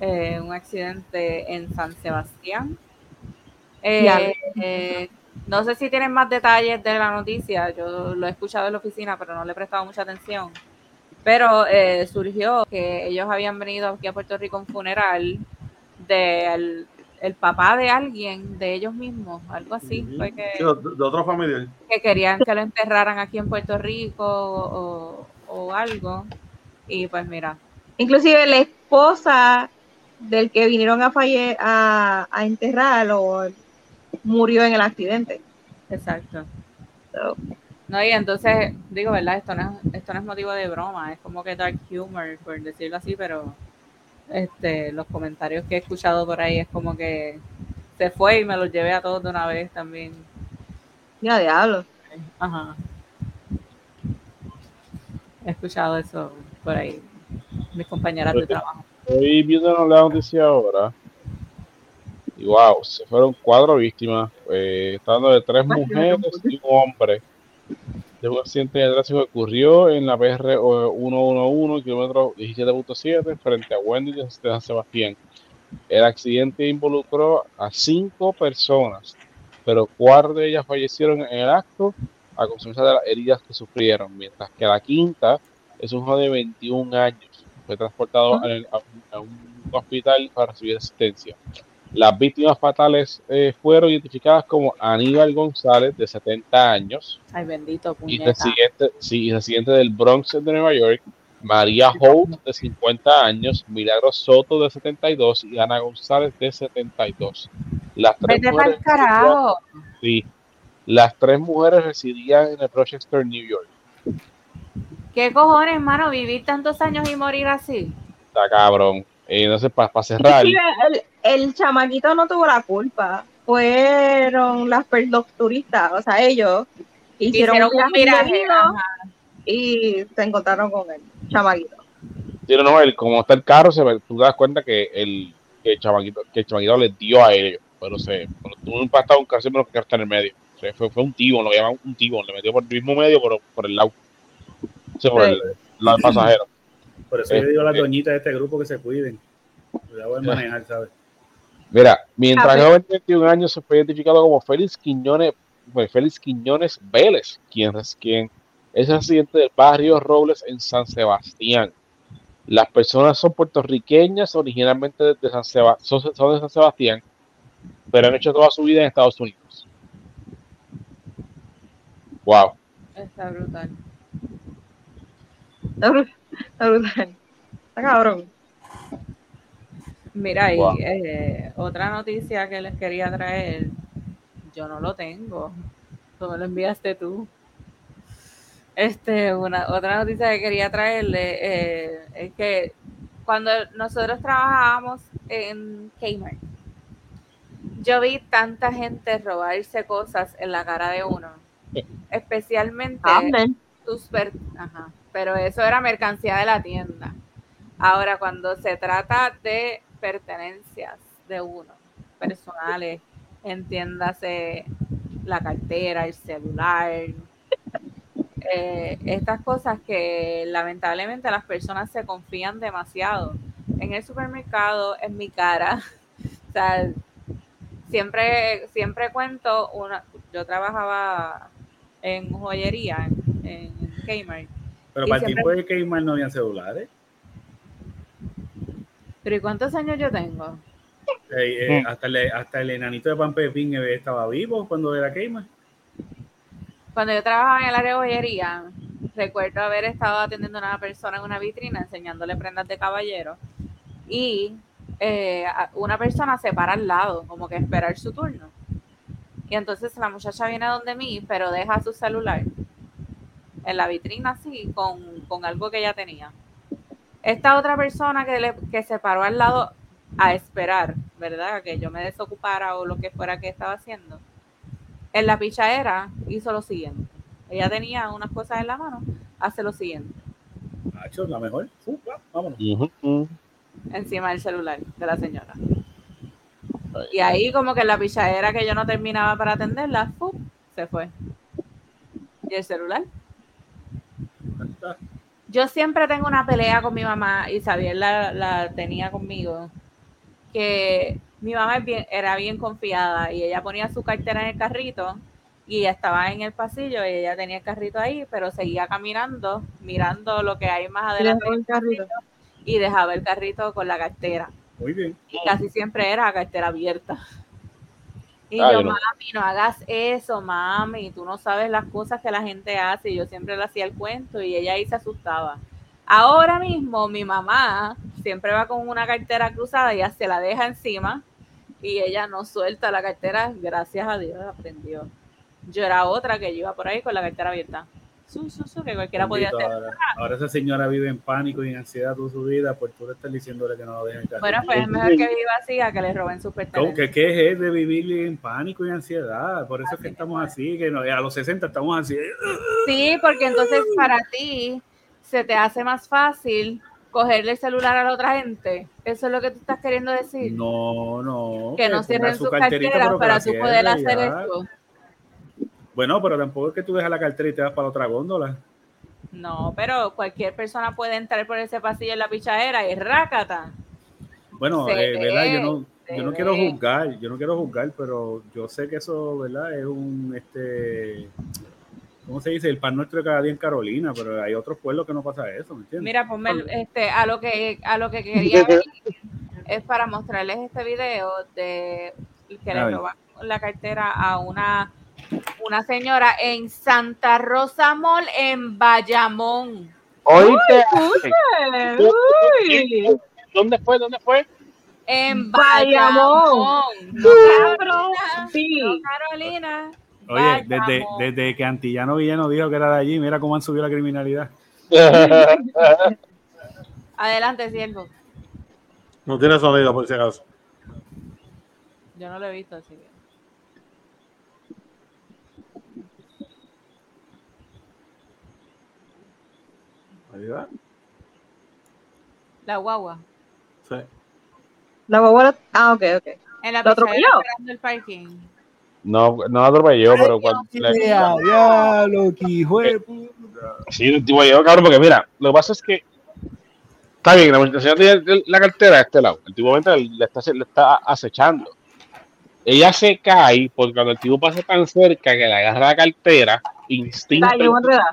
eh, en un accidente en San Sebastián. Eh, eh, no sé si tienen más detalles de la noticia, yo lo he escuchado en la oficina, pero no le he prestado mucha atención. Pero eh, surgió que ellos habían venido aquí a Puerto Rico a un funeral del el papá de alguien, de ellos mismos, algo así, fue que, Sí, de, de otro familiar. que querían que lo enterraran aquí en Puerto Rico o, o algo. Y pues mira, Inclusive la esposa del que vinieron a falle a, a enterrarlo murió en el accidente. exacto. So, No, y entonces, digo, ¿verdad? Esto no, es, esto no es motivo de broma, es como que dark humor, por decirlo así, pero este los comentarios que he escuchado por ahí es como que se fue y me los llevé a todos de una vez también. ya diablo. Ajá. He escuchado eso por ahí, mis compañeras de trabajo. Estoy viendo la noticia ahora. Y wow, se fueron cuatro víctimas. Eh, está hablando de tres mujeres y un hombre. De un accidente de tráfico ocurrió en la PR 111, kilómetro 17.7, frente a Wendy de San Sebastián. El accidente involucró a cinco personas, pero cuatro de ellas fallecieron en el acto a consecuencia de las heridas que sufrieron, mientras que la quinta es un joven de 21 años. Fue transportado Ajá. a, a un- a un un hospital para recibir asistencia. Las víctimas fatales eh, fueron identificadas como Aníbal González, de 70 años, Ay, bendito, y puñeta. residente, sí, y residente del Bronx de Nueva York, María Holt, de 50 años, Milagro Soto, de 72, y Ana González, de 72. Las tres Vete mujeres carajo. Sí. Las tres mujeres residían en el Rochester, New York. ¿Qué cojones, hermano? Vivir tantos años y morir así. Está cabrón. Eh, entonces, para cerrar, el, el chamaquito no tuvo la culpa. Fueron las, los turistas, o sea, ellos hicieron, Hicieron un viraje. y se encontraron con el chamaquito. sí, no, el- como está el carro, se ve- tú te das cuenta que el, que el chamaquito, que el chamaquito le dio a ellos. Pero se, cuando tuvo un impactado un carro, siempre lo que está en el medio. O sea, fue, fue un tibón, lo llaman un tibón. Le metió por el mismo medio, pero por el lado. O sea, por Sí. el lado del pasajero. Por eso yo digo a las Este- doñitas de este grupo que se cuiden. Cuidado en manejar, ¿sabes? Mira, mientras joven de 21 años se fue identificado como Félix Quiñones, pues, Félix Quiñones Vélez, quien, es- quien es residente del barrio Robles en San Sebastián. Las personas son puertorriqueñas, originalmente de San Seba- son, son de San Sebastián, pero han hecho toda su vida en Estados Unidos. Wow. Está brutal. Está bru- brutal. Está cabrón. Mira, y eh, otra noticia que les quería traer, yo no lo tengo. Tú me lo enviaste tú. Este, una otra noticia que quería traerle eh, es que cuando nosotros trabajábamos en Kmart, yo vi tanta gente robarse cosas en la cara de uno, especialmente Amén. tus per- Ajá, pero eso era mercancía de la tienda. Ahora, cuando se trata de pertenencias de uno, personales, entiéndase la cartera, el celular, eh, estas cosas que lamentablemente las personas se confían demasiado. En el supermercado, en mi cara, *laughs* o sea, siempre, siempre cuento una, yo trabajaba en joyería, en, en Kmart, Pero Y para el siempre- tiempo de Kmart no habían celulares. pero ¿y cuántos años yo tengo? Eh, eh, Mm. hasta, el, hasta el enanito de Pan Pepín eh, estaba vivo cuando era Kmart. Cuando yo trabajaba en el área de joyería, recuerdo haber estado atendiendo a una persona en una vitrina enseñándole prendas de caballero y eh, a- una persona se para al lado, como que esperar su turno. Y entonces la muchacha viene donde mí, pero deja su celular en la vitrina así, con, con algo que ella tenía. Esta otra persona que, le- que se paró al lado a esperar, ¿verdad? Que yo me desocupara o lo que fuera que estaba haciendo. En la pichadera hizo lo siguiente. Ella tenía unas cosas en la mano, hace lo siguiente, Nacho, la mejor. Uh, vámonos. Encima del celular de la señora. Y ahí como que la pichadera que yo no terminaba para atenderla, se fue. ¿Y el celular? Yo siempre tengo una pelea con mi mamá y Xavier la, la tenía conmigo, que mi mamá bien- era bien confiada y ella ponía su cartera en el carrito y ella estaba en el pasillo y ella tenía el carrito ahí, pero seguía caminando, mirando lo que hay más adelante el carrito. y dejaba el carrito con la cartera. Muy bien. Y casi siempre era cartera abierta. Y Ah, yo, yo no. mami, no hagas eso, mami, tú no sabes las cosas que la gente hace. Y yo siempre le hacía el cuento y ella ahí se asustaba. Ahora mismo mi mamá siempre va con una cartera cruzada y ella se la deja encima y ella no suelta la cartera, gracias a Dios aprendió. Yo era otra que yo iba por ahí con la cartera abierta. Su, su, su, que cualquiera podía hacer. ahora, ahora esa señora vive en pánico y en ansiedad toda su vida por tú le estás diciéndole que no lo dejen. Bueno, pues es mejor que viva así a que le roben sus ¿Cómo pertenencias. que qué es de vivir en pánico y ansiedad? Por eso es que estamos así, que a los 60 estamos así. Sí, porque entonces para ti se te hace más fácil cogerle el celular a la otra gente. Eso es lo que tú estás queriendo decir. No, no. que no cierren su sus carteras para tú poder hacer ya. Bueno, pero tampoco es que tú dejas la cartera y te vas para la otra góndola. No, pero cualquier persona puede entrar por ese pasillo en la pichadera y rácata. Bueno, eh, ¿verdad? Yo ve, no, yo no quiero juzgar, yo no quiero juzgar, pero yo sé que eso, ¿verdad? Es un, este, ¿cómo se dice? El pan nuestro de cada día en Carolina, pero hay otros pueblos que no pasa eso, ¿me entiendes? Mira, ponme este, a lo que a lo que quería *laughs* venir, es para mostrarles este video de que A le roban la cartera a una, una señora en Santa Rosa Mall en Bayamón. ¿Oíste? Uy. ¿Dónde fue? ¿Dónde fue? En Bayamón. No Carolina. Sí. No Carolina. Oye, desde, desde que Antillano Villano dijo que era de allí, mira cómo han subido la criminalidad. *laughs* Adelante, siervo. No tiene sonido, por si acaso. Yo no lo he visto, así que. Ahí va. La guagua. Sí. La guagua. Ah, ok, ok. En la ¿Lo atropelló? esperando el parking. No, no la atropelló, pero cuando diablo, que hijo de puta. Sí, el tipo llegó, cabrón, porque mira, lo que pasa es que está bien, la, señora tiene la cartera de este lado, el tipo le está, le está acechando. Ella se cae porque cuando el tipo pasa tan cerca que le agarra la cartera, instinto. Enredada.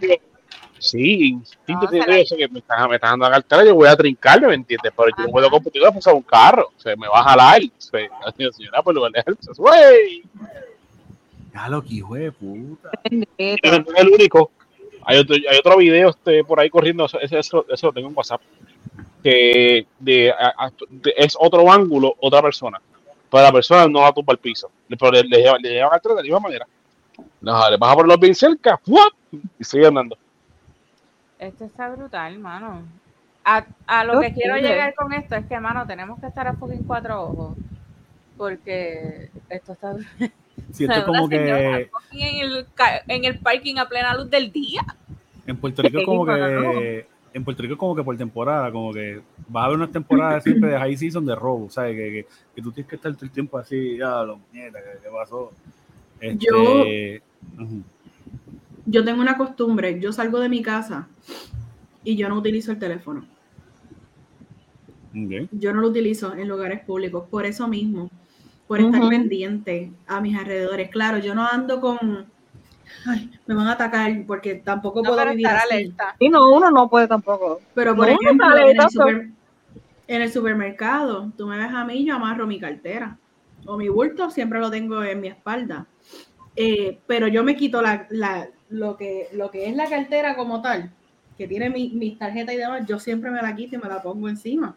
Sí, instinto No, tiene eso que me está, me está dando la cartera, yo voy a trincarme, ¿me entiendes? Pero yo Ajá. no puedo competir con un carro, se me va a jalar. Se, la señora, por lugar de dejarse, ¡wey! Diablo, que hijo de puta. No es el único. Hay otro, hay otro video este, por ahí corriendo, eso, eso, eso- eso lo tengo en WhatsApp, que de, a- a- de- es otro ángulo, otra persona. Pero la persona no la tumba al piso. Pero le, le le lleva atrás de la misma manera. No, le vas a ponerlo bien cerca ¡fuap! y sigue andando. Esto está brutal, mano. A, a lo que quiero llegar con esto es que, mano, tenemos que estar a fucking cuatro ojos. Porque esto está. *laughs* Si esto es Una como que en el, en el parking a plena luz del día. en Puerto Rico es *laughs* como que en Puerto Rico es como que por temporada, como que vas a haber unas temporadas siempre de high season de robo, ¿sabes? Que, que, que tú tienes que estar todo el tiempo así, ya, lo mierda, ¿qué, pasó? Este, Yo- ujú. Yo tengo una costumbre, yo salgo de mi casa y yo no utilizo el teléfono. Yo no lo utilizo en lugares públicos, por eso mismo, por estar pendiente a mis alrededores. Claro, yo no ando con, ay, me van a atacar porque tampoco No puedo vivir estar así. alerta. Y no, uno no puede tampoco. Pero por No, ejemplo, sale, en el, exacto. super- en el supermercado, tú me ves a mí, yo amarro mi cartera o mi bulto, siempre lo tengo en mi espalda. Eh, pero yo me quito la, la- lo, que, lo que es la cartera como tal, que tiene mi- mis tarjetas y demás, yo siempre me la quito y me la pongo encima.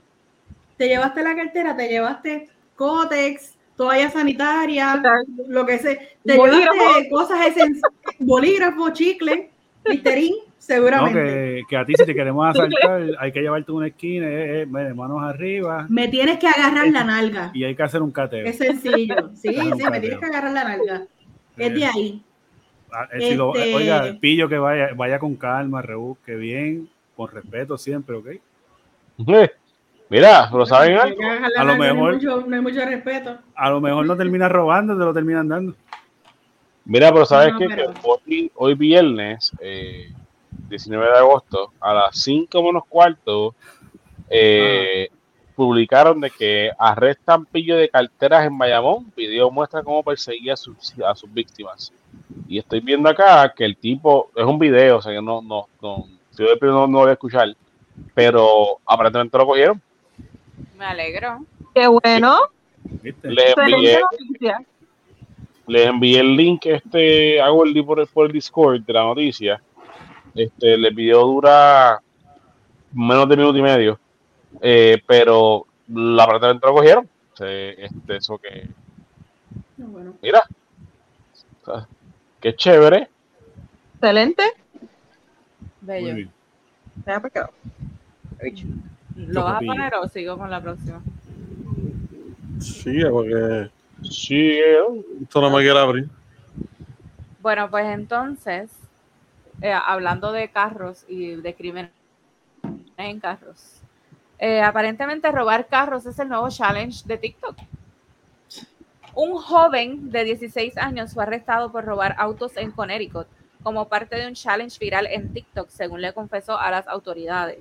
Te llevaste la cartera, te llevaste cótex, toalla sanitaria, lo que sea. Te Bolígrafo. llevaste cosas esenciales, bolígrafo, chicle, listerín, No, seguramente. que, que a ti si te queremos asaltar hay que llevarte una esquina, eh, eh, manos arriba Me tienes que agarrar la nalga. y hay que hacer un cateo. Es sencillo. Sí, sí, me tienes que agarrar la nalga. Es de ahí. Ah, eh, si lo- Este- oiga, pillo que vaya, vaya con calma, rebusque bien, con respeto siempre, ¿ok? Mira, ¿lo saben algo? A lo mejor- No hay, mucho, no hay mucho respeto. A lo mejor no terminas robando, te lo terminan dando. Mira, pero ¿sabes No, qué? pero- Que hoy, hoy viernes, eh, 19 de agosto, a las 5 menos cuarto, eh, publicaron de que arrestan pillo de carteras en Bayamón. Video muestra cómo perseguía a sus, a sus víctimas. Y estoy viendo acá que el tipo, es un video, o sea que no, no, no, yo de no, no lo voy a escuchar, pero aparentemente lo cogieron. Me alegro. Qué bueno. ¿viste? Les envié, les envié el link, este, hago el link por el, por el Discord de la noticia. Este, el video dura menos de minuto y medio, eh, pero la aparentemente lo cogieron. Este, eso que, No, bueno. mira, o sea, qué chévere. Excelente. Muy Bello. Ya, ¿Lo vas a poner o sigo con la próxima? Sí, porque Sí, eh, esto no me quiere abrir. Bueno, pues entonces, eh, hablando de carros y de crímenes en carros, eh, aparentemente robar carros es el nuevo challenge de TikTok. Un joven de 16 años fue arrestado por robar autos en Connecticut como parte de un challenge viral en TikTok, según le confesó a las autoridades.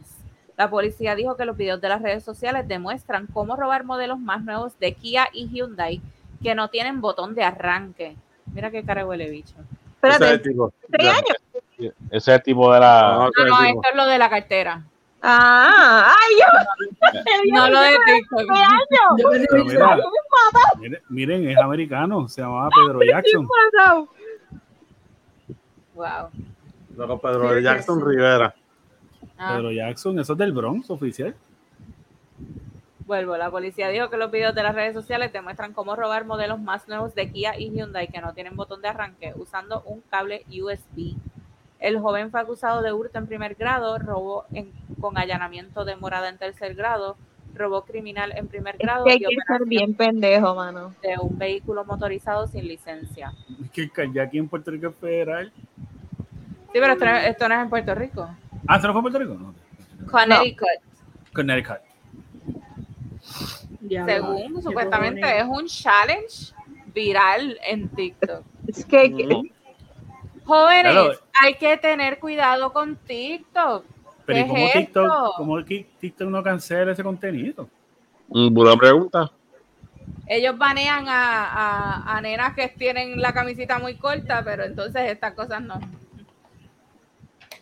La policía dijo que los videos de las redes sociales demuestran cómo robar modelos más nuevos de Kia y Hyundai que no tienen botón de arranque. Mira qué cara huele bicho. Ese es el Espérate, tipo. ¿seis años? ese es el tipo de la. Ah, No, no, el tipo. esto es lo de la cartera. Ah, ay, yo. No lo de TikTok. Pero mira, miren, miren, es americano, se llamaba Pedro Jackson. Wow. Loco Pedro Jackson. Rivera. Ah, Pedro Jackson, eso es del Bronx oficial. vuelvo. La policía dijo que los videos de las redes sociales demuestran cómo robar modelos más nuevos de Kia y Hyundai que no tienen botón de arranque usando un cable USB. El joven fue acusado de hurto en primer grado, robo en- con allanamiento de morada en tercer grado, robo criminal en primer Es grado que hay y que ser operación bien pendejo, mano. de un vehículo motorizado sin licencia. Es que el aquí en Puerto Rico es federal. Sí, pero esto no, esto no es en Puerto Rico. Ah, ¿esto no fue en Puerto Rico? No. Connecticut. Connecticut. Ya, Según qué supuestamente cojones. es un challenge viral en TikTok. Es que. Jóvenes, Claro. hay que tener cuidado con TikTok. Pero ¿y ¿Qué cómo es TikTok, esto? cómo TikTok no cancela ese contenido? Mm, Buena pregunta. Ellos banean a, a, a nenas que tienen la camisita muy corta, pero entonces estas cosas no.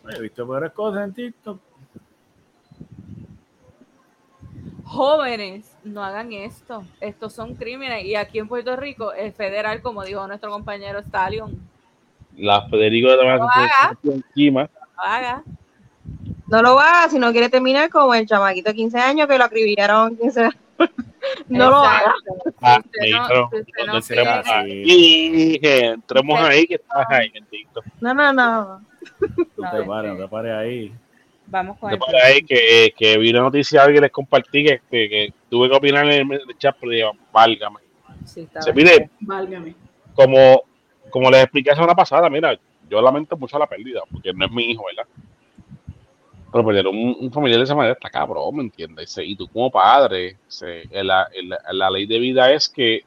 He visto peores cosas en TikTok. Jóvenes, no hagan esto. Estos son crímenes. Y aquí en Puerto Rico es federal, como dijo nuestro compañero Stallion. La Federico de No haga. encima. No haga. No lo haga si no quiere terminar como el chamaquito de 15 años que lo acribillaron 15 años. *laughs* No lo haga. Ah, no- no ¿dónde será quiere- más? ahí, entremos ahí que estás ahí en TikTok. No, no, no. No A te pares, no te pares ahí. Vamos con por ahí que, que vi una noticia que les compartí que, que, que tuve que opinar en el chat, pero digo, válgame. Sí, está Se mire, Válgame. como, como les expliqué la semana pasada, mira, yo lamento mucho la pérdida, porque no es mi hijo, ¿verdad? Pero perder un, un familiar de esa manera está cabrón, ¿me entiendes? Y tú como padre, se- la, la- ley de vida es que,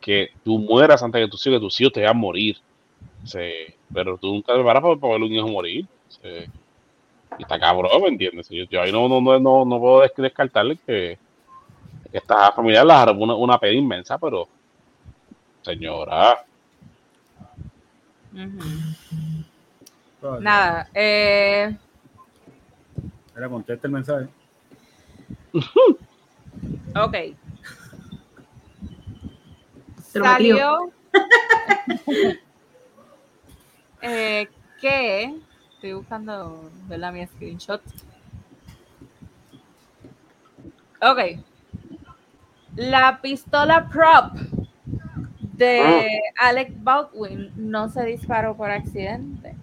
que tú mueras antes que tus hijos, que tus hijos te vayan a morir. Se- pero tú nunca te preparas para, para ver un hijo morir. Se- y está cabrón, ¿me entiendes? Yo, yo ahí no, no, no, no, no puedo des- descartarle que, que esta familiar la una, una pena inmensa, pero señora. Nada, eh, Contesta el mensaje. ok. Salió *laughs* eh, que estoy buscando ¿verdad? mi screenshot. Ok. La pistola prop de Alec Baldwin no se disparó por accidente.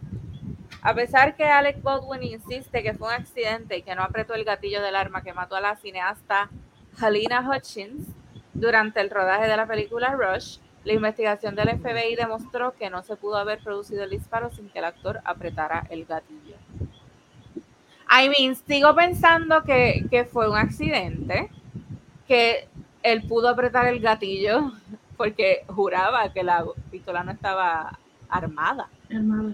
A pesar que Alec Baldwin insiste que fue un accidente y que no apretó el gatillo del arma que mató a la cineasta Halina Hutchins durante el rodaje de la película Rush, la investigación del FBI demostró que no se pudo haber producido el disparo sin que el actor apretara el gatillo. I mean, sigo pensando que, que fue un accidente, que él pudo apretar el gatillo *laughs* porque juraba que la pistola no estaba armada. Hermano.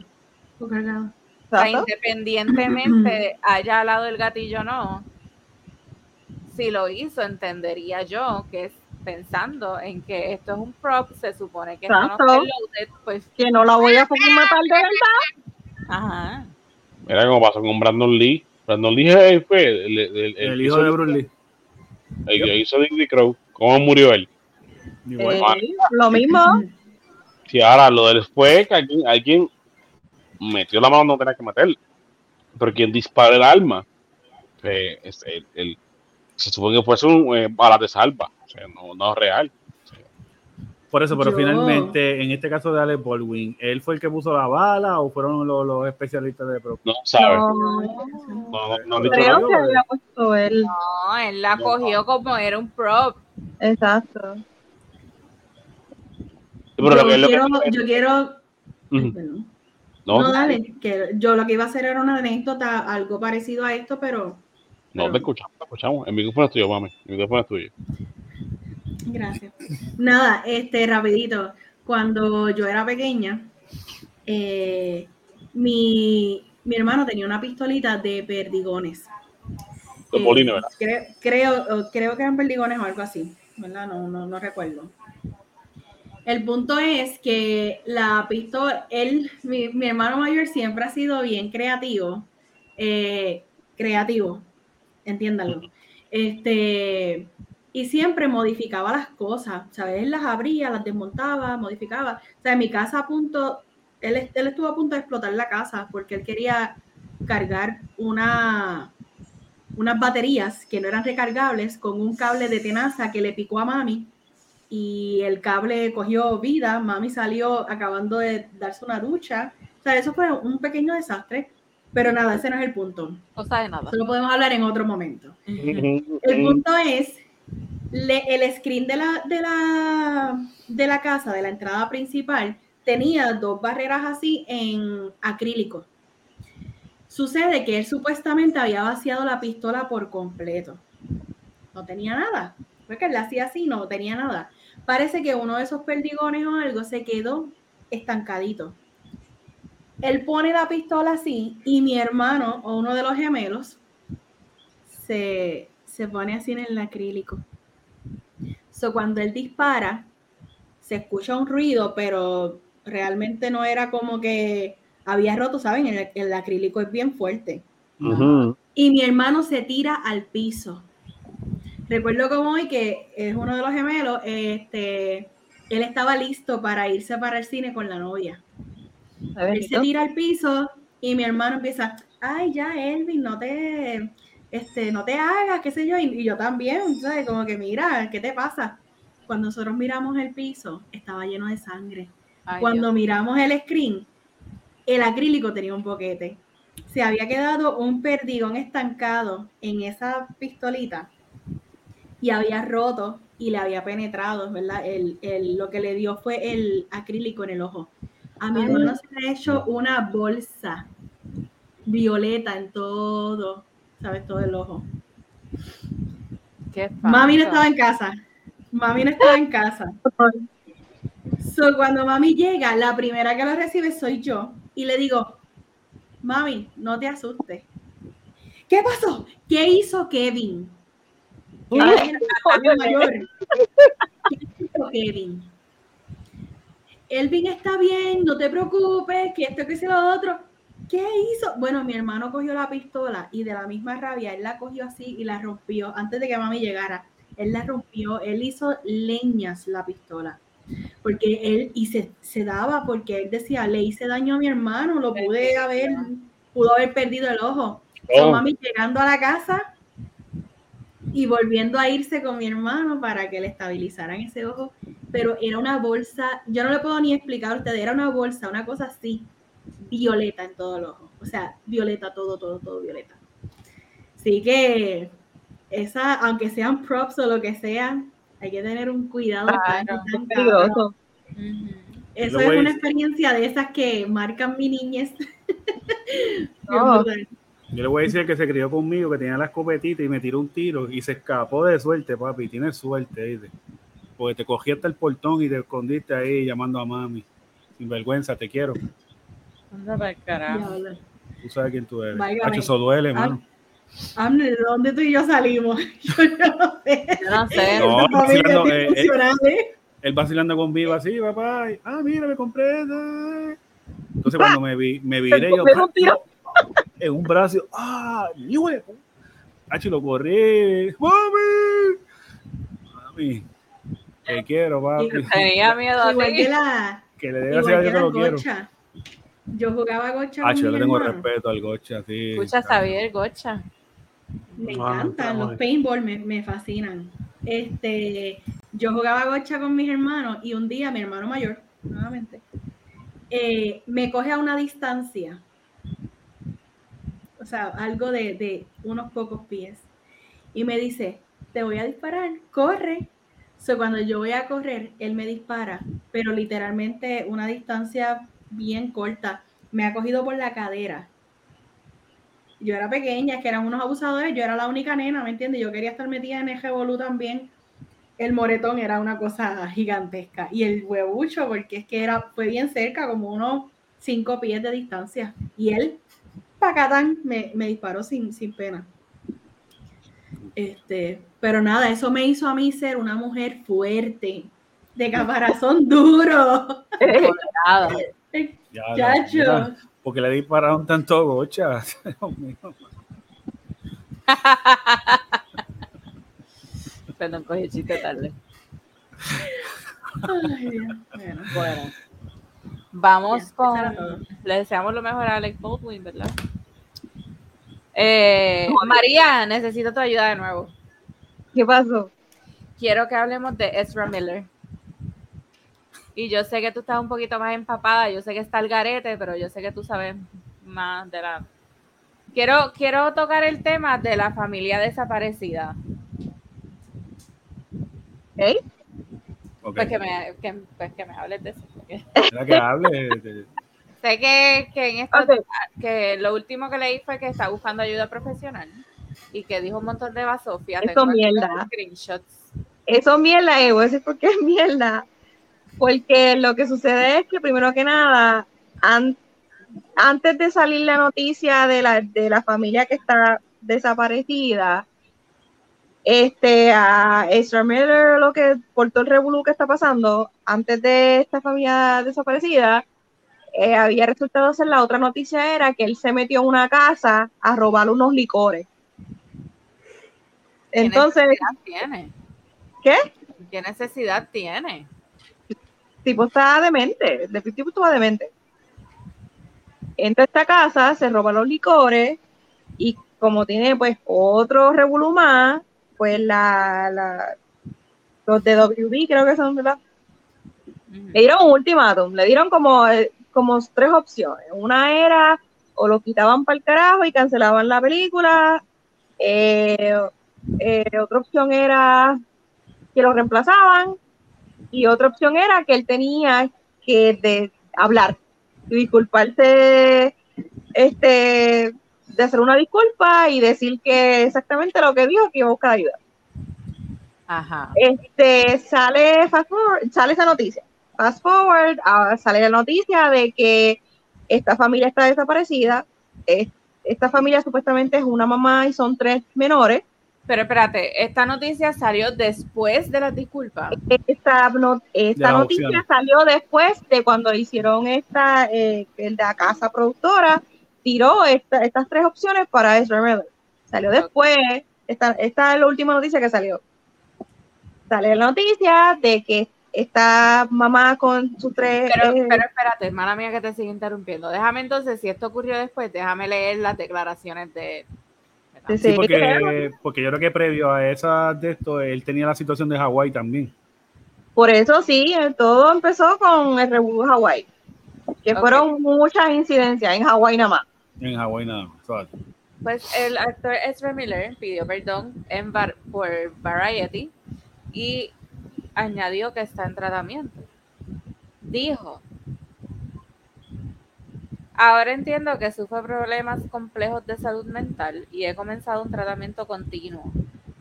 Fue cargado. O sea, Exacto. independientemente *clears throat* haya alado el gatillo o no, si lo hizo, entendería yo que es pensando en que esto es un prop, se supone que esto no Exacto. está loaded, pues, Que no la voy a fucking matar de verdad. ajá. mira cómo pasó con Brandon Lee. Brandon Lee fue el, el- el- El, hijo de Bruce Lee. El que hizo Dick Crow. ¿Cómo murió él? Eh, lo mismo. Si ahora lo del fue que alguien, alguien metió la mano donde no tenía que meter. Pero quien disparó el arma, eh, es el, el- se supone que fuese un eh, bala de salva. O sea, no, no es real. Por eso, pero Yo- finalmente, en este caso de Alec Baldwin, ¿él fue el que puso la bala o fueron los, los especialistas de pro? No sabe. No, No, no, no creo que había puesto él. No, él la cogió como era un prop. Exacto. Pero lo yo, que que- quiero, yo quiero. Ujú. Perdón. No, No, dale. Que yo lo que iba a hacer era una anécdota, algo parecido a esto, pero. no te escuchamos, te escuchamos. El micrófono es tuyo, mami. El micrófono es tuyo. Gracias. Nada, este, rapidito. Cuando yo era pequeña, eh, mi, mi hermano tenía una pistolita de perdigones. De Eh, ¿verdad? Creo, creo, creo que eran perdigones o algo así, ¿verdad? No, no, no recuerdo. El punto es que la pistola, él, mi, mi hermano mayor siempre ha sido bien creativo. eh, creativo, entiéndanlo. Este, y siempre modificaba las cosas, ¿sabes? Él las abría, las desmontaba, modificaba. O sea, en mi casa a punto, él, él estuvo a punto de explotar la casa porque él quería cargar una, unas baterías que no eran recargables con un cable de tenaza que le picó a mami y el cable cogió vida, mami salió acabando de darse una ducha. O sea, eso fue un pequeño desastre, pero nada, ese no es el punto. Cosa de nada. Eso lo podemos hablar en otro momento. El punto es le- el screen de la, de, la, de la casa, de la entrada principal, tenía dos barreras así en acrílico. Sucede que él supuestamente había vaciado la pistola por completo. No tenía nada. Fue que él la hacía así, no tenía nada. Parece que uno de esos perdigones o algo se quedó estancadito. Él pone la pistola así y mi hermano o uno de los gemelos se, se pone así en el acrílico. So, cuando él dispara, se escucha un ruido, pero realmente no era como que había roto, ¿saben? El, el acrílico es bien fuerte. Y mi hermano se tira al piso. Recuerdo como hoy que es uno de los gemelos, este, él estaba listo para irse para el cine con la novia. Él se tira al piso y mi hermano empieza, ay, ya, Elvin, no te, este, no te hagas, qué sé yo, y, y yo también, ¿sabes? Como que mira, ¿qué te pasa? Cuando nosotros miramos el piso, estaba lleno de sangre. Ay, Cuando Dios. miramos el screen, el acrílico tenía un boquete. Se había quedado un perdigón estancado en esa pistolita y había roto y le había penetrado, ¿verdad? El, el- lo que le dio fue el acrílico en el ojo. A mi hermano se le ha hecho una bolsa violeta en todo, ¿sabes? Todo el ojo. Qué Mami no estaba en casa. Mami no estaba en casa. So, cuando mami llega, la primera que lo recibe soy yo. Y le digo, mami, no te asustes. ¿Qué pasó? ¿Qué hizo Kevin? Que Ay, era el hermano mayor. Elvin está bien, no te preocupes, que esto, que sea lo otro. ¿Qué hizo? Bueno, mi hermano cogió la pistola y de la misma rabia, él la cogió así y la rompió antes de que mami llegara. Él la rompió, él hizo leñas la pistola. Porque él, y se, se daba porque él decía, le hice daño a mi hermano, lo pude haber, pudo haber perdido el ojo. So, Oh. mami llegando a la casa y volviendo a irse con mi hermano para que le estabilizaran ese ojo. Pero era una bolsa, yo no le puedo ni explicar a ustedes, era una bolsa, una cosa así, violeta en todo el ojo. O sea, violeta, todo, todo, todo violeta. Así que, esa, aunque sean props o lo que sea, hay que tener un cuidado. Ujú. Eso es una experiencia de esas que marcan mi niñez. *laughs* No. Yo le voy a decir que se crió conmigo, que tenía la escopetita y me tiró un tiro y se escapó de suerte, papi. Tienes suerte, ¿viste? Porque te cogí hasta el portón y te escondiste ahí llamando a mami. Sin vergüenza, te quiero. Anda pa'l carajo. Diablo. Tú sabes quién tú eres. Hacho, eso duele, hermano. Amner, ¿de dónde tú y yo salimos? *laughs* Yo no sé. Yo no sé. No, Esta familia vacilando, eh, eh, ¿eh? Él vacilando conmigo así, papá. y, ah, mira, me compré. esta". Entonces cuando me vi, me viré yo un tiro. En un brazo, ah, ni huevo. Hacho, lo corrí. ¡Mami! Mami, te quiero, papi. Tenía miedo a Igual que la, Que le dé gracias a igual que Dios que lo quiero. gocha. Yo jugaba gocha Hacho, yo le tengo hermano. respeto al gocha, sí. Escucha, Xavier, gocha. Me Ah, encantan, los paintball me, me fascinan. Este, yo jugaba gocha con mis hermanos y un día mi hermano mayor, nuevamente, eh, me coge a una distancia, o sea, algo de, unos pocos pies, y me dice, te voy a disparar, corre. So, cuando yo voy a correr, él me dispara, pero literalmente una distancia bien corta. Me ha cogido por la cadera yo era pequeña, que eran unos abusadores, yo era la única nena, ¿me entiendes? Yo quería estar metida en el revolú también. El moretón era una cosa gigantesca. Y el huevucho, porque es que era, fue bien cerca, como unos cinco pies de distancia. Y él, pacatán, me, me disparó sin, sin pena. Este, pero nada, eso me hizo a mí ser una mujer fuerte, de caparazón *laughs* duro. Chacho. porque le dispararon tanto gocha. *laughs* Perdón, cogí el chiste tarde. Ay, Dios. Bueno, Bueno, vamos Ya, con. Le deseamos lo mejor a Alec Baldwin, ¿verdad? Eh, María, necesito tu ayuda de nuevo. ¿Qué pasó? Quiero que hablemos de Ezra Miller. Y yo sé que tú estás un poquito más empapada, yo sé que está el garete, pero yo sé que tú sabes más de la... Quiero, quiero tocar el tema de la familia desaparecida. ¿Ok? Ok. Pues que me, que, pues que me hables de eso. Era que hable. Sé que, que en esto, que lo último que leí fue que está buscando ayuda profesional y que dijo un montón de basofia. Eso mierda. screenshots. Eso es mierda, eh, voy a decir por qué es mierda. Porque lo que sucede es que, primero que nada, an- antes de salir la noticia de la, de la familia que está desaparecida, este, a Ezra Miller, lo que, por todo el revolú que está pasando, antes de esta familia desaparecida, eh, había resultado ser la otra noticia era que él se metió a una casa a robar unos licores. ¿Qué Entonces, necesidad tiene? ¿qué? ¿Qué necesidad tiene? tipo está demente, el tipo estaba demente. Entra a esta casa, se roba los licores y como tiene pues otro revolú más, pues la, la- los de WB creo que son, ¿verdad? Le dieron un ultimátum, le dieron como, eh, como tres opciones. Una era o lo quitaban para el carajo y cancelaban la película. Eh, eh, otra opción era que lo reemplazaban. Y otra opción era que él tenía que de- hablar y disculparse, este, de hacer una disculpa y decir que exactamente lo que dijo, que iba a buscar ayuda Ajá. este sale fast forward, sale esa noticia. Fast forward, ah, sale la noticia de que esta familia está desaparecida. Es- esta familia supuestamente es una mamá y son tres menores. Pero espérate, esta noticia salió después de las disculpas. Esta, no- esta noticia salió después de cuando hicieron esta, eh, la casa productora tiró esta- estas tres opciones para Ezra Miller. Salió después, esta, esta es la última noticia que salió. Sale la noticia de que esta mamá con sus tres... Pero, eh, pero espérate, hermana mía que te sigue interrumpiendo. Déjame entonces, si esto ocurrió después, déjame leer las declaraciones de... de- Sí, Sí, porque, porque yo creo que previo a esa de esto, él tenía la situación de Hawái también. Por eso sí, eh, todo empezó con el revuelo de Hawái, que fueron muchas incidencias en Hawái nada más. En Hawái nada más. Pues el actor Ezra Miller pidió perdón en Var- por Variety y añadió que está en tratamiento. Dijo, ahora entiendo que sufro problemas complejos de salud mental y he comenzado un tratamiento continuo.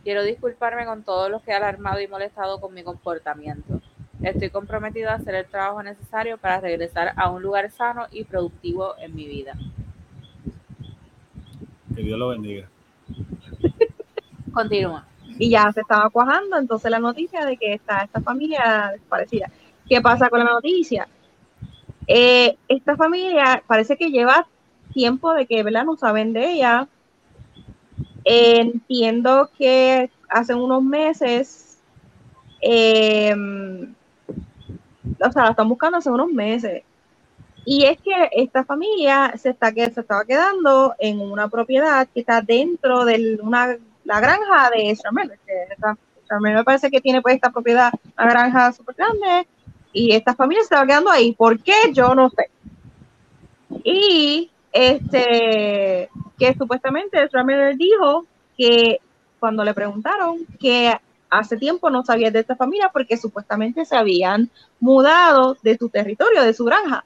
Quiero disculparme con todos los que he alarmado y molestado con mi comportamiento. Estoy comprometido a hacer el trabajo necesario para regresar a un lugar sano y productivo en mi vida. Que Dios lo bendiga. *laughs* Continúa. Y ya se estaba cuajando entonces la noticia de que está esta familia desaparecida. ¿Qué pasa con la noticia? Eh, esta familia parece que lleva tiempo de que ¿verdad? no saben de ella. Eh, entiendo que hace unos meses, eh, o sea, la están buscando hace unos meses. Y es que esta familia se, está, que- se estaba quedando en una propiedad que está dentro de una, la granja de esta- Ezra Miller parece que tiene pues esta propiedad, una granja súper grande, y esta familia se estaba quedando ahí. ¿Por qué? Yo no sé. Y este que supuestamente Miller dijo que cuando le preguntaron que hace tiempo no sabía de esta familia porque supuestamente se habían mudado de su territorio, de su granja.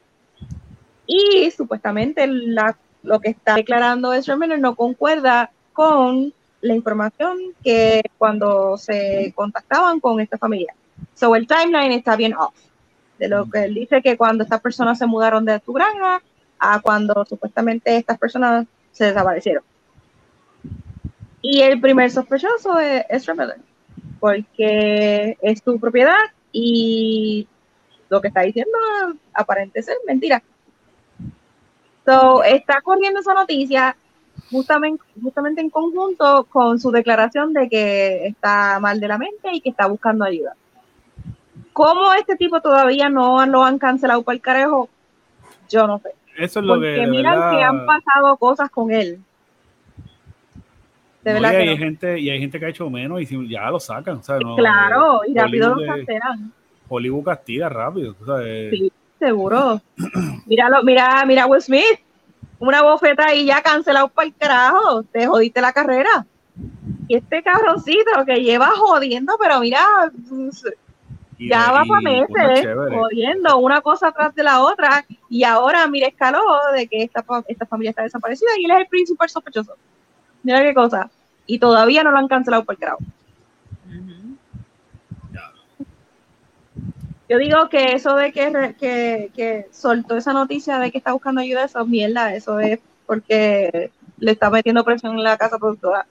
Y supuestamente la- lo que está declarando Ezra Miller no concuerda con la información que cuando se contactaban con esta familia. So el timeline está bien off. De lo que él dice que cuando estas personas se mudaron de su granja a cuando supuestamente estas personas se desaparecieron. Y el primer sospechoso es Ezra porque es su propiedad y lo que está diciendo aparente ser mentira. So, está corriendo esa noticia. justamente, justamente en conjunto con su declaración de que está mal de la mente y que está buscando ayuda. ¿Cómo este tipo todavía no lo han cancelado para el carajo? Yo no sé. Eso es lo Porque que. miran verdad- que han pasado cosas con él. De verdad y, que hay no. gente, y hay gente que ha hecho menos y ya lo sacan. ¿sabes? No, Claro, y rápido lo Hollywood, cancelan. Hollywood castiga rápido. sabes. Sí, seguro. Míralo, mira, mira Will Smith. Una bofeta y ya cancelado para el carajo. Te jodiste la carrera. Y este cabroncito que lleva jodiendo, pero mira, Y- ya va para cosas meses jodiendo una cosa tras de la otra. Y ahora, mira, escaló de que esta, esta familia está desaparecida y él es el principal sospechoso. Mira qué cosa. Y todavía no lo han cancelado por el carajo. Yo digo que eso de que, que, que soltó esa noticia de que está buscando ayuda, eso es mierda, eso es porque le está metiendo presión en la casa productora.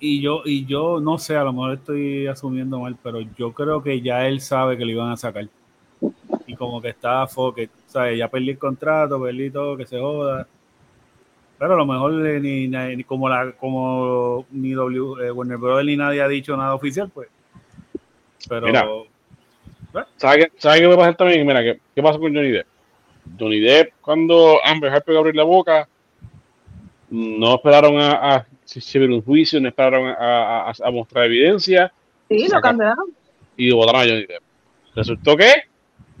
Y yo, y yo no sé, a lo mejor estoy asumiendo mal, pero yo creo que ya él sabe que lo iban a sacar. Y como que está foque, ¿sabes? Ya perdí el contrato, perdí todo, que se joda. Pero a lo mejor ni, ni- ni como la, como ni W, eh, Warner Brothers ni nadie ha dicho nada oficial, pues. Pero Mira. ¿Sabes qué, ¿Sabes qué me pasa también? Mira, ¿qué, ¿qué pasó con Johnny Depp? Johnny Depp, cuando Amber Heard pegó a abrir la boca, no esperaron a, a recibir un juicio, no esperaron a, a- a mostrar evidencia Sí, lo cancelaron. y votaron a Johnny Depp. Resultó que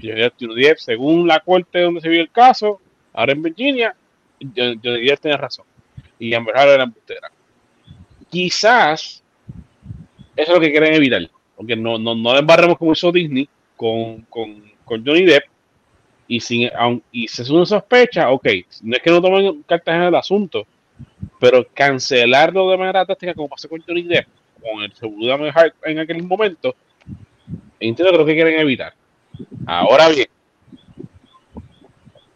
Johnny Depp, Johnny Depp, según la corte donde se vio el caso, ahora en Virginia, Johnny Depp tenía razón. Y Amber Heard era embustera. Quizás eso es lo que quieren evitar. Porque no, no, no le embarremos como hizo Disney con, con, con Johnny Depp. Y, sin, y si es una sospecha, ok, no es que no tomen cartas en el asunto, pero cancelarlo de manera drástica como pasó con Johnny Depp, con el seguro de Heard en aquel momento, entiendo lo que quieren evitar. Ahora bien,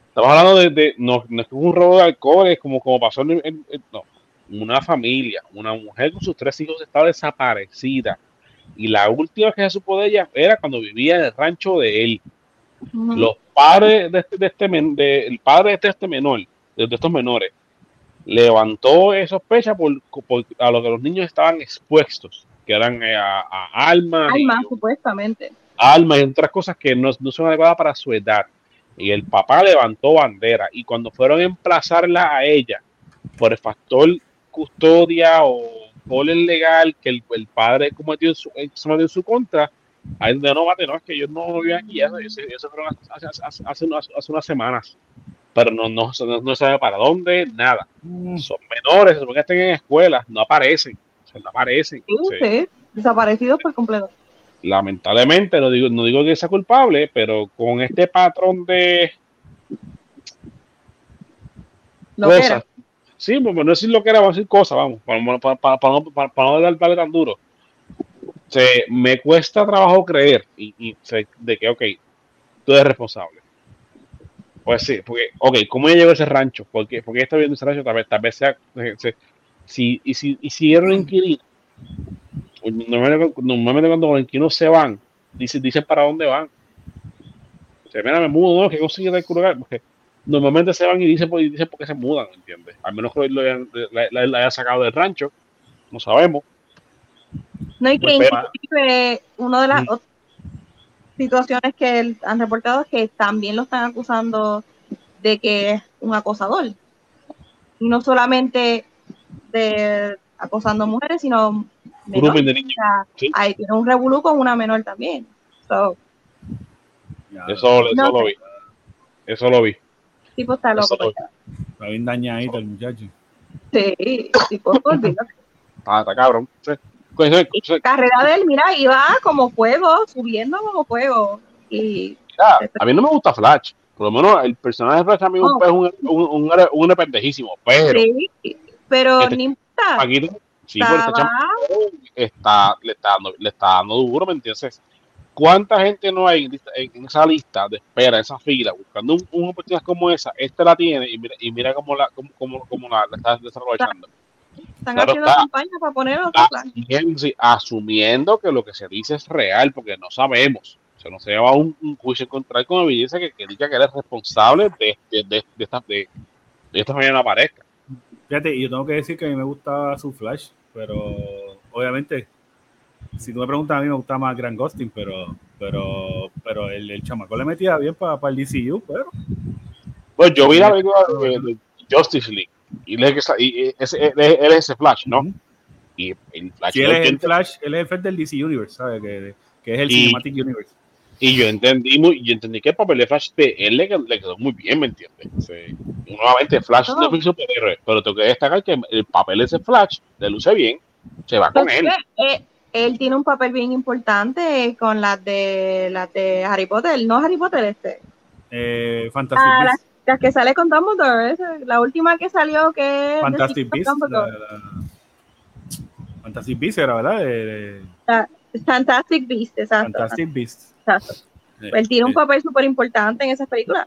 estamos hablando de, no, no es un robo de alcohol, es como, como pasó en- en- no, una familia, una mujer con sus tres hijos estaba desaparecida. Y la última vez que se supo de ella era cuando vivía en el rancho de él. Los padres de este, de este de- el padre de este menor, de, de estos menores, levantó sospecha por, por- a lo que los niños estaban expuestos, que eran eh, a, a armas, y- Alma, supuestamente. almas y otras cosas que no, no son adecuadas para su edad. Y el papá levantó bandera. Y cuando fueron a emplazarla a ella por el factor custodia o polen legal que el, el padre cometió su, en su contra, ahí donde no mate, no, es que yo no vivo aquí, eso, eso, fueron hace, hace, hace, hace unas, hace unas semanas. Pero no, no, no, no sabe para dónde, nada. Son menores, se que estén en escuelas, no aparecen. O sea, no aparecen. Sí, Sí sí, desaparecidos por completo. lamentablemente, no digo, no digo que sea culpable, pero con este patrón de que cosas. Sí, pues, no decir lo que era, vamos a decir cosas, vamos, para, para- para- para no, darle tan duro. Se, me cuesta trabajo creer y, y sé de que, ok, tú eres responsable. Pues sí, porque, ok, ¿cómo ella llegó a ese rancho? ¿Por qué, por qué está viendo ese rancho? Tal vez, tal vez sea, eh, se- si, y si, y si era un inquilino, pues, normalmente, normalmente cuando los inquilinos se van, dicen, dicen para dónde van. Se mira, me mudo, ¿no? Que tal lugar, porque normalmente se van y dicen, por- y dicen por qué se mudan, ¿entiendes? Al menos que lo hayan- la, la- la haya sacado del rancho, no sabemos. No, y que Pues, inclusive una de las Mm. ot- situaciones que han reportado es que también lo están acusando de que es un acosador. Y no solamente de acosando mujeres, sino menores. de niños. Sí. ahí tiene un revolú con una menor también. So, Eso, eso No lo vi. Eso lo vi. El tipo está loco. Está bien dañadito el muchacho. Sí, el tipo. *laughs* Ah, está cabrón. Sí. Pues, Y sí, la carrera de él, mira, iba como fuego, subiendo como fuego. Y mira, a mí no me gusta Flash. Por lo menos el personaje de Flash a mí es un- Oh. es un, un, un, un, un pendejísimo. Pero sí, pero Este- ni importa. Sí, chamaco está, le, está dando, le está dando duro, ¿me entiendes? ¿Cuánta gente no hay en, esa lista de espera, en esa fila, buscando un- una oportunidad como esa? Este la tiene y mira, y mira cómo la, cómo, cómo, cómo la, la está desarrollando. Están Claro haciendo está. campaña para poner otro plan. Asumiendo, que lo que se dice es real, porque no sabemos. O sea, no se lleva un, un juicio contra con evidencia que, que diga que él es responsable de, de, de, de esta, de, de esta manera no aparezca. Fíjate, y yo tengo que decir que a mí me gustaba su Flash, pero obviamente, si tú me preguntas, a mí me gusta más Grand Ghosting, pero, pero, pero el, el chamaco le metía bien para el DCU, pero Pues yo vi la película de, de Justice League y él es, ese- él es- él es ese Flash, ¿no? Y el Flash si él es el Flash, él es el Flash del DC Universe, ¿sabes? Que, que es el Y- Cinematic Universe. Y yo entendí muy, yo entendí que el papel de Flash de él le, le quedó muy bien, ¿me entiendes? Sí. Nuevamente, Flash no es un superhéroe, pero tengo que destacar que el papel de ese Flash le luce bien, se va con él. Entonces, eh, él tiene un papel bien importante con las de las de Harry Potter, no Harry Potter este. Eh, Fantastic Ah, Beasts, Las que sale con Dumbledore, esa, la última que salió que es Fantastic Beasts, la- Fantastic Beasts era, ¿verdad? De- de- Fantastic Beast, exacto. Fantastic Beasts. exacto. Eh, Él tiene un papel súper importante en esas películas.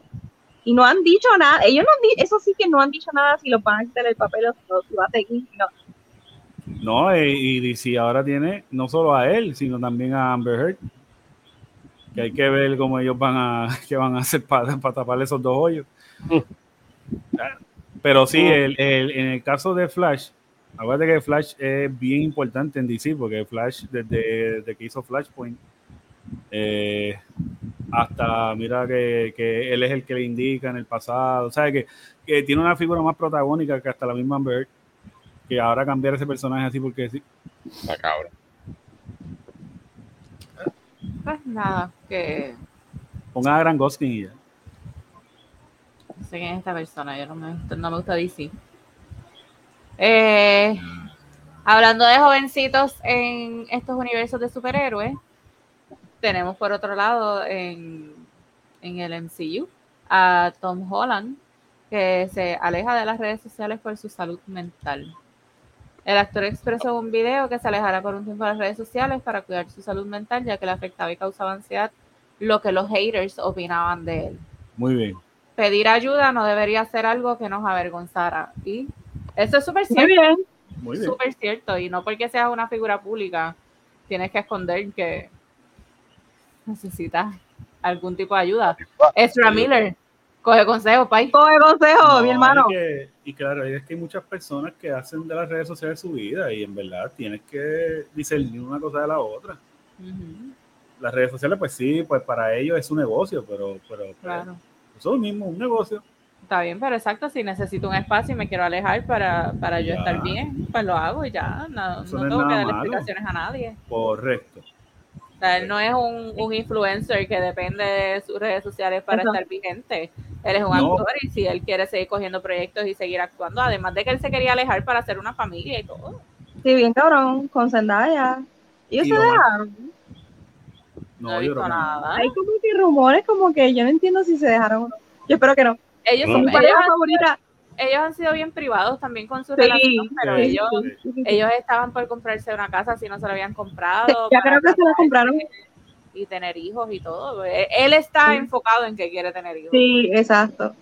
Y no han dicho nada, ellos no han di- eso sí que no han dicho nada si lo van a quitar el papel o si lo- si va a seguir. No. No, eh, y DC ahora tiene no solo a él, sino también a Amber Heard. Que hay que ver cómo ellos van a, *laughs* qué van a hacer para, para tapar esos dos hoyos. Mm. Pero sí, el, el- en el caso de Flash, acuérdate que Flash es bien importante en DC, porque Flash, desde, desde que hizo Flashpoint, eh, hasta, mira que, que él es el que le indica en el pasado, o sea, que, que tiene una figura más protagónica que hasta la misma Amber Heard, que ahora cambiar ese personaje así porque sí. Está cabrón. Pues nada, que Ponga a Gran Gosling y ya. no sé quién es esta persona, yo no me, no me gusta DC. Eh, hablando de jovencitos en estos universos de superhéroes, tenemos por otro lado en, en el MCU a Tom Holland, que se aleja de las redes sociales por su salud mental. El actor expresó en un video que se alejará por un tiempo de las redes sociales para cuidar su salud mental, ya que le afectaba y causaba ansiedad lo que los haters opinaban de él Muy bien. pedir ayuda no debería ser algo que nos avergonzara. Y eso es súper Muy cierto, bien. Muy bien. súper cierto. Y no porque seas una figura pública, tienes que esconder que necesitas algún tipo de ayuda. Ezra Miller, coge consejo, pay. Coge consejo, No, mi hermano. Que- y claro, es que hay muchas personas que hacen de las redes sociales su vida y en verdad tienes que discernir una cosa de la otra. Las redes sociales, pues sí, pues para ellos es un negocio, pero, pero pues, claro. eso es mismo, un negocio. Está bien, pero exacto, si necesito un espacio y me quiero alejar para, para yo Ya. estar bien, pues lo hago y ya. No, Eso no tengo que malo. explicaciones a nadie. Correcto. O sea, él no es un, un influencer que depende de sus redes sociales para Eso. estar vigente. Él es un No. actor y si él quiere seguir cogiendo proyectos y seguir actuando, además de que él se quería alejar para hacer una familia y todo. Sí, bien cabrón, con Zendaya. Ellos Y se dejaron. No, No, he yo creo nada. Hay como que rumores como que yo no entiendo si se dejaron o no. Yo espero que no. Ellos, No. son- Mi pareja han, favorita. Ellos han sido bien privados también con su Sí, relación, pero sí, ellos, sí, sí, sí. ellos estaban por comprarse una casa si no se la habían comprado. *laughs* Ya creo que se la compraron. Y tener hijos y todo. Él él está Sí. enfocado en que quiere tener hijos. Sí, exacto.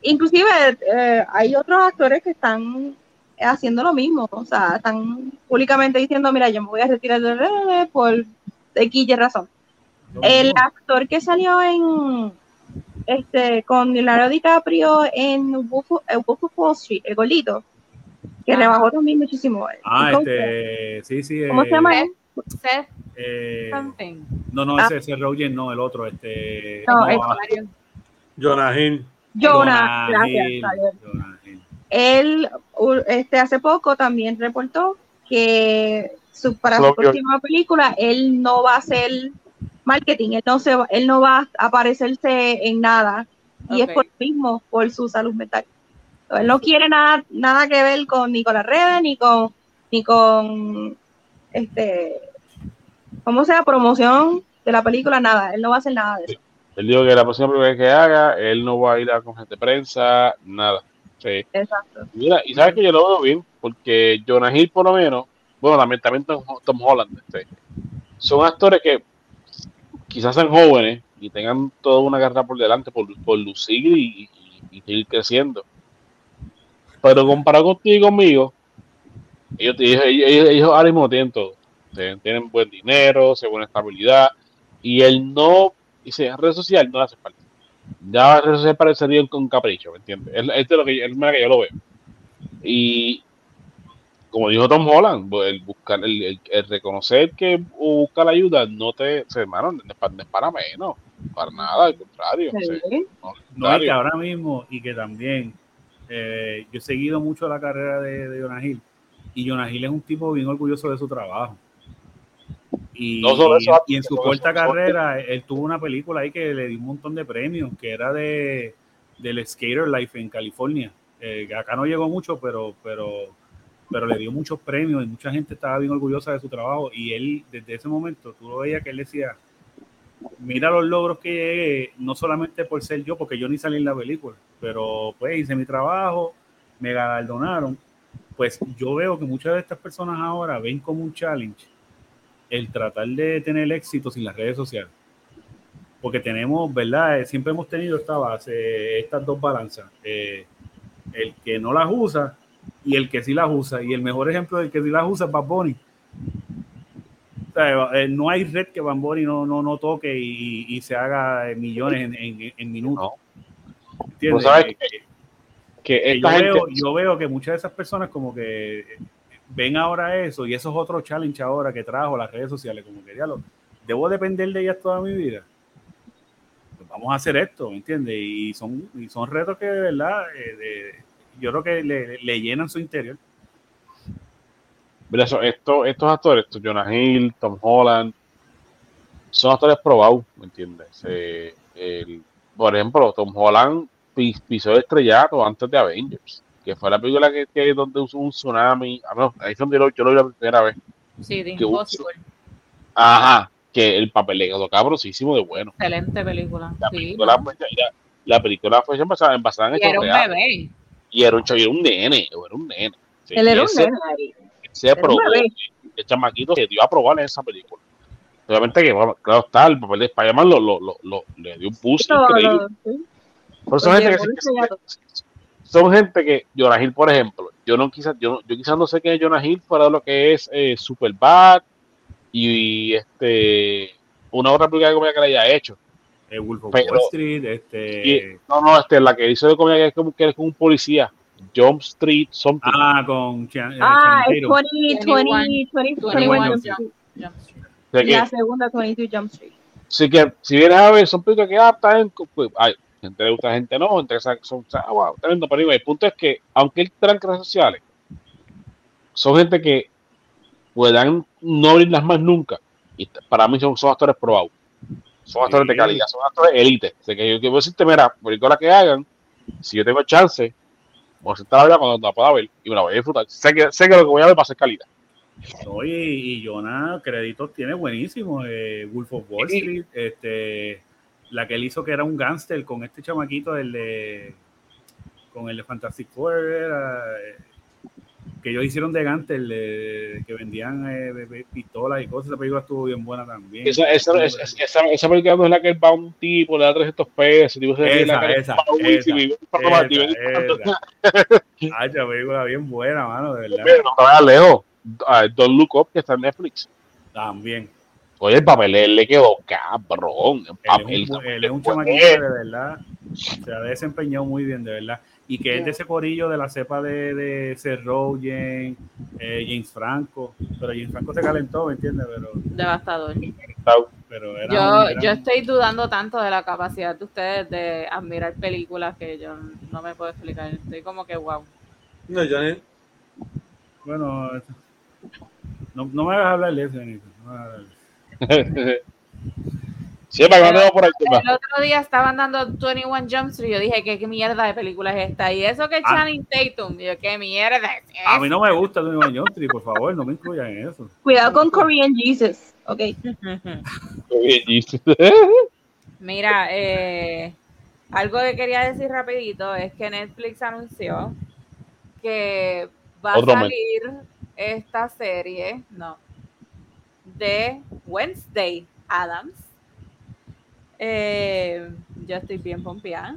Inclusive eh, hay otros actores que están haciendo lo mismo, o sea, están públicamente diciendo, mira, yo me voy a retirar de redes por X y razón. El actor que salió en este con Leonardo DiCaprio en Wolf of- eh, Wolf of Wall Street, el golito, que Ajá. rebajó también muchísimo. Ah, ¿Cómo, este, sí, sí. cómo eh, se llama él? Seth eh, something. no, no, Ah. ese, ese Rogen, no, el otro, este. No, El es- ah, Mario. Jonah Hill. Jonah, Jonah gracias, Hill, Javier. Jonah Hill. Él este, hace poco también reportó que su, para su Propio. próxima película él no va a hacer marketing, él no, se va, él no va a aparecerse en nada y es por lo mismo, por su salud mental. Él no quiere nada, nada que ver con ni con las redes ni con ni con este ¿cómo sea? promoción de la película, nada, él no va a hacer nada de eso. Él dijo que la próxima película que haga, él no va a ir a con gente de prensa, nada. Sí. Exacto. Mira, y sabes que yo lo veo bien, porque Jonah Hill por lo menos, bueno, también, también Tom, Tom Holland, este, son actores que quizás sean jóvenes y tengan toda una carrera por delante por, por lucir y, y- y seguir creciendo. Pero comparado contigo y conmigo, ellos, ellos, ellos, ahora mismo tienen todo. Tienen, buen dinero, se buena estabilidad, y el no, dice, en red social no hace falta. Ya la red social parecería un, un capricho, ¿me entiendes? Es, es lo que, es manera que yo lo veo. Y como dijo Tom Holland, el buscar, el, el- el reconocer que o buscar ayuda no te, se- hermano, no es para, no es para menos, para nada, al contrario. o sea, no, y que ahora mismo, y que también, eh, yo he seguido mucho la carrera de, de Jonah Hill, y Jonah Hill es un tipo bien orgulloso de su trabajo. Y, No solo y- eso, y en su corta carrera, él tuvo una película ahí que le dio un montón de premios, que era de del Skater Life en California. Eh, acá no llegó mucho, pero, pero, pero le dio muchos premios y mucha gente estaba bien orgullosa de su trabajo. Y él, desde ese momento, tú lo veías que él decía, mira los logros que llegué, no solamente por ser yo, porque yo ni salí en la película, pero pues hice mi trabajo, me galardonaron. Pues yo veo que muchas de estas personas ahora ven como un challenge el tratar de tener éxito sin las redes sociales. Porque tenemos, ¿verdad? Eh, Siempre hemos tenido esta base, estas dos balanzas. Eh, el que no las usa y el que sí las usa. Y el mejor ejemplo del que sí las usa es Bad Bunny. O sea, eh, no hay red que Bad Bunny no, no, no toque y, y se haga millones en, en- en minutos. ¿Entiendes? Pues, ¿sabes Que- qué? Que que esta yo, gente, veo, yo veo que muchas de esas personas como que ven ahora eso y eso es otro challenge ahora que trajo las redes sociales, como que ya lo, debo depender de ellas toda mi vida. Pues vamos a hacer esto, ¿me entiendes? Y son, y son retos que de verdad eh, de- yo creo que le, le llenan su interior. mira, eso- esto- estos actores, estos Jonah Hill, Tom Holland, son actores probados, ¿me entiendes? Eh, el- por ejemplo, Tom Holland pis- pisó el estrellato antes de Avengers, que fue la película que, que donde usó un tsunami. Ah, no, ahí donde yo, lo- yo lo vi la primera vez. Sí, un- Impossible. Ajá, que el papel le quedó cabrosísimo de bueno. Excelente película. La Sí, película, ¿no? fue- ya- la película fue basada, basada en Y era un reales. bebé. Y era un era un nene, era un nene. Sí, Él y era un ese- nene ahí. se probó, el chamaquito se dio a probar en esa película. Obviamente que, claro está, el papel de Spider-Man lo, lo, lo, lo- le dio un boost Lo- increíble. lo- sí. Pero son Oye, gente que, que- que- son gente que, Jonah Hill, por ejemplo, yo no quizás, yo, no- yo quizás no sé quién es Jonah Hill fuera de lo que es eh, Superbad y, este una otra película de comedia que le haya hecho. Eh, Wolf of Pero- Wall Street, este, Y- no, no, este, la que hizo de comedia que es como que es como un policía, Jump Street, something. ah, con Chan- eh, Ah, es Tatum. 20, 20, 20, 21 21 Jump Street. O sea que- La segunda 22 Jump Street. Así que si vienes a ver, son películas que ah, están, pues, hay gente le gusta, gente no, gente que sabe que son, sea, wow, tremendo, pero anyway, el punto es que, aunque él redes sociales, son gente que puedan no abrirlas más nunca, y para mí son, son actores probados, son actores de calidad, son actores élite, así que yo quiero decirte, mira, películas que hagan, si yo tengo chance, voy a sentar a verla cuando la pueda ver, y me la voy a disfrutar, sé que, sé que lo que voy a ver va a ser calidad. Oye, y Jonah créditos tiene buenísimos. eh, Wolf of Wall Sí. Street, este, la que él hizo que era un gángster con este chamaquito, el de, con el de Fantastic Four, era, eh, que ellos hicieron de gángster, de- que vendían eh, pistolas y cosas. Esa película estuvo bien buena también. Esa, esa, esa, esa, esa película no es la que va a un tipo, le da 300 pesos, tipo, ríe en la Esa, esa, "Uy, esa, esa, más, vive un poco más". esa. *laughs* Ay, esa película bien buena, mano, de verdad. Mira, no lejos. Ah, Don't Look Up, que está en Netflix. También. Oye, el papel él le quedó cabrón. El Él papel, es un, él es un chamaquito que de verdad se ha desempeñado muy bien, de verdad. Y que es de ese corillo de la cepa de, de Rogen, eh, James Franco. Pero James Franco se calentó, ¿me entiendes? Pero, Devastador. pero era Yo, era- yo estoy dudando tanto de la capacidad de ustedes de admirar películas que yo no me puedo explicar. Estoy como que wow. No, Johnny. Bueno, no, no me hagas hablar de eso, Benito, no me hagas hablar de eso. *laughs* Sí, para que no tengo por ahí. El otro día estaban dando 21 Jump Street y yo dije, ¿qué, qué mierda de película es esta? Y eso que Ah. Channing Tatum, y yo, ¿qué mierda es A mí no me gusta Tony John Street, por favor, no me incluyan en eso. Cuidado con Korean Jesus. Ok. *laughs* Mira, eh, algo que quería decir rapidito es que Netflix anunció que va Otro a salir esta serie, no, de Wednesday Adams. Eh, yo estoy bien pompeada.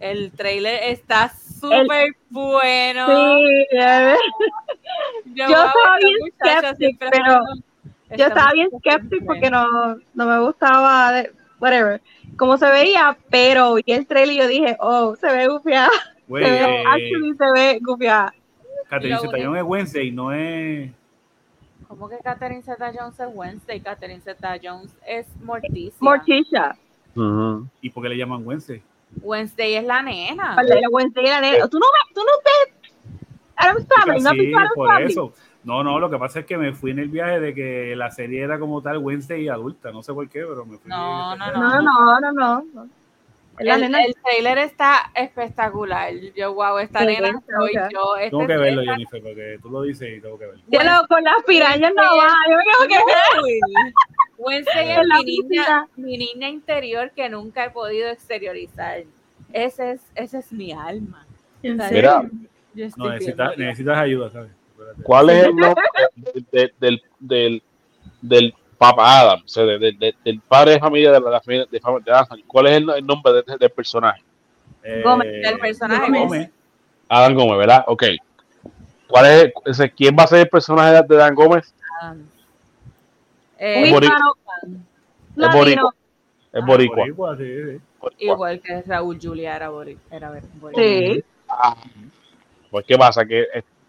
El trailer está súper bueno. Sí, Yo, estaba esta bien siempre pero yo esta estaba bien siempre- porque no, no me gustaba, de- whatever, cómo se veía, pero vi el trailer y yo dije, oh, se ve bufiada. Güey, Se ve, eh, actually se ve gufiada. Catherine Zeta-Jones es Wednesday, no es... ¿Cómo que Catherine Zeta Jones es Wednesday? Catherine Zeta Jones es Morticia. Morticia. ¿Y por qué le llaman Wednesday? Wednesday es la nena. La Wednesday era nena. ¿Tú no ves? ¿Tú no ves? Adam's Family, ¿no Sí, por eso. No, no, lo que pasa es que me fui en el viaje de que la serie era como tal Wednesday y adulta. No sé por qué, pero me fui. No, no, No, no, no, no. no. La El, nena. el trailer está espectacular. Yo, wow, esta Sí, nena está soy yo. Este Tengo que verlo, esta- Jennifer, porque tú lo dices y tengo que verlo. Cielo, con las pirañas no va. Yo me quedo que la mi niña, mi niña interior que nunca he podido exteriorizar. Ese es, ese es mi alma. ¿En Mira, No, necesitas, necesitas ayuda, ¿sabes? ¿Cuál es el *laughs* nombre de- de- del, del, del Papa Adam? O sea, de- de- de- del padre de familia de la, familia de, familia de Adam. ¿Cuál es el, el nombre de- del personaje? Eh, Gómez, del personaje. Gómez. Adam Gómez, ¿verdad? Ok. ¿Cuál es, ese, ¿Quién va a ser el personaje de, de Dan Gómez? Un Eh, Es boricua. Es Ah, boricua. Boricua, sí, sí. igual que Raúl Julia era, bori- era ver- boricua. Sí. Ah, Pues, ¿qué pasa? Que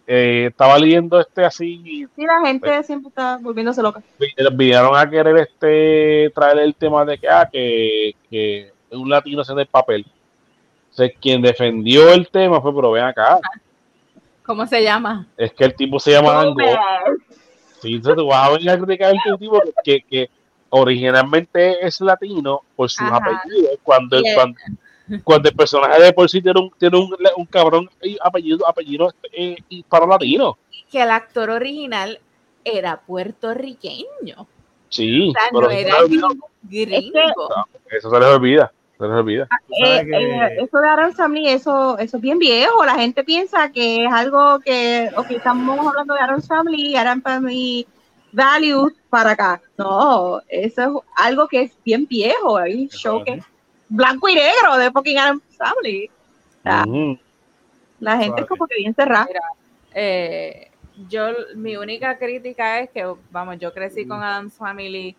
eh, eh, estaba leyendo este así y Sí, la gente siempre está volviéndose loca. vi- vinieron a querer este traer el tema de que, ah, que, que un latino haciendo el papel. Entonces, quien defendió el tema fue, pero ven acá, ¿Cómo se llama? es que el tipo se llama. Gómez. Sí, entonces tú vas a venir a criticar al tipo que, que originalmente es latino por sus Ajá. apellidos, cuando el, el- cuando, cuando el personaje de por sí tiene un, tiene un, un cabrón y apellido, apellido eh, hispano latino. Que el actor original era puertorriqueño. Sí, O sea, pero no eso, era se les olvida, gringo. eso se les olvida. Se les olvida. Sabes Eh, que- eh, eso de Adam Family, eso, eso es bien viejo. La gente piensa que es algo que, ok, estamos hablando de Adam Family, Adam Family Values para acá. No, eso es algo que es bien viejo. Hay un show que es blanco y negro de fucking Adam Family. O sea, Ujú. la gente es como que bien cerrada. Eh, yo, mi única crítica es que, vamos, yo crecí con Adam's Family,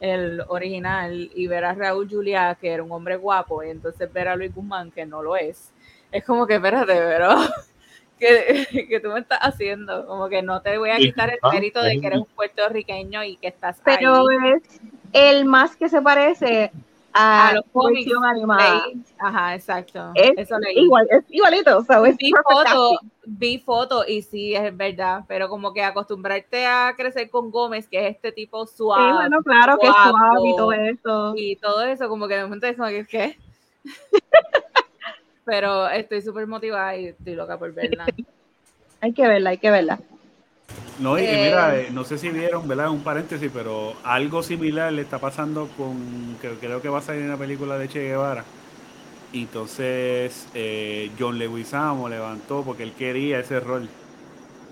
el original, y ver a Raúl Julia, que era un hombre guapo, y entonces ver a Luis Guzmán, que no lo es. Es como que, espérate, pero *laughs* que, que tú me estás haciendo, como que no te voy a quitar el mérito de que eres un puertorriqueño y que estás Pero ahí. es el más que se parece a, A los cómics, animada. Leí. Ajá, exacto. Es Eso leí. Igual, es igualito. o sea, es vi perfect foto, casting. vi foto y sí es verdad, pero como que acostumbrarte a crecer con Gómez, que es este tipo Sí, suave bueno, claro que es suave y todo eso. y todo eso, como que de momento es como que ¿qué? *laughs* pero estoy súper motivada y estoy loca por verla. Hay que verla, hay que verla. No, y, y Eh, mira, eh, no sé si vieron, ¿verdad? Un paréntesis, pero algo similar le está pasando con, que creo que va a salir en la película de Che Guevara. Y entonces eh, John Leguizamo levantó porque él quería ese rol.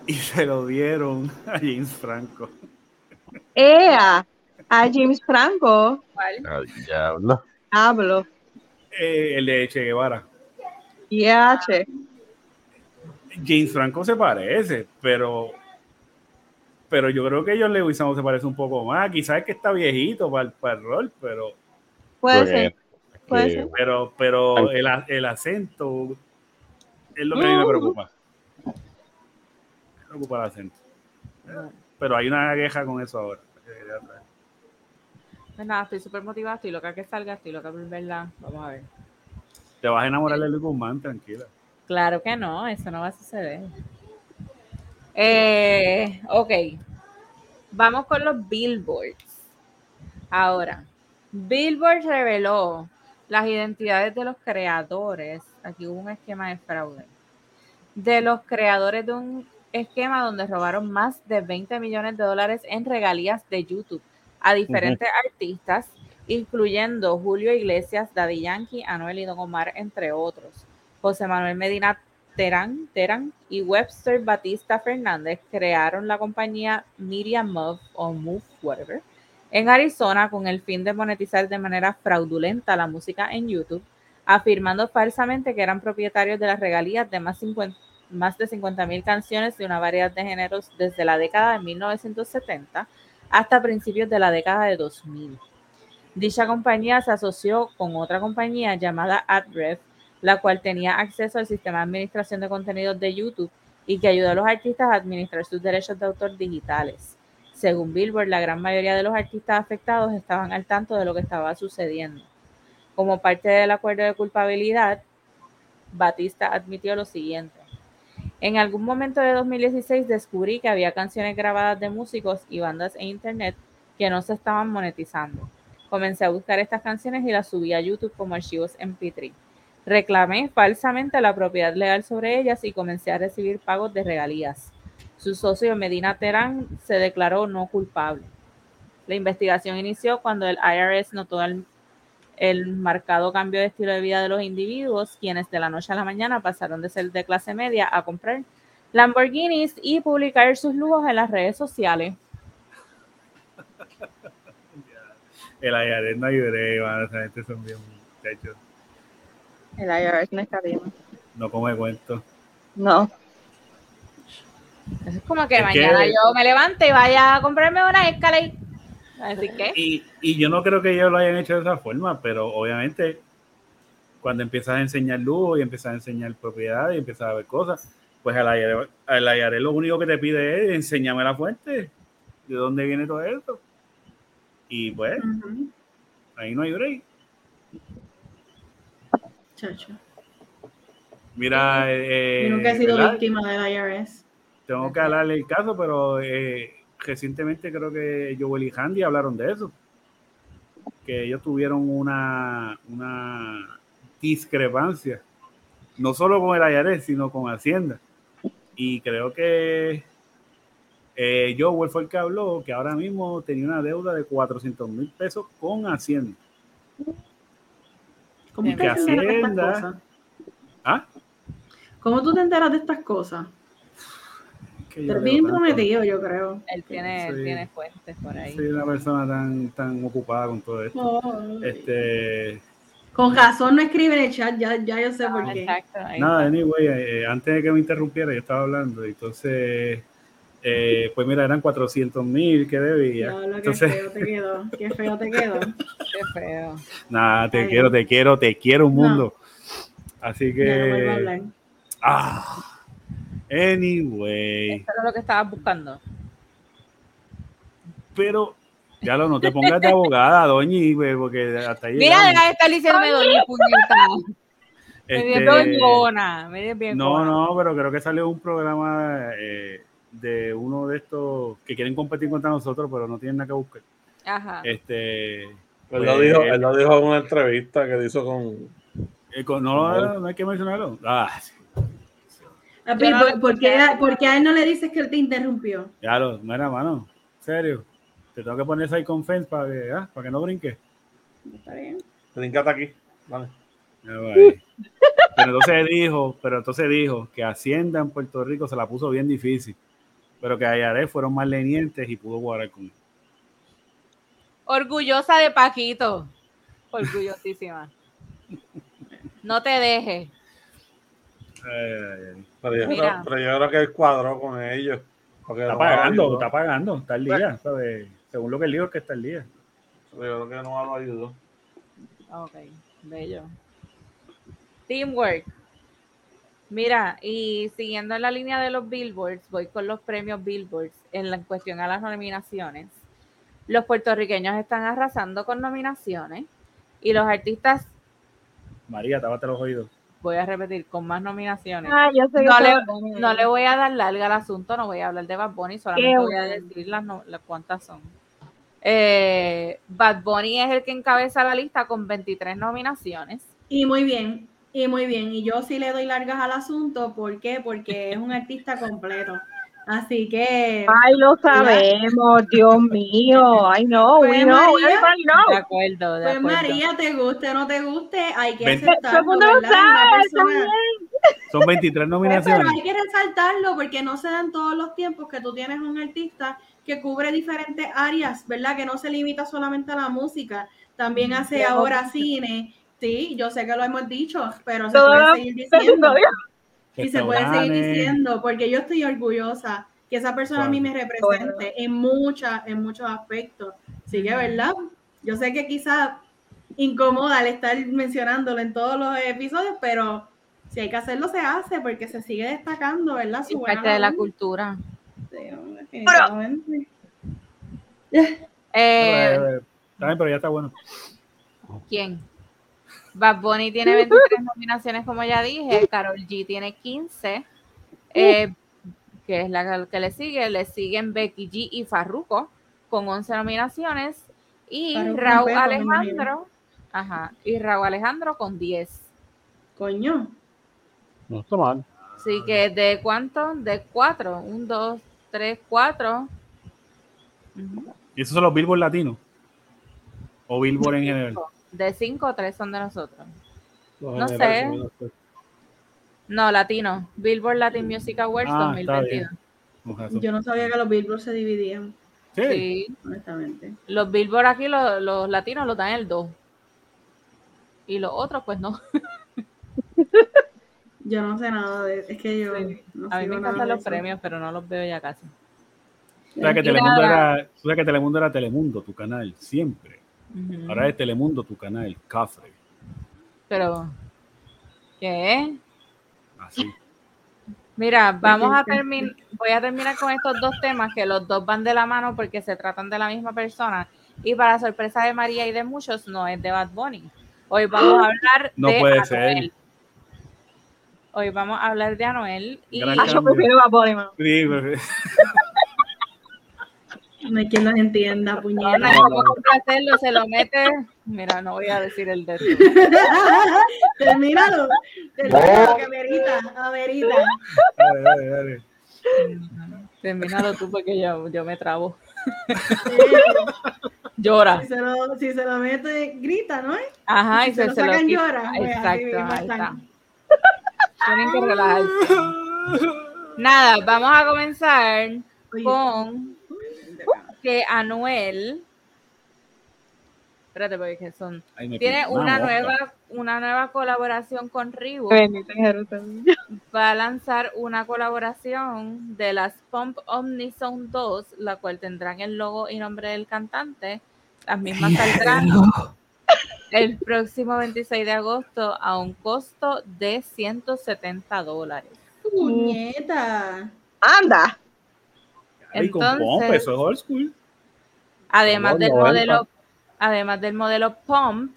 Y *laughs* se lo dieron a James Franco. Ea, a James Franco, ¿Cuál? Diablo. hablo. Eh, el de Che Guevara. IH. James Franco se parece, pero pero yo creo que John Leguizamo se parece un poco más. Quizás es que está viejito para, el- para el rol, pero Puede ser. Puede ser. pero pero el, el acento es lo que a mí me preocupa. Me preocupa el acento. Pero hay una queja con eso ahora. Pues nada, estoy súper motivada, estoy loca que salga, estoy loca por verla. Vamos a ver. Te vas a enamorar de Luis Guzmán, tranquila. Claro que no, eso no va a suceder. Eh, ok, vamos con los billboards. Ahora, Billboard reveló las identidades de los creadores. Aquí hubo un esquema de fraude. De los creadores de un esquema donde robaron más de 20 millones de dólares en regalías de YouTube a diferentes artistas, incluyendo Julio Iglesias, Daddy Yankee, Anuel y Don Omar, entre otros. José Manuel Medina Terán, Terán y Webster Batista Fernández crearon la compañía Media Move o Move, whatever, en Arizona con el fin de monetizar de manera fraudulenta la música en YouTube, afirmando falsamente que eran propietarios de las regalías de más, 50 más de 50 mil canciones de una variedad de géneros desde la década de 1970 hasta principios de la década de 2000. Dicha compañía se asoció con otra compañía llamada AdRev la cual tenía acceso al sistema de administración de contenidos de YouTube y que ayudó a los artistas a administrar sus derechos de autor digitales. Según Billboard, la gran mayoría de los artistas afectados estaban al tanto de lo que estaba sucediendo. Como parte del acuerdo de culpabilidad, Batista admitió lo siguiente. En algún momento de 2016 descubrí que había canciones grabadas de músicos y bandas en Internet que no se estaban monetizando. Comencé a buscar estas canciones y las subí a YouTube como archivos MP3. Reclamé falsamente la propiedad legal sobre ellas y comencé a recibir pagos de regalías. Su socio Medina Terán se declaró no culpable. La investigación inició cuando el IRS notó el, el marcado cambio de estilo de vida de los individuos, quienes de la noche a la mañana pasaron de ser de clase media a comprar Lamborghinis y publicar sus lujos en las redes sociales. *laughs* El IRS no ayudé, esa gente son bien muchachos. El IRS no está bien. No come cuento. No. Es como que Es mañana que- yo me levante y vaya a comprarme una Escalade. Así que, Y, y yo no creo que ellos lo hayan hecho de esa forma, pero obviamente cuando empiezas a enseñar lujo y empiezas a enseñar propiedad y empiezas a ver cosas, pues IRS, el IRS lo único que te pide es enséñame la fuente, de dónde viene todo esto. Y pues ahí no hay break. Chacho. Mira, eh, Yo nunca he sido ¿verdad? víctima del IRS. tengo que hablarle el caso, pero eh, recientemente creo que Joel y Handy hablaron de eso. Que ellos tuvieron una, una discrepancia, no solo con el IRS, sino con Hacienda. Y creo que eh, Joel fue el que habló que ahora mismo tenía una deuda de 400 mil pesos con Hacienda. ¿Cómo Que te enteras de estas Hacienda- cosas? ¿Ah? ¿Cómo tú te enteras de estas cosas? Que yo bien prometido, yo creo. él tiene, él tiene fuentes por ahí. Soy una persona tan, tan ocupada con todo esto. Oh. Este, Con razón no escribe en el chat, ya, ya yo sé Ah, por qué. exacto, Nada, anyway, eh, antes de que me interrumpiera, yo estaba hablando, y entonces, eh, pues mira, eran 400 mil que debía. Diablo, qué Entonces, feo te quedó. Qué feo te quedó. *laughs* Qué feo. nada, te Ay, quiero, te quiero, te quiero un No. mundo. Así Ya no vuelvo a que, hablar. ah, anyway, Eso era lo que estabas buscando. pero ya lo no te pongas de abogada, doña, güey, porque hasta ahí. Mira, deja de estar diciéndome doña puñeta. Me Este. Me dio bien No, no, pero creo que salió un programa eh, de uno de estos que quieren competir contra nosotros, pero no tienen nada que buscar. Ajá. Este, Él Pues- lo, dijo, él lo dijo en una entrevista que hizo con. eh, con- no, no hay que mencionarlo. Ah, sí, Papi, ¿por, qué, escuché. por qué a él no le dices que él te interrumpió? lo, mira, mano, en serio. Te tengo que poner ahí con fence para que, ah, para que no brinque. Está bien. Brincate aquí. Vale. Pero entonces dijo, pero entonces dijo que Hacienda en Puerto Rico se la puso bien difícil, pero que Ayaré fueron más lenientes y pudo jugar con él. Orgullosa de Paquito. Orgullosísima. No te dejes. Ay, ay, ay. Pero yo, creo, pero yo creo que él cuadró con ellos. Porque Está no pagando, ayudó. está pagando, está al día, ¿sabes? Según lo que él dijo es que está al día. Yo creo que no lo ayudó. Ok, bello. Teamwork. Mira, y siguiendo en la línea de los billboards, voy con los premios billboards en la en cuestión a las nominaciones. Los puertorriqueños están arrasando con nominaciones y los artistas, María, tápate los oídos. voy a repetir, con más nominaciones. Ah, yo sé que No le, todo- no le voy a dar larga al asunto, no voy a hablar de Bad Bunny, solamente Qué voy a decir las, no- las cuántas son. Eh, Bad Bunny es el que encabeza la lista con 23 nominaciones. Y muy bien, y muy bien. Y yo sí le doy largas al asunto. ¿Por qué? Porque es un artista completo. Así que, Ay, lo sabemos, Dios mío. Ay, no, we Pues, know, María. De acuerdo, de pues acuerdo. María, te guste o no te guste, hay que aceptarlo. Son 23 Pues, pero nominaciones. hay que resaltarlo porque no se dan todos los tiempos que tú tienes un artista que cubre diferentes áreas, ¿verdad? Que no se limita solamente a la música, también hace Pero- ahora cine. Sí, yo sé que lo hemos dicho, pero se puede seguir *laughs* diciendo. *laughs* Y se puede seguir diciendo, porque yo estoy orgullosa que esa persona a mí me represente en muchas, en muchos aspectos. Así que, ¿verdad? Yo sé que quizás incomoda al estar mencionándolo en todos los episodios, pero si hay que hacerlo, se hace, porque se sigue destacando, ¿verdad? Su buena parte de la cultura. Sí, definitivamente. Eh, Eh, bien, pero ya está bueno. ¿Quién? Bad Bunny tiene 23 nominaciones, como ya dije. Carol G tiene 15. eh, que es la que le sigue. Le siguen Becky G y Farruko con 11 nominaciones. Y Farruko Raúl Alejandro. Ajá. Y Raúl Alejandro con 10. Coño. No está mal. Así que de cuánto? De 4. 1, 2, 3, 4. ¿Y esos son los Billboard latinos? ¿O Billboard en general? De 5, 3 son de nosotros. Los No sé. no sé. No, latino. Billboard Latin Music Awards Ah, está 2022. Con razón. Yo no sabía que los Billboard se dividían, Sí. Sí. honestamente. Los Billboard aquí, los, los latinos los dan el 2. Y los otros, pues no. *laughs* Yo no sé nada de Es que yo. Sí. no A mí me encantan los premios, pero no los veo ya casi. O sea, que Y Telemundo nada. era, o sea, que Telemundo era Telemundo, tu canal, siempre. Ahora es Telemundo, tu canal, Cafre. Pero, ¿qué? Así. Mira, vamos a terminar, voy a terminar con estos dos temas que los dos van de la mano porque se tratan de la misma persona y para sorpresa de María y de muchos no es de Bad Bunny. Hoy vamos a hablar No de puede Anuel. ser. Hoy vamos a hablar de Anuel y Ah, yo prefiero Bad Bunny, mano. Sí, pues, *laughs* No hay quien los entienda, no, puñeta. no cómo complacerlo, se lo mete. Mira, no voy a decir el de. *laughs* Termínalo. Termínalo, que amerita, amerita. dale, dale, dale. Termínalo tú porque yo, yo me trabo. *laughs* Llora. si, se lo, si se lo mete, grita, ¿no? Ajá, si y se se, lo se lo sacan, quita. llora. Exacto, ahí está. Tienen que relajarse. Nada, vamos a comenzar Oye, con que Anuel. Espérate, porque es que son. Ahí me Tiene una nueva, una nueva colaboración con Jerusalén. Va a lanzar una colaboración de las Pump Omnizone 2, la cual tendrán el logo y nombre del cantante. Las mismas saldrán el próximo 26 de agosto a un costo de 170 dólares. puñeta. Anda. Ay, con Entonces- pompa, eso es old school. Además del 90. modelo, además del modelo Pump,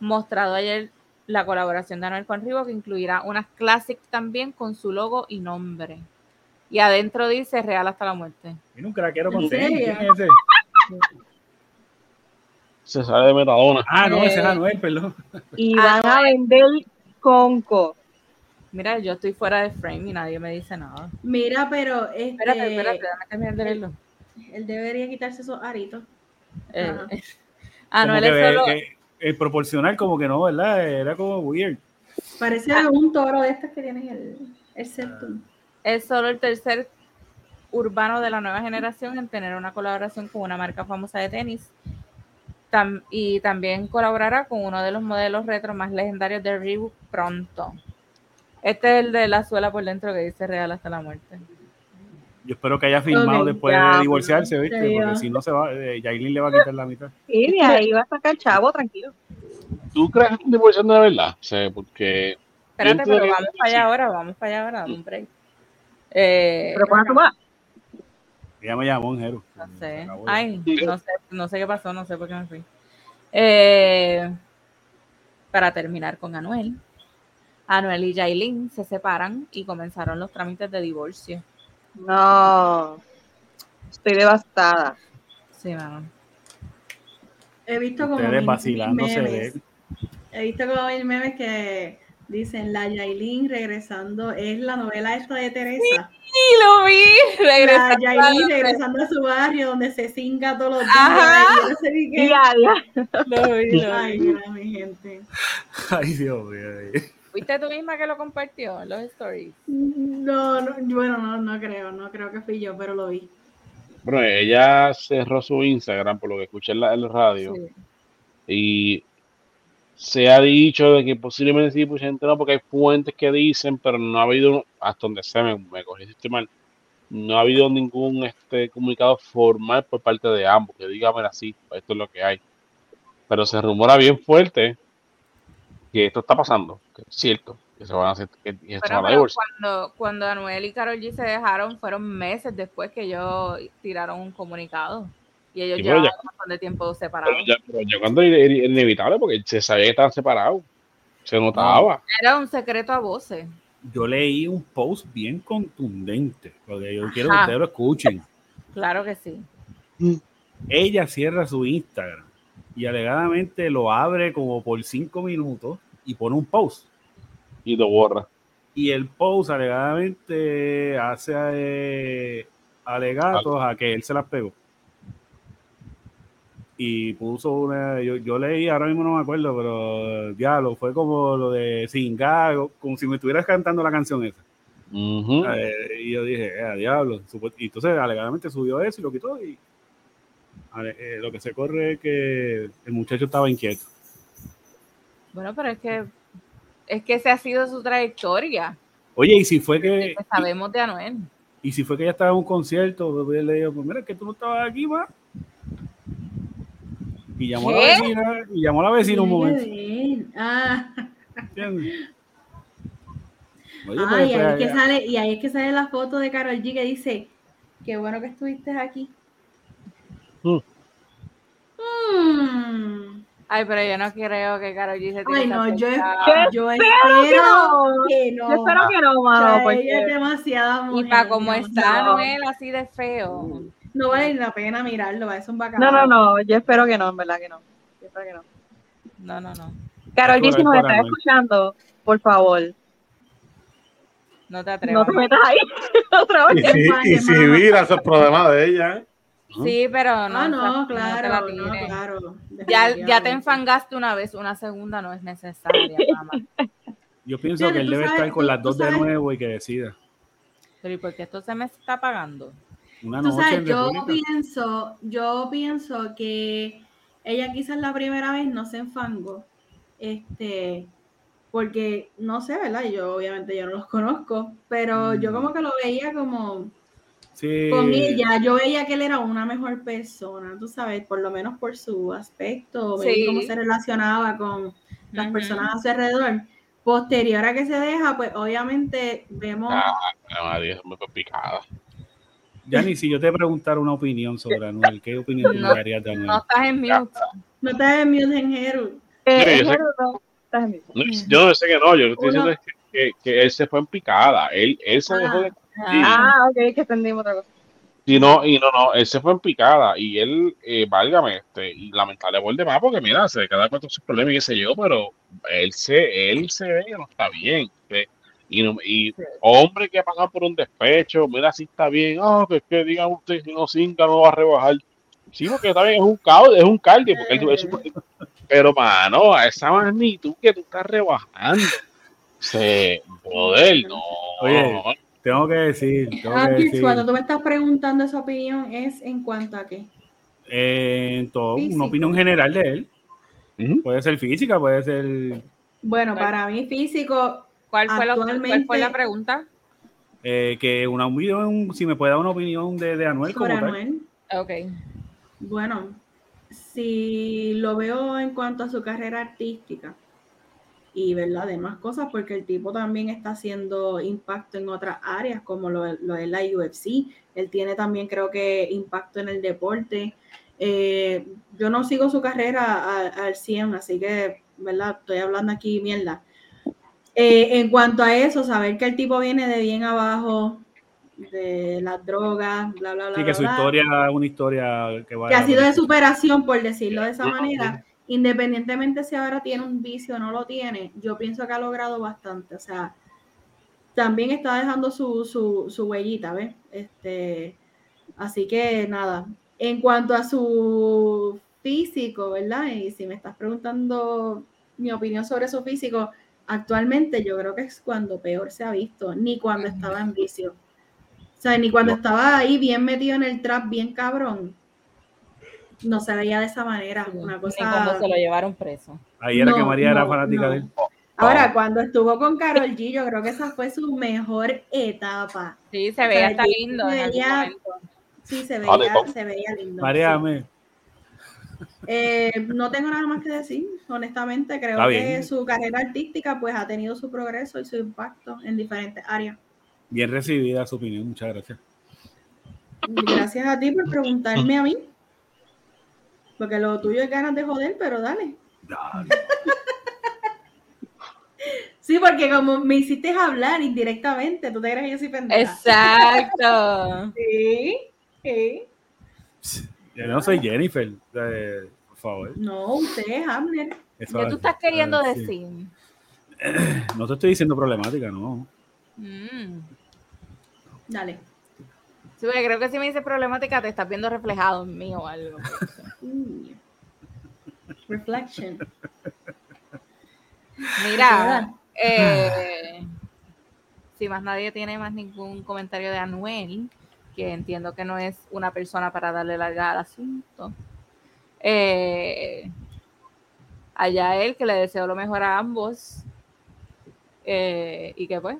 mostrado ayer la colaboración de Anuel con Reebok, que incluirá unas Classic también con su logo y nombre. Y adentro dice Real hasta la muerte. Tiene un craquero con. ¿Quién es ese? Se sale de Metadona. Ah, no, ese es Eh, Anuel, perdón. Y van a vender Conco. Mira, yo estoy fuera de frame y nadie me dice nada. Mira, pero este, Espérate, espérate, déjame terminar de leerlo. él debería quitarse esos aritos. Eh, Ajá. *laughs* Anuel Como es solo, el proporcional como que no, ¿verdad? Era como weird. Parece Ah. un toro de estos que tienen el, el septum. es solo el tercer urbano de la nueva generación en tener una colaboración con una marca famosa de tenis. Tam- y también colaborará con uno de los modelos retro más legendarios de Reebok pronto. Este es el de la suela por dentro que dice Real hasta la muerte. Yo espero que haya firmado después ya, de divorciarse, ¿viste? te digo. Porque si no se va, eh, Yailin le va a quitar la mitad. Y de ahí va a sacar chavo, tranquilo. ¿Tú crees que están divorciando de verdad? O sea, porque Espérate, pero vamos para allá ahora, vamos para allá ahora, dame un break. Eh, Pero pon a tu más. Ella me llamó, Jero. no sé. Ay, no sé, no sé qué pasó, no sé por qué me fui. Eh, para terminar con Anuel. Anuel y Yailin se separan y comenzaron los trámites de divorcio. No. Estoy devastada. Sí, mano. He visto como Ustedes mil- mil vacilándose de memes. He visto como mil memes que dicen la Yailin regresando, es la novela esta de Teresa. Y lo vi, La. Yailin regresando a su barrio donde se cinga todos los días. Ajá. no sé ni qué. Lo vi, lo Ay, vi. mira, mi gente. Ay, Dios mío. ¿Fuiste tú misma que lo compartió en los stories? No, no, bueno, no, no creo, no creo que fui yo, pero lo vi. bueno, ella cerró su Instagram, por lo que escuché en la, en la radio, Sí. y se ha dicho de que posiblemente sí, pues gente no, porque hay fuentes que dicen, pero no ha habido, hasta donde se me, me cogí si estoy mal, no ha habido ningún este comunicado formal por parte de ambos, que diga, mira, sí, esto es lo que hay. Pero se rumora bien fuerte que esto está pasando, que es cierto, que se van a hacer, que que se Pero, van a pero cuando, cuando Anuel y Karol G se dejaron, fueron meses después que ellos tiraron un comunicado. Y ellos Sí, pero llevaban ya- un montón de tiempo Pero separados. ya, pero ya cuando era, era inevitable, porque se sabía que estaban separados. Se notaba. Era un secreto a voces. Yo leí un post bien contundente, porque yo quiero que ustedes lo escuchen. Claro que sí. Ella cierra su Instagram y alegadamente lo abre como por cinco minutos y pone un post. Y lo borra. Y el post alegadamente hace eh, alegatos a que él se las pegó. Y puso una, yo, yo leí, ahora mismo no me acuerdo, pero diablo, fue como lo de Singa, como si me estuvieras cantando la canción esa. Eh, y yo dije, eh, diablo. Y entonces alegadamente subió eso y lo quitó. Y eh, lo que se corre es que el muchacho estaba inquieto. Bueno, pero es que es que esa ha sido su trayectoria. Oye, y si fue que, que sabemos de Anuel. y si fue que ella estaba en un concierto, pues le dijo, pues mira, es que tú no estabas aquí, más. Y llamó a la vecina, y llamó a la vecina un momento. ver. Ah, ¿entiendes? Oye, ah, y, ahí es que sale, y ahí es que sale la foto de Carol G que dice, qué bueno que estuviste aquí. Mm. Mm. Ay, pero yo no creo que Karol G se tiene Ay, no, yo, yo que espero no. que no. Yo espero que no, O mano, sea, porque ella es demasiada Y para como Dios está. Anuel así de feo. No vale la pena mirarlo, va, es un bacán. no, no, no, yo espero que no, en verdad que no. Yo espero que no. No, no, no. Carol G, si nos estás escuchando, por favor, No te no atrevas. te metas ahí *laughs* otra Y vez. si, y si vira, eso es problema de ella. ¿eh? Sí, pero no. Ah, no, te la claro, no, claro. Ya, ya te enfangaste una vez, una segunda no es necesaria, *laughs* mamá. Yo pienso que él debe sabes- estar con las dos de nuevo y que decida. Pero ¿y por qué esto se me está pagando? Una noche sabes, en yo República. pienso, yo pienso que ella quizás la primera vez no se enfangó, este, porque no sé, ¿verdad? Yo obviamente yo no los conozco, pero yo Mm. como que lo veía como Sí. con ella, yo veía que él era una mejor persona, tú sabes, por lo menos por su aspecto, Sí. cómo se relacionaba con las personas a su alrededor. Posterior a que se deja, pues obviamente vemos Ah, María, es muy picada. Yani, si yo te preguntara una opinión sobre Anuel, ¿qué opinión tú No. me darías de Anuel? No estás en mute. no te mute en Jeru. Eh, yo estás en. No, yo no sé que no, yo lo que estoy Uno- diciendo es que, que- que él se fue en picada. Él, él se Ah. dejó de. Ah, Ah, ok, que entendimos otra cosa. Y no, y no, no, él se fue en picada. Y él, eh, válgame, este, y lamentable por demás, porque mira, se cada cuatro sus problemas y qué sé yo, pero él se, él se ve que no está bien. ¿ve? Y, no- y hombre que ha pasado por un despecho, mira si está bien, oh, que es que digan usted si no cinca no va a rebajar. Sí, porque está bien, es un caos, es un cardio, porque él- él- pero mano, a esa magnitud que tú estás rebajando. Se, poder, no. Oye, Tengo que decir, tengo Ah, que Kirk, decir, cuando tú me estás preguntando esa opinión, ¿es en cuanto a qué? eh, en todo, Físico. una opinión general de él. Puede ser física, puede ser Bueno, para mí físico, ¿Cuál fue, cuál la pregunta? eh, que una opinión, si me puede dar una opinión de, de Anuel como sobre tal. Anuel, Ok. bueno, si lo veo en cuanto a su carrera artística y verdad, demás cosas, porque el tipo también está haciendo impacto en otras áreas, como lo, lo es la UFC, él tiene también creo que impacto en el deporte. Eh, yo no sigo su carrera al 100, así que, ¿verdad? Estoy hablando aquí mierda. Eh, en cuanto a eso, saber que el tipo viene de bien abajo, de las drogas, bla, bla, bla. Sí, que bla, su bla, historia es una historia que va que ha sido de superación, por decirlo de esa manera, independientemente si ahora tiene un vicio o no lo tiene, yo pienso que ha logrado bastante. O sea, también está dejando su, su, su huellita, ¿ves? Este, así que nada, en cuanto a su físico, ¿verdad? Y si me estás preguntando mi opinión sobre su físico, actualmente yo creo que es cuando peor se ha visto, ni cuando estaba en vicio. O sea, ni cuando estaba ahí bien metido en el trap, bien cabrón, no se veía de esa manera. Una Ni cosa. cuando se lo llevaron preso. Ahí era No, que María era fanática no. de él. Ahora, cuando estuvo con Carol G, yo creo que esa fue su mejor etapa. Sí, se veía hasta lindo algún veía-. Sí, se Vale, veía, se veía lindo. María, sí. Eh, no tengo nada más que decir, honestamente. Creo Está que bien. su carrera artística pues ha tenido su progreso y su impacto en diferentes áreas. Bien recibida su opinión, muchas gracias. Gracias a ti por preguntarme a mí. Porque lo tuyo es ganas de joder, pero dale. *laughs* Sí, porque como me hiciste hablar indirectamente, tú te crees que yo soy pendeja. Exacto. *laughs* Sí, sí. Yo no soy Jennifer, eh, por favor. No, usted es. Eso- ¿Qué tú estás queriendo sí. decir? No te estoy diciendo problemática, no. Mm. Dale. Sí, creo que si me dices problemática, te estás viendo reflejado en mí o algo. *laughs* Reflection. Mira, eh, si más nadie tiene más ningún comentario de Anuel, que entiendo que no es una persona para darle larga al asunto. Eh, allá él, que le deseo lo mejor a ambos. Eh, y que pues,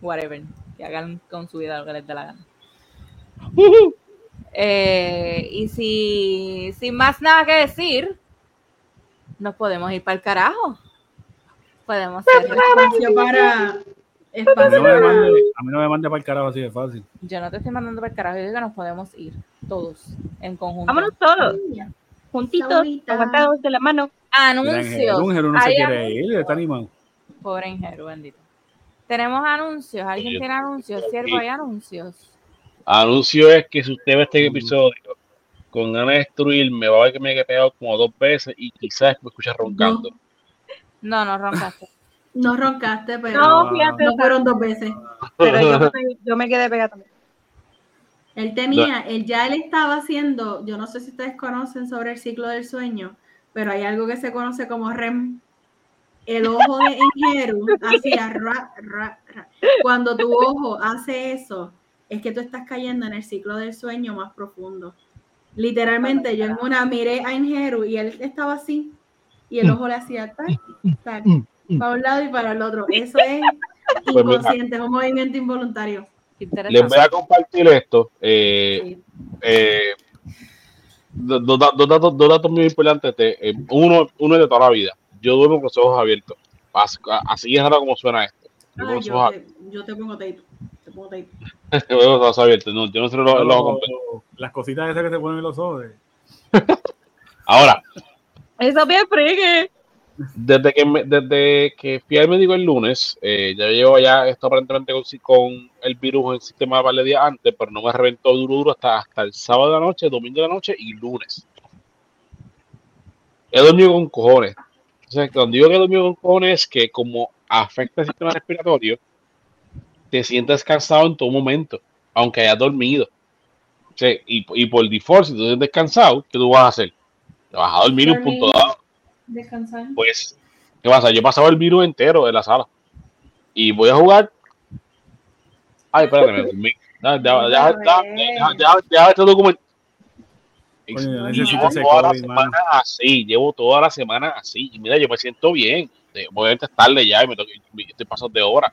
whatever, que hagan con su vida lo que les dé la gana. *laughs* Eh, y si sin más nada que decir, nos podemos ir para el carajo. Podemos ser Espacio para. A mí Espacio no me para. mande, a mí no me mande para el carajo así de fácil. Yo no te estoy mandando para el carajo, yo digo que nos podemos ir todos en conjunto. Vámonos todos, juntitos, aguantados de la mano. Anuncios. Un no se quiere ir, está animado. Pobre Ingeru, bendito. Tenemos anuncios. ¿Alguien tiene anuncios? Siervo, hay anuncios. Anuncio es que si usted ve este episodio con ganas de destruirme, va a ver que me he pegado como dos veces y quizás me escucha roncando. No, no roncaste. *laughs* No roncaste, pero No, no, fíjate, fueron dos veces. pero yo, *laughs* me- yo me quedé pegada también. Él tenía, él ya él estaba haciendo, yo no sé si ustedes conocen sobre el ciclo del sueño, pero hay algo que se conoce como REM. El ojo de Ingeru *laughs* hacía ra, ra, ra. Cuando tu ojo hace eso, es que tú estás cayendo en el ciclo del sueño más profundo. Literalmente, yo en una miré a Ingeru y él estaba así, y el ojo le hacía tac, tac, para un lado y para el otro. *laughs* Eso es Pues inconsciente, es un movimiento involuntario. Les voy a compartir esto. eh, Sí. eh, dos, dos- dos datos, dos datos muy importantes. de, eh, uno, uno es de toda la vida. Yo duermo con los ojos abiertos. Así, así es raro como suena esto. Yo Ay, te, yo te pongo tape. Te pongo tape. abiertos. Yo con los ojos abiertos. No, yo no sé los, los ojos completos. Las cositas esas que se ponen en los ojos. eh. Ahora, Eso es bien freaky. desde que, me- desde que fui al médico el lunes, eh, ya llevo ya esto aparentemente con, con el virus en el sistema de par de días antes, pero no me reventó duro duro hasta, hasta el sábado de la noche, domingo de la noche y lunes. He dormido con cojones. Entonces, cuando digo que he dormido con cojones es que como afecta el sistema respiratorio, te sientes cansado en todo momento, aunque hayas dormido. O sea, y, y por default, si tú te sientes cansado, ¿qué tú vas a hacer? Te vas a dormir un Dormir. punto dado. Descansar. Pues, ¿qué pasa? Yo pasaba el virus entero en la sala. Y voy a jugar. Ay, espérate, me dormí. Ya, ya, *laughs* ya, ya, ya, ya, ya, este documento. Coño, llevo toda la semana así, llevo toda la semana así. Y mira, yo me siento bien. Eh, Obviamente es tarde ya y me toca, y estoy pasando de hora.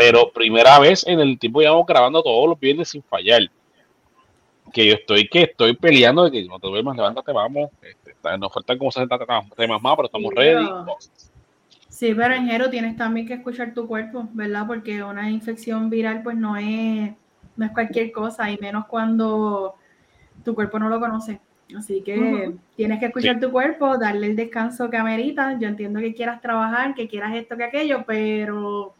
Pero primera vez en el tiempo llevamos grabando todos los viernes sin fallar. Que yo estoy, que estoy peleando de que no te duermas, levántate, vamos. Este, nos faltan como 60 temas más, pero estamos Sí, ready. pero- Sí, pero en Jero tienes también que escuchar tu cuerpo, ¿verdad? Porque una infección viral pues no es, no es cualquier cosa, y menos cuando tu cuerpo no lo conoce. Así que tienes que escuchar tu cuerpo, darle el descanso que amerita. Yo entiendo que quieras trabajar, que quieras esto, que aquello, pero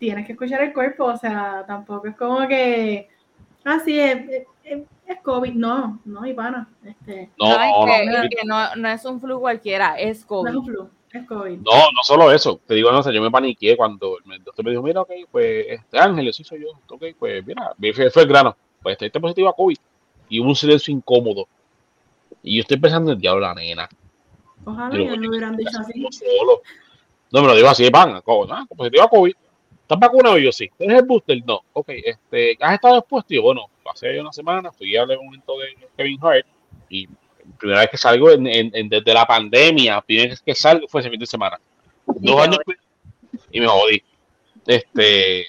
tienes que escuchar el cuerpo. O sea, tampoco es como que, así es, es, es- es COVID. No, no, y pana. Este, No, No, no, que, no, es que no, no es un flu cualquiera, es no COVID. es un flu, es COVID. No, no solo eso. Te digo, no sé, yo me paniqué cuando el doctor me dijo, mira, ok, pues, este Ángel, sí soy yo. Ok, pues, mira, fue, fue el grano. Pues, este positivo a COVID. Y hubo un silencio incómodo. Y yo estoy pensando en el diablo, la nena. Ojalá me hubieran dicho así. solo. No me lo digo así de pan. co- ah, positivo a COVID. ¿Estás vacunado? Y yo sí. ¿Tienes el booster? No. Ok, este, ¿has estado expuesto? Y yo, bueno, pasé una semana, fui a hablar un momento de Kevin Hart. Y primera vez que salgo en, en- en- desde la pandemia, primera vez que salgo fue ese fin de semana. Dos años y me jodí. Este.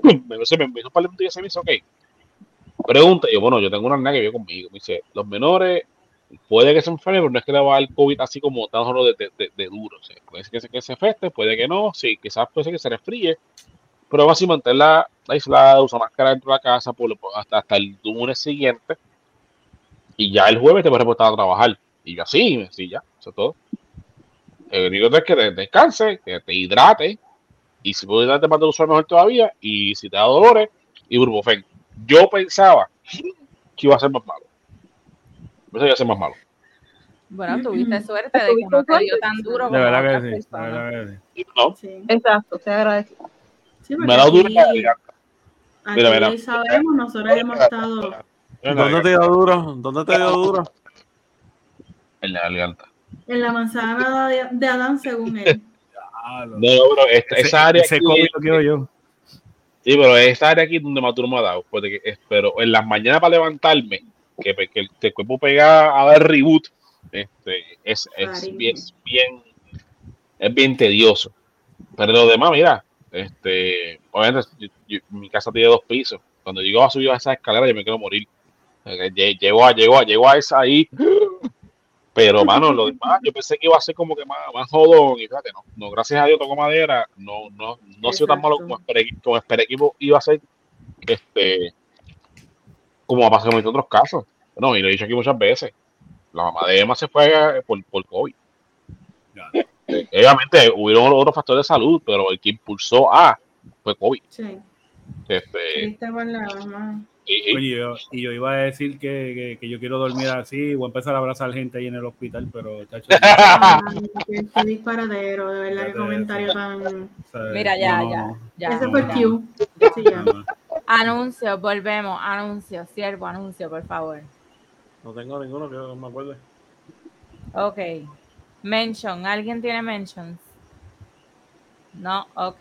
Me, se me empezó a parlar y se me dice, ok. Pregunta, y yo, bueno, yo tengo una nena que vive conmigo. Me dice, los menores puede que se enferme, pero no es que le va a dar COVID así como tan solo de, de, de- duro. O sea, puede que se, que se afecte, puede que no, sí, quizás puede ser que se resfríe, pero va así mantenerla aislada, usa máscara dentro de la casa por, hasta, hasta el lunes siguiente, y ya el jueves te puedes reportar a trabajar. Y yo así, sí, ya, eso es todo. El único es que te descanse, que te hidrate, y si puedes darte más de usuario mejor todavía, y si te da dolores, ibuprofeno. Yo pensaba que iba a ser más malo. Pensé que iba a ser más malo. Bueno, tuviste suerte de que no te dio tan duro De verdad que sí. De personas. verdad que sí. Y no, Sí. Exacto, te agradezco. Sí, me ha dado duro la garganta. Mira, mira. sabemos, nosotros hemos estado ¿Dónde te dio duro? ¿Dónde te dio duro? En la garganta. en la manzana de, de Adán, según él. No, pero esta- ese, esa área ese aquí, COVID lo quiero yo. sí, pero esa área aquí es donde más duro me ha dado. Porque, es- pero en las mañanas para levantarme, que, que el, que el cuerpo pega a dar reboot, este, es, es, bien, es bien, es bien tedioso. Pero lo demás, mira, este, obviamente, yo- yo- mi casa tiene dos pisos. Cuando llego a subir a esa escalera, yo me quiero morir. Lle- Llego a, llego a, llego a esa ahí. Pero, mano, lo demás, yo pensé que iba a ser como que más, más jodón. Y fíjate, no, no, gracias a Dios tocó madera. No, no, no ha sido tan malo como esperé, como esperé que iba a ser. Este, como ha pasado en otros casos. No, y lo he dicho aquí muchas veces. La mamá de Emma se fue eh, por, por COVID. Eh, Obviamente, hubieron otros factores de salud, pero el que impulsó a fue COVID. Sí. Este, la mamá. Y- y- Oye, yo, y yo iba a decir que, que, que yo quiero dormir así, voy a empezar a abrazar gente ahí en el hospital, pero chacho, *laughs* qué, *laughs* disparadero, de verdad, qué comentario tan. Mira, ya, no, ya, ya. Ese fue. Q. Sí, ya. Anuncio, volvemos, anuncio, siervo, anuncio, por favor. No tengo ninguno que no me acuerde. Ok. Mention, ¿alguien tiene mentions? No, ok.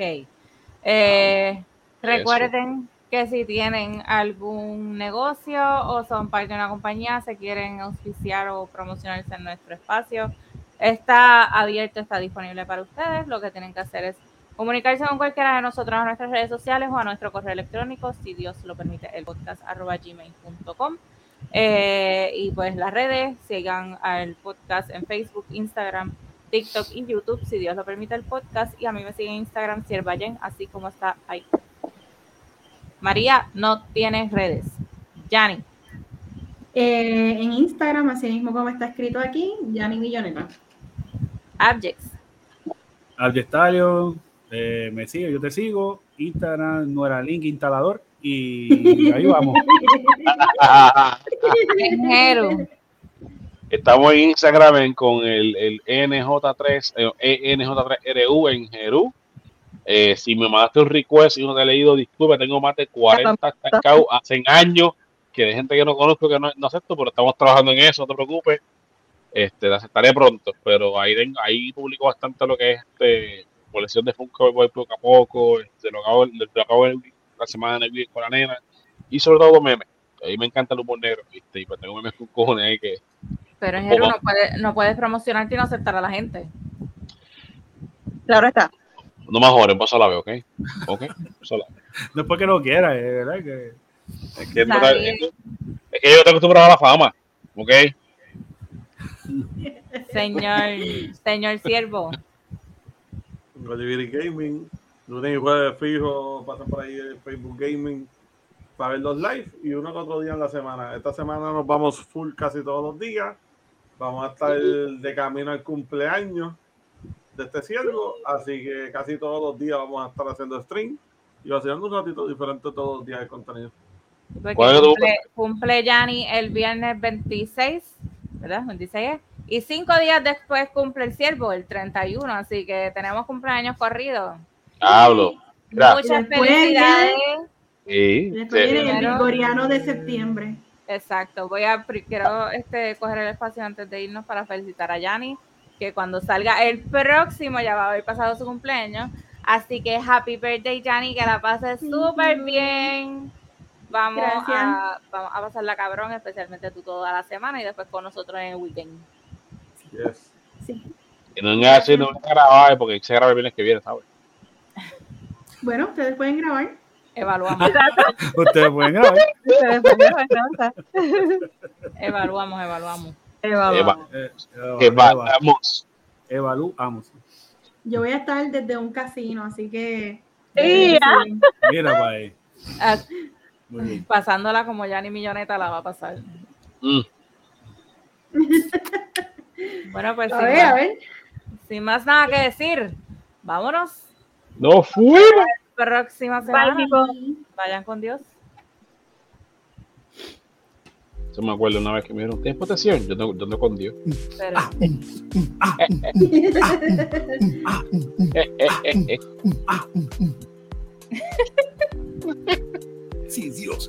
Eh, recuerden que si tienen algún negocio o son parte de una compañía, se quieren auspiciar o promocionarse en nuestro espacio, está abierto, está disponible para ustedes. Lo que tienen que hacer es comunicarse con cualquiera de nosotros a nuestras redes sociales o a nuestro correo electrónico, si Dios lo permite, el podcast arroba gmail.com. Eh, y pues las redes, sigan al podcast en Facebook, Instagram, TikTok y YouTube, si Dios lo permite el podcast. Y a mí me sigue en Instagram, Siervayen, así como está ahí. María, no tienes redes. Yanni, Eh, en Instagram, así mismo como está escrito aquí, Yanni Milloneta. Abjects. Abjectalio, eh, me sigue, yo te sigo. Instagram, no era link instalador. Y *laughs* ahí vamos. Estamos en Instagram con el, el NJ3, eh, NJ3RU en Jerú. Eh, si me mandaste un request y no te he leído, disculpe, tengo más de 40 estancados hace años que de gente que no conozco que no, no acepto, pero estamos trabajando en eso, no te preocupes. Este, la aceptaré pronto, pero ahí, ahí publico bastante lo que es este, colección de Funko voy poco a poco, este, lo en la semana de con la nena y sobre todo memes. Ahí me encanta el humor negro, ¿viste? y pues tengo memes con cojones ahí que Pero Enjero no, puede, no puedes promocionarte y no aceptar a la gente. Claro está. No más joven, paso la veo, ¿ok? ¿Ok? Paso la veo. *laughs* No es porque no quiera, es verdad que. Es que, no- Está bien. es que yo estoy acostumbrado a la fama, ¿ok? Señor, señor siervo. Oliveri Gaming. Lunes y jueves fijo, pasan por ahí el Facebook Gaming para ver los live y uno que otro día en la semana. Esta semana nos vamos full casi todos los días. Vamos a estar de camino al cumpleaños de este siervo, así que casi todos los días vamos a estar haciendo stream y haciendo un ratito diferente todos los días de contenido. Porque ¿Cuál es tu- cumple, cumple Yanni el viernes 26, ¿verdad? 26 es. Y cinco días después cumple el siervo, el 31. Así que tenemos cumpleaños corridos. Hablo. Mira, Muchas felicidades. sí, Después sí. viene el Gregoriano de septiembre. Exacto. Voy a quiero este, coger el espacio antes de irnos para felicitar a Yanni, que cuando salga el próximo ya va a haber pasado su cumpleaños. Así que happy birthday, Yanni, que la pases súper bien. Vamos Gracias. a, vamos a pasarla cabrón, especialmente tú toda la semana y después con nosotros en el weekend. Yes. Sí. Y no venga a decir, no grabar porque se graba el viernes que viene, ¿sabes? *laughs* Bueno, ustedes pueden grabar. Evaluamos, Ustedes pueden grabar. Ustedes pueden ¿no? O sea, evaluamos, evaluamos. Eva, Eva. Eh, evaluamos. Yo voy a estar desde un casino, así que. Sí, Sí. Mira para ahí. Ah, Muy bien. pasándola como ya ni milloneta la va a pasar. Mm. *laughs* Bueno, pues A sin, ver, a más, ver. sin más nada que decir, vámonos. No fuimos. Próxima semana. Vayan con Dios. Yo me acuerdo una vez que me dijeron, ¿tienes protección? Yo ando, yo ando con Dios. Sí, Dios.